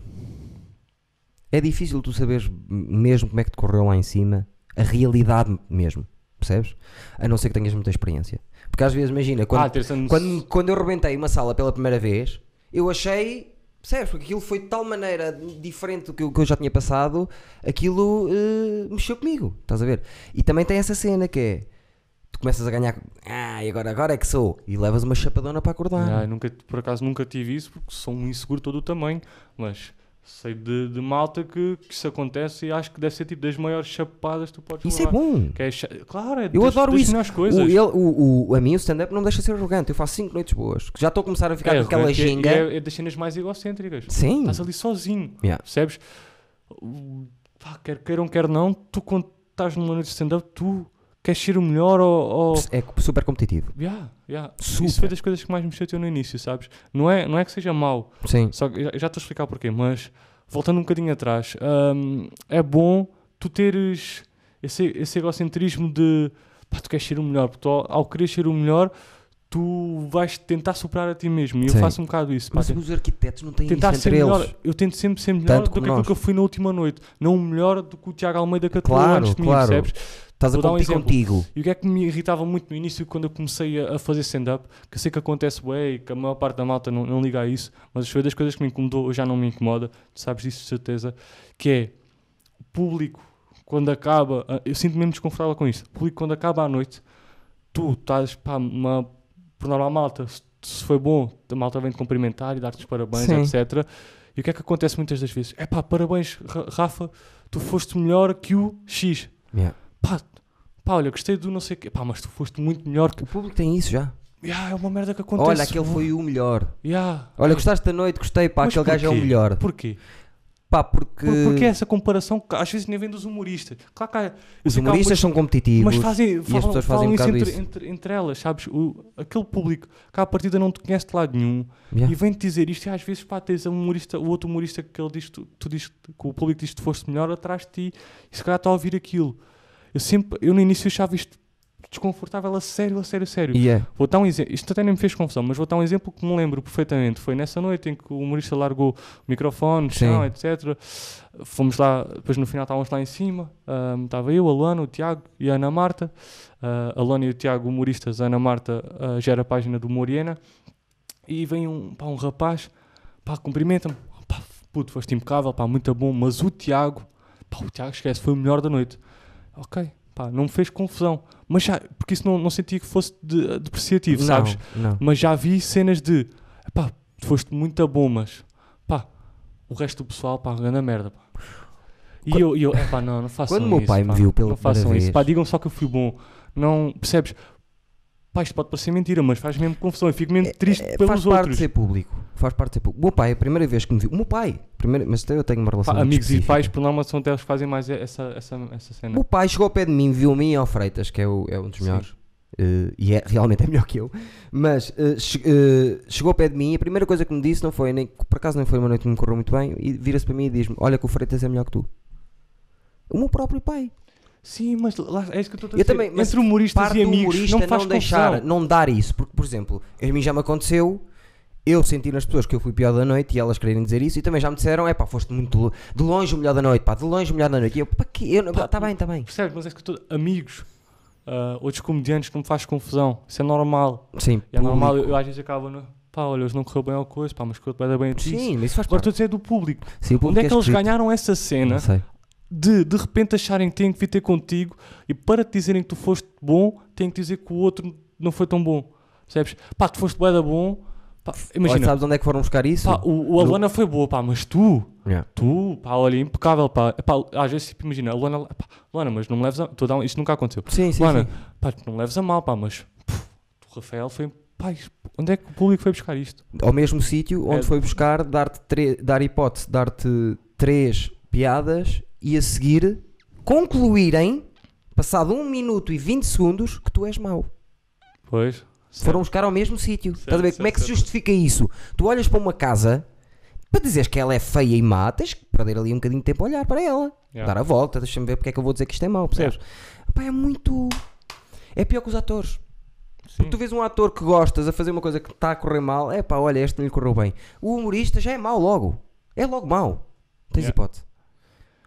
é difícil tu saberes mesmo como é que te correu lá em cima, a realidade mesmo, percebes? A não ser que tenhas muita experiência. Porque às vezes, imagina, quando, Ah, quando, quando eu rebentei uma sala pela primeira vez, eu achei, percebes? Porque aquilo foi de tal maneira diferente do que eu, que eu já tinha passado, aquilo eh, mexeu comigo, estás a ver? E também tem essa cena que é. Tu começas a ganhar, ah, e agora, agora é que sou, e levas uma chapadona para acordar. Ah, nunca, por acaso nunca tive isso porque sou um inseguro todo o tamanho, mas sei de, de malta que, que isso acontece e acho que deve ser tipo das maiores chapadas que tu podes Isso é levar. bom. Que é cha- claro, é Eu das, adoro das isso. melhores O, coisas. ele- o, o- a mim o stand-up não me deixa ser arrogante. Eu faço 5 noites boas. Já estou a começar a ficar é, com aquela arrogante e é- ginga. e É, é das cenas mais egocêntricas. Sim. Estás ali sozinho, Yeah. percebes? O- Pá, quer queiram, quer não, tu quando estás numa noite de stand-up, tu queres ser o melhor ou... ou... É super competitivo. Yeah, yeah. Super. Isso foi das coisas que mais me chateou no início, sabes? Não é, não é que seja mau, Sim. Só que já, estou a explicar porquê, mas voltando um bocadinho atrás, hum, é bom tu teres esse, esse egocentrismo de pá, tu queres ser o melhor, porque tu, ao, querer ser o melhor, tu vais tentar superar a ti mesmo. E eu Sim. faço um bocado isso. pá, Mas ten- os arquitetos não têm tentar isso ser entre melhor. eles. Eu tento sempre ser melhor Tanto do que aquilo que eu fui na última noite, não o melhor do que o Tiago Almeida que Claro, antes de mim, claro. percebes? Estás a Vou um competir exemplo. contigo. E o que é que me irritava muito no início quando eu comecei a, a fazer stand-up, que eu sei que acontece bem e que a maior parte da malta não, não liga a isso, mas foi das coisas que me incomodou, hoje já não me incomoda, tu sabes disso de certeza, que é o público, quando acaba, ah, eu sinto-me mesmo desconfortável com isto, o público quando acaba à noite, tu estás, pá, uma, por normal malta, se, se foi bom, a malta vem-te cumprimentar e dar-te os parabéns, Sim. etc. E o que é que acontece muitas das vezes? É pá, parabéns, Ra- Rafa, tu foste melhor que o X. Yeah. Pá, pá, olha, gostei do não sei o quê. Pá, mas tu foste muito melhor que. O público tem isso já. Yeah, é uma merda que acontece. Olha, aquele foi o melhor. Yeah. Olha, gostaste da noite, gostei, pá, Mas aquele gajo é o melhor. Porquê? Pá, porque Por, porque essa comparação que às vezes nem vem dos humoristas. Claro que há, os humoristas são competitivos. Mas fazem, as falam, pessoas fazem um isso bocado entre, isso. Entre, entre elas, sabes? O, aquele público que à partida não te conhece de lado nenhum Yeah. e vem-te dizer isto e às vezes pá, tens um humorista, o outro humorista que ele diz, tu, tu diz, que o público diz que tu foste melhor atrás de ti e se calhar está a ouvir aquilo. Eu sempre, eu no início achava isto desconfortável a sério, a sério, a sério. É. Vou dar um exemplo, isto até nem me fez confusão, mas vou dar um exemplo que me lembro perfeitamente. Foi nessa noite em que o humorista largou o microfone, chão, etc. Fomos lá, depois no final estávamos lá em cima. ahm, estava eu, a Luana, o Tiago e a Ana Marta. Ah, a Luana e o Tiago, humoristas, a Ana Marta ah, gera a página do Moriena. E vem um, pá, um rapaz, pá, cumprimenta-me. Pá, puto, foste impecável, pá, muito bom. Mas o Tiago, pá, o Tiago esquece, foi o melhor da noite. Ok, pá, não me fez confusão. Mas já, porque isso não, não senti que fosse de- depreciativo, não, sabes? Não. Mas já vi cenas de pá, foste muito bom, mas pá, o resto do pessoal, pá, grande merda, pá. E Quando- eu, eu pá, não, não façam Quando o meu isso, pai me pá. viu pela Não façam isso, vez- pá, digam só que eu fui bom. Não, percebes? Pá, isto pode parecer mentira, mas faz mesmo confusão. Eu fico mesmo triste É, pelos faz parte de outros. ser público. Faz parte de ser público. O meu pai, a primeira vez que me viu. O meu pai, primeira, mas até eu tenho uma relação Pá, amigos e específica. pais, por norma, são até os que fazem mais essa, essa, essa O cena. meu pai chegou ao pé de mim, viu a mim e ao Freitas, que é, o- é um dos Sim. melhores. eh, e é, realmente é melhor que eu. Mas eh, che- eh, chegou ao pé de mim e a primeira coisa que me disse não foi, nem, por acaso não foi uma noite que me correu muito bem, e vira-se para mim e diz-me: Olha, que o Freitas é melhor que tu. O meu próprio pai. Sim, mas lá, é isso que eu estou a Eu dizer. também, mas Entre humoristas e amigos humorista não faz deixar, confusão. não dar isso, porque, por exemplo, a mim já me aconteceu. Eu senti nas pessoas que eu fui pior da noite e elas quererem dizer isso e também já me disseram: é pá, foste muito lo- de longe o melhor da noite, pá, de longe o melhor da noite. E eu, pá, que? Eu, Pá, tá bem, tá bem. Percebes? Mas é que eu estou... Amigos, ah, outros comediantes, não me faz confusão. Isso é normal. Sim, E é normal, eu, eu às vezes acabo no... Pá, olha, hoje não correu bem ao coisa, pá, mas correu bem a ti. Sim, mas isso faz Agora parte. estou a dizer do público. Sim, o Onde público é que eles esquisito. ganharam essa Não cena sei. De de repente acharem que têm que vir ter contigo e para te dizerem que tu foste bom, têm que dizer que o outro não foi tão bom. Percebes? Pá, tu foste bué da bom. Pá, Olha, imagina, sabes onde é que foram buscar isso? pá, o, o Alana foi boa, pá, mas tu, Yeah. tu, pá, olha, impecável, pá. Pá, às vezes, tipo, imagina, a Luana, pá, Luana, mas não me leves a... Um- isto nunca aconteceu. Sim, sim, Luana, sim. pá, não me leves a mal, pá, mas puf, o Rafael foi... Pá, onde é que o público foi buscar isto? Ao mesmo sítio onde É- foi buscar dar-te dar hipótese, dar-te três piadas e a seguir concluírem, passado 1 minuto e 20 segundos, que tu és mau. Pois. Foram buscar ao mesmo sítio. Estás a ver? certo, Como é que se certo. justifica isso? Tu olhas para uma casa, para dizeres que ela é feia e má, tens que perder ali um bocadinho de tempo a olhar para ela. Yeah. Dar a volta, deixa-me ver porque é que eu vou dizer que isto é mau, percebes? Pá, é muito. É pior que os atores. Sim. Tu vês um ator que gostas a fazer uma coisa que está a correr mal, é pá, olha, este não lhe correu bem. O humorista já é mau logo. É logo mau. Tens Yeah. hipótese.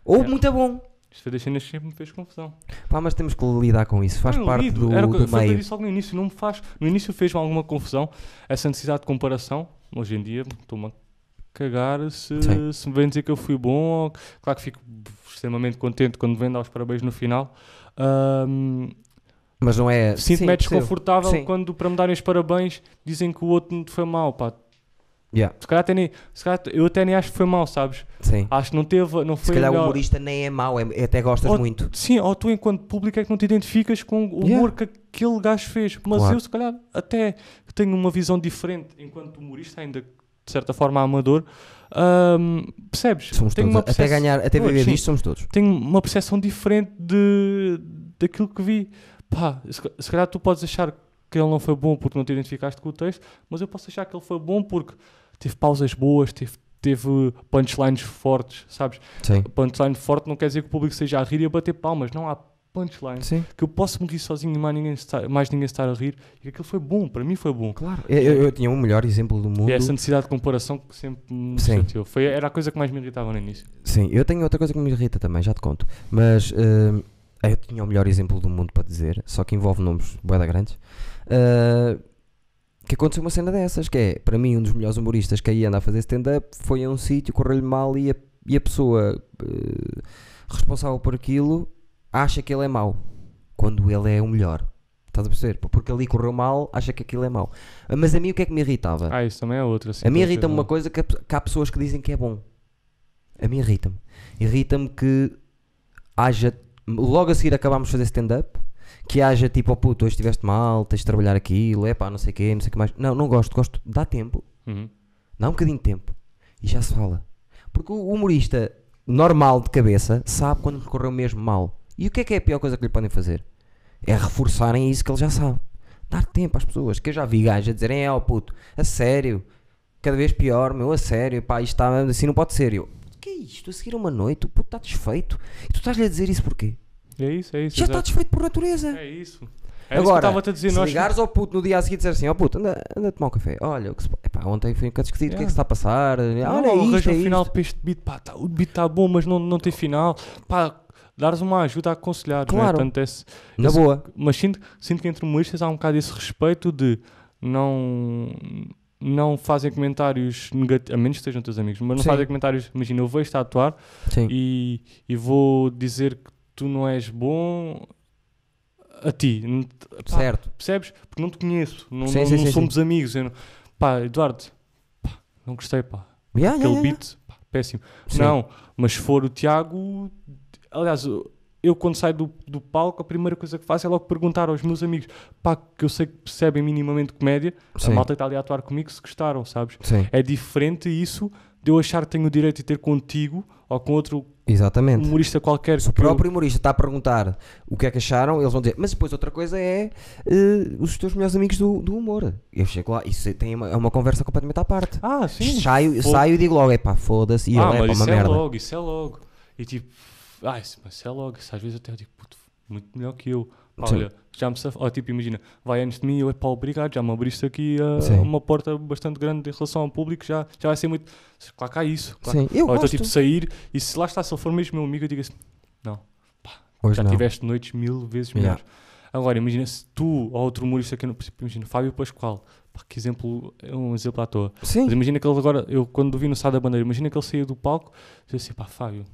Ou Yeah. muito bom. Isto foi das cenas que sempre me fez confusão. Pá, mas temos que lidar com isso. Faz Não, parte lido. do, Era o que- do foi o que eu meio. disse logo no início. Não me faz. No início fez-me alguma confusão essa necessidade de comparação. Hoje em dia estou-me a cagar se, Sim. se me vêm dizer que eu fui bom. ou- Claro que fico extremamente contente quando vêm dar os parabéns no final. Ahm, Mas não é. Sinto-me é desconfortável Sim. quando, para me darem os parabéns, dizem que o outro foi mal. Pá. Yeah, Se calhar, até nem, se calhar eu até nem acho que foi mal, sabes? sim. Acho que não teve. Não foi Se calhar o melhor. humorista nem é mau, é, até gostas Ou- muito. Sim, ou tu enquanto público é que não te identificas com o Yeah. humor que aquele gajo fez. Mas Claro. eu se calhar até tenho uma visão diferente enquanto humorista, ainda de certa forma amador. Ahm, percebes? Somos tenho todos. Até ganhar, até viver disto, somos todos. Tenho uma percepção diferente de, daquilo que vi. Pá, se, se calhar tu podes achar que ele não foi bom porque não te identificaste com o texto, mas eu posso achar que ele foi bom porque teve pausas boas, teve, teve punchlines fortes, sabes? Sim. Punchline forte não quer dizer que o público seja a rir e a bater palmas, não há punchlines Sim. que eu posso me rir sozinho e mais ninguém, estar, mais ninguém estar a rir e aquilo foi bom, para mim foi bom. Claro. Eu, eu- eu tinha um melhor exemplo do mundo. E essa necessidade de comparação que sempre me Sim. chateou. Foi, era a coisa que mais me irritava no início. Sim, eu tenho outra coisa que me irrita também, já te conto. Mas hum, eu tinha o melhor exemplo do mundo para dizer, só que envolve nomes boeda grandes. ah, que aconteceu uma cena dessas, que é, para mim, um dos melhores humoristas que aí anda a fazer stand-up foi a um sítio, correu-lhe mal e a, e a pessoa eh, responsável por aquilo acha que ele é mau, quando ele é o melhor. Estás a perceber? Porque ali correu mal, acha que aquilo é mau. Ah, Mas a mim o que é que me irritava? Ah, isso também é outra. A mim irrita-me uma coisa que, que há pessoas que dizem que é bom. A mim irrita-me. Irrita-me que haja. Logo a seguir acabámos de fazer stand-up. Que haja tipo, oh puto, hoje estiveste mal, tens de trabalhar aquilo, é pá, não sei o quê, não sei o que mais. Não, não gosto, gosto. Dá tempo. Uhum. Dá um bocadinho de tempo. E já se fala. Porque o humorista normal de cabeça sabe quando lhe correu mesmo mal. E o que é que é a pior coisa que lhe podem fazer? É reforçarem isso que ele já sabe. Dar tempo às pessoas. Que eu já vi gajos a dizerem, é ó puto, a sério, cada vez pior, meu, a sério, pá, isto está assim, não pode ser. Eu, o que é isto? A seguir uma noite, o puto está desfeito. E tu estás-lhe a dizer isso porquê? É isso, é isso. Já está desfeito por natureza. É isso. É Agora, isso que eu estava a dizer. se Nós... ligares ao puto no dia a seguir e dizer assim, ó puto, anda, anda a tomar um café. Olha, o que se... Epá, ontem foi um bocado esquisito, o que é que se está a passar? Olha, não, é isto, é um final isto. para este beat. Pá, tá- o beat está bom, mas não, não tem final. Pá, dares uma ajuda a aconselhar. é? Claro. Portanto, esse- Na esse- boa. Mas sinto, sinto que entre humoristas há um bocado esse respeito de não, não fazem comentários negativos, a menos que sejam teus amigos, mas não Sim. fazem comentários. Imagina, eu vejo-te a atuar Sim. e, e vou dizer que tu não és bom a ti. Pá, Certo. Percebes? Porque não te conheço, não, Sim, não- sim, não sim, somos amigos. eu não- Pá, Eduardo, pá, não gostei, pá. Yeah, Aquele yeah, yeah. beat, pá, péssimo. Sim. Não, mas se for o Tiago, aliás, eu quando saio do, do palco, a primeira coisa que faço é logo perguntar aos meus amigos, pá, que eu sei que percebem minimamente comédia, Sim. a malta que está ali a atuar comigo, se gostaram, sabes? Sim. É diferente isso de eu achar que tenho o direito de ter contigo ou com outro Exatamente. humorista qualquer Se o que eu- próprio humorista está a perguntar o que é que acharam, eles vão dizer. Mas depois outra coisa é eh, os teus melhores amigos do, do humor. Eu chego lá, isso tem uma, é uma conversa completamente à parte. Ah, sim. Saio, Foda- saio e digo logo, é pá, foda-se, e ah, ele é pá, mas uma isso é merda. logo, isso é logo. E tipo, ah, isso, mas isso é logo. Isso às vezes eu até digo, puto, muito melhor que eu. Pá, Sim. olha, já me saf... oh, tipo, imagina, vai antes de mim, eu é pá, obrigado, já me abriste aqui Sim. uma porta bastante grande em relação ao público, já, já vai ser muito. Claro que há isso. Claro. Sim, eu então, gosto. tipo, sair e se lá está, se ele for mesmo meu amigo, eu digo assim, não, Hoje já não. tiveste noites mil vezes Yeah. melhores. Agora, imagina se tu ou outro humorista que eu não imagina, Fábio Pascoal, pá, que exemplo, é um exemplo à toa. Sim. Mas imagina que ele agora, eu quando vi no Sá da Bandeira, imagina que ele saía do palco disse assim, pá, Fábio,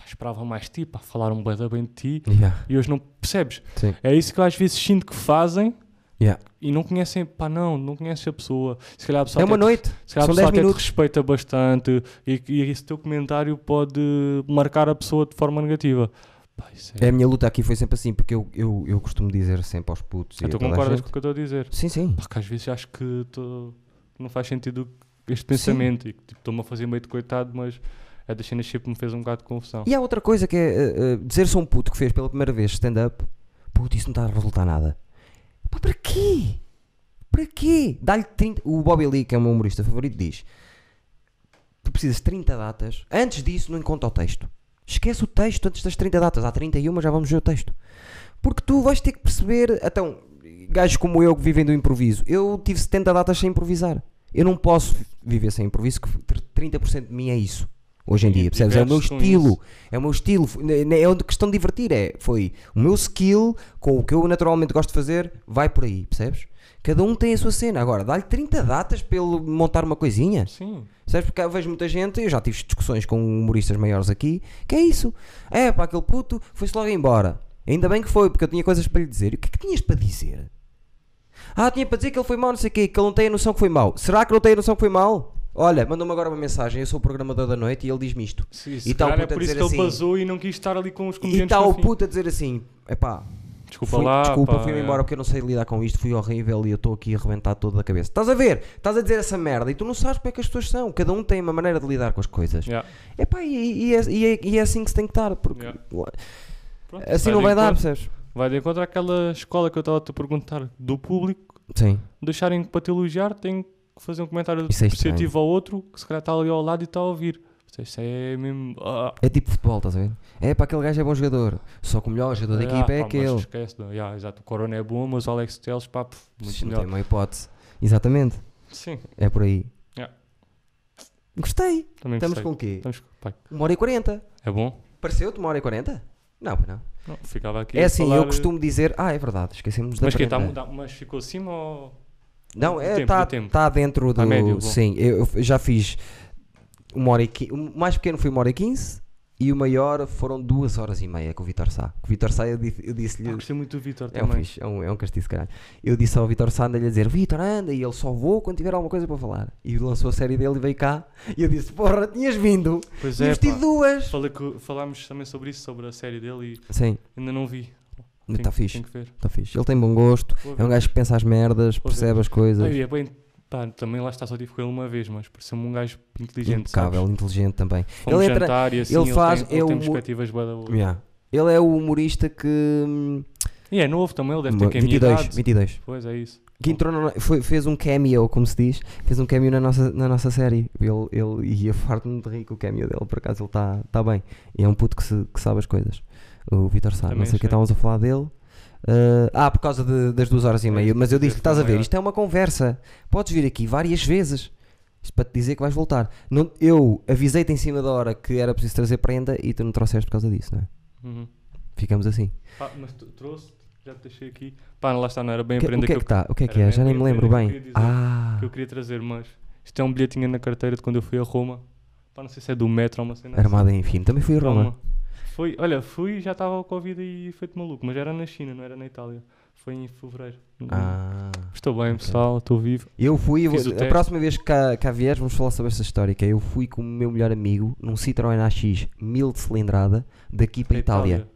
pá, esperava mais de ti, pá, falaram bem, bem de ti Yeah. e hoje não percebes. Sim. É isso que eu às vezes sinto que fazem Yeah. e não conhecem, pá, não, não conheces a pessoa. Se calhar a pessoa É uma noite. se calhar a são pessoa 10 até te minutos. respeita bastante e, e esse teu comentário pode marcar a pessoa de forma negativa. Pá, isso é... A minha luta aqui foi sempre assim, porque eu, eu, eu costumo dizer sempre aos putos. e Ah, a tu a concordas com o que eu estou a dizer? Sim, sim. Pá, que às vezes acho que tô- não faz sentido este pensamento e que tipo, estou-me a fazer meio de coitado, mas é das cenas sempre me fez um bocado de confusão. E há outra coisa que é eh, eh, dizer-se um puto que fez pela primeira vez stand-up, puto, isso não está a resultar nada. Pá, para quê? Para quê? Dá-lhe 30. O Bobby Lee, que é o meu humorista favorito, diz: Tu precisas de 30 datas. Antes disso, não encontra o texto. Esquece o texto antes das 30 datas. Há 31, já vamos ver o texto. Porque tu vais ter que perceber. Então, gajos como eu que vivem do improviso, eu tive 70 datas sem improvisar. Eu não posso viver sem improviso, que 30% de mim é isso. Hoje em E dia, percebes? É o meu estilo. isso. É o meu estilo. É uma questão de divertir. É, foi o meu skill com o que eu naturalmente gosto de fazer, vai por aí, percebes? Cada um tem a sua cena. Agora, dá-lhe 30 datas para ele montar uma coisinha. Sim. Percebes? Porque eu vejo muita gente, eu já tive discussões com humoristas maiores aqui, que é isso. É, pá, aquele puto foi-se logo embora. Ainda bem que foi, porque eu tinha coisas para lhe dizer. E o que é que tinhas para dizer? Ah, tinha para dizer que ele foi mau, não sei o quê, que ele não tem a noção que foi mau. Será que não tem a noção que foi mau? Olha, mandou-me agora uma mensagem, eu sou o programador da noite e ele diz-me isto. Sim, E calhar é puto a por isso que ele assim- basou e não quis estar ali com os E comediantes está no o puto a dizer assim: epá, Desculpa fui- lá, desculpa, fui-me é. embora porque eu não sei lidar com isto, fui horrível e eu estou aqui arrebentado todo da cabeça. Estás a ver? Estás a dizer essa merda e tu não sabes como é que as pessoas são. Cada um tem uma maneira de lidar com as coisas. Yeah. Epá, e, e, é, e, é, e é assim que se tem que estar, porque Yeah. Pronto, assim vai não vai dar, percebes? Vai de encontro àquela escola que eu estava a te perguntar do público, Sim. deixarem para te elogiar, tem que fazer um comentário Isso é apreciativo ao outro, que se calhar está ali ao lado e está a ouvir. Isso é mesmo. Ah, É tipo futebol, estás a ver? É para aquele gajo é bom jogador. Só que o melhor jogador da ah, equipa é pá, mas aquele. Esquece, não. Yeah, exato. O Corona é bom, mas o Alex Teles, pá, pff, muito Não melhor. tem uma hipótese. Exatamente. Sim, É por aí. Yeah. Gostei. também Estamos gostei. com o quê? Estamos com- pá, Uma hora e quarenta. É bom? Pareceu-te uma hora e quarenta? Não, pois não. Não, ficava aqui É a assim, falar- eu costumo dizer. Ah, é verdade, esquecemos da Mas, que tá, prenda. tá- mas ficou acima ou. Não, é, tempo, tá, tempo? tá dentro do. Médio, sim, eu, eu já fiz uma hora e quinze. O mais pequeno foi uma hora e quinze e o maior foram duas horas e meia com o Vitor Sá. Com o Vitor Sá eu, eu disse-lhe. Ah, gostei muito do Vitor É um também. fixe, é um, é um castiço, caralho. Eu disse ao Vitor Sá, andei-lhe a dizer: Vitor, anda, e ele só vou quando tiver alguma coisa para falar. E lançou a série dele e veio cá. E eu disse: Porra, tinhas vindo. Pois Tinhas é, tido pá. duas. Falei que, falámos também sobre isso, sobre a série dele e Sim, ainda não vi. Está fixe. Tenho que ver. Está fixe. Ele tem bom gosto. Vou É um ver. gajo que pensa as merdas, Vou ver. percebe as coisas. Ai, é bem, pá, também lá está, só tive com ele uma vez, mas pareceu-me um gajo inteligente. Impecável, sabes? inteligente também. Fomos Ele entra- jantar e assim, ele ele, faz- tem, ele é tem o mu- perspectivas bué da. Yeah. Ele é o humorista que. hum, E é novo também, ele deve ter que a minha 22, idade. 22. Pois é isso. Que entrou na- foi- fez um cameo, como se diz, fez um cameo na nossa, na nossa série. Ele, ele ia farto-me de rir com o cameo dele, por acaso ele está tá bem. E é um puto que, se- que sabe as coisas. O Vitor Sá, não sei o que estávamos a falar dele. Ah, ah, por causa de- das duas horas e meia. Mas eu disse que estás a ver, isto é uma conversa. Podes vir aqui várias vezes. Isto para te dizer que vais voltar. Não, eu avisei-te em cima da hora que era preciso trazer prenda e tu não trouxeste por causa disso, não é? Uhum. Ficamos assim. Pá, mas tu trouxe, já te deixei aqui. Pá, lá está, não era bem a Que- prenda o que é que, que está? O que é que é? Já nem me lembro que bem. dizer. Ah, que eu queria trazer, mas isto é um bilhetinho na carteira de quando eu fui a Roma. Pá, não sei se é do metro ou uma cena assim. armada em fino. Também fui a Roma. Roma. Foi, olha, fui e já estava o Covid e feito maluco, mas era na China, não era na Itália. Foi em fevereiro. Ah. Estou bem, ok. pessoal, estou vivo. Eu fui, eu a próxima vez que cá, cá vieres, vamos falar sobre essa história. Que é, eu fui com o meu melhor amigo num Citroën AX 1000 de cilindrada daqui para a Itália.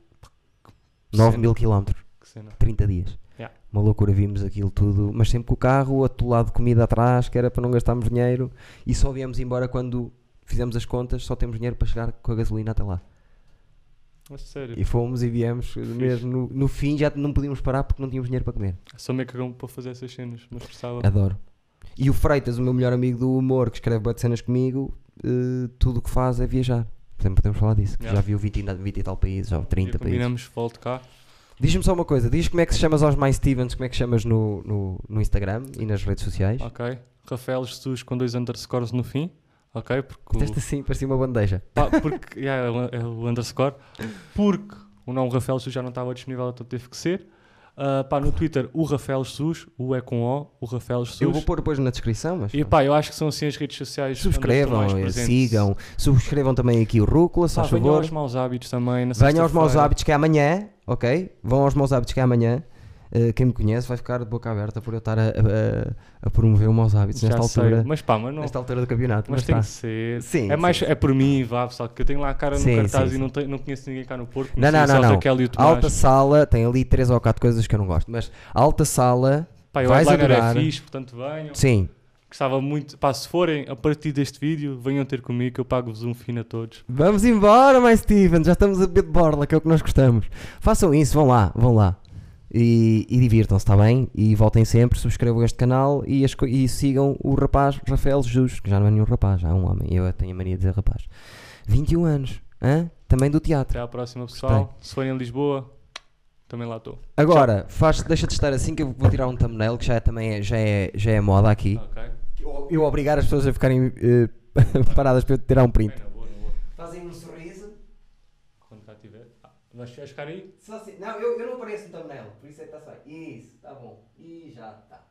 9 cena. mil quilómetros, Que cena. 30 dias. Yeah. Uma loucura, vimos aquilo tudo, mas sempre com o carro atolado de comida atrás, que era para não gastarmos dinheiro. E só viemos embora quando fizemos as contas, só temos dinheiro para chegar com a gasolina até lá. Mas sério, E fomos e viemos, mesmo no, no fim já não podíamos parar porque não tínhamos dinheiro para comer. sou meio cagão para fazer essas cenas, mas precisava. Adoro. E o Freitas, o meu melhor amigo do humor, que escreve de cenas comigo, eh, tudo o que faz é viajar. Portanto, podemos falar disso. Yeah. Já viu 20, e na- 20 e tal países, ou 30 E países. combinamos, volto cá. Diz-me só uma coisa: diz como é que se chamas aos mais Stevens, como é que chamas no, no, no Instagram e nas redes sociais? Ok. Rafael Jesus com dois underscores no fim. Ok? Porque, Fizeste assim, parecia uma bandeja. pá, porque yeah, é o- é o underscore. Porque o nome Rafael Jesus já não estava disponível, então teve que ser. Ah, pá, no Twitter, o Rafael Jesus, o é com O, o Rafael Jesus. Eu vou pôr depois na descrição, mas. E pá, eu acho que são assim as redes sociais. Subscrevam, eh, sigam, subscrevam também aqui o Rúcula, se faz venham favor. aos maus hábitos também. Na Venham aos maus hábitos que é amanhã, ok? Vão aos maus hábitos que é amanhã. Eh, quem me conhece vai ficar de boca aberta por eu estar a, a- a promover os maus hábitos Já nesta sei, altura. Mas pá, mas não. Nesta altura do campeonato. Mas Mas, tem tá. que ser. Sim, é mais sim, é por mim, vá, pessoal, que eu tenho lá a cara no Sim, cartaz sim, e não, tenho, não conheço ninguém cá no Porto. Não, não, não, não. O. Alta sala, tem ali três ou quatro coisas que eu não gosto, mas alta sala, Pá, eu vais headliner adorar. é fixe, portanto venham. sim. Gostava muito. Pá, se forem a partir deste vídeo, venham ter comigo que eu pago-vos um fino a todos. Vamos embora, mais Steven, já estamos a beber de borla, que é o que nós gostamos. Façam isso, vão lá, vão lá. E, e divirtam-se, está bem? E voltem sempre, subscrevam este canal e, as e sigam o rapaz Rafael Jesus, que já não é nenhum rapaz, já é um homem. Eu tenho a mania de dizer rapaz. 21 anos, hã? também do teatro. Até à próxima, pessoal. Se forem em Lisboa, também lá estou. Agora, faz, deixa de estar assim que eu vou tirar um thumbnail que já é, também é, já, é, já é moda aqui. Ok. Eu, eu obrigar as pessoas a ficarem eh, paradas para eu tirar um print. Bem, na boa, na boa. Fazem um sorriso. Quando cá tiver. Vais ficar aí? Só assim, não, eu, eu não apareço no thumbnail, por isso é que está bem. Isso, está bom. E já está.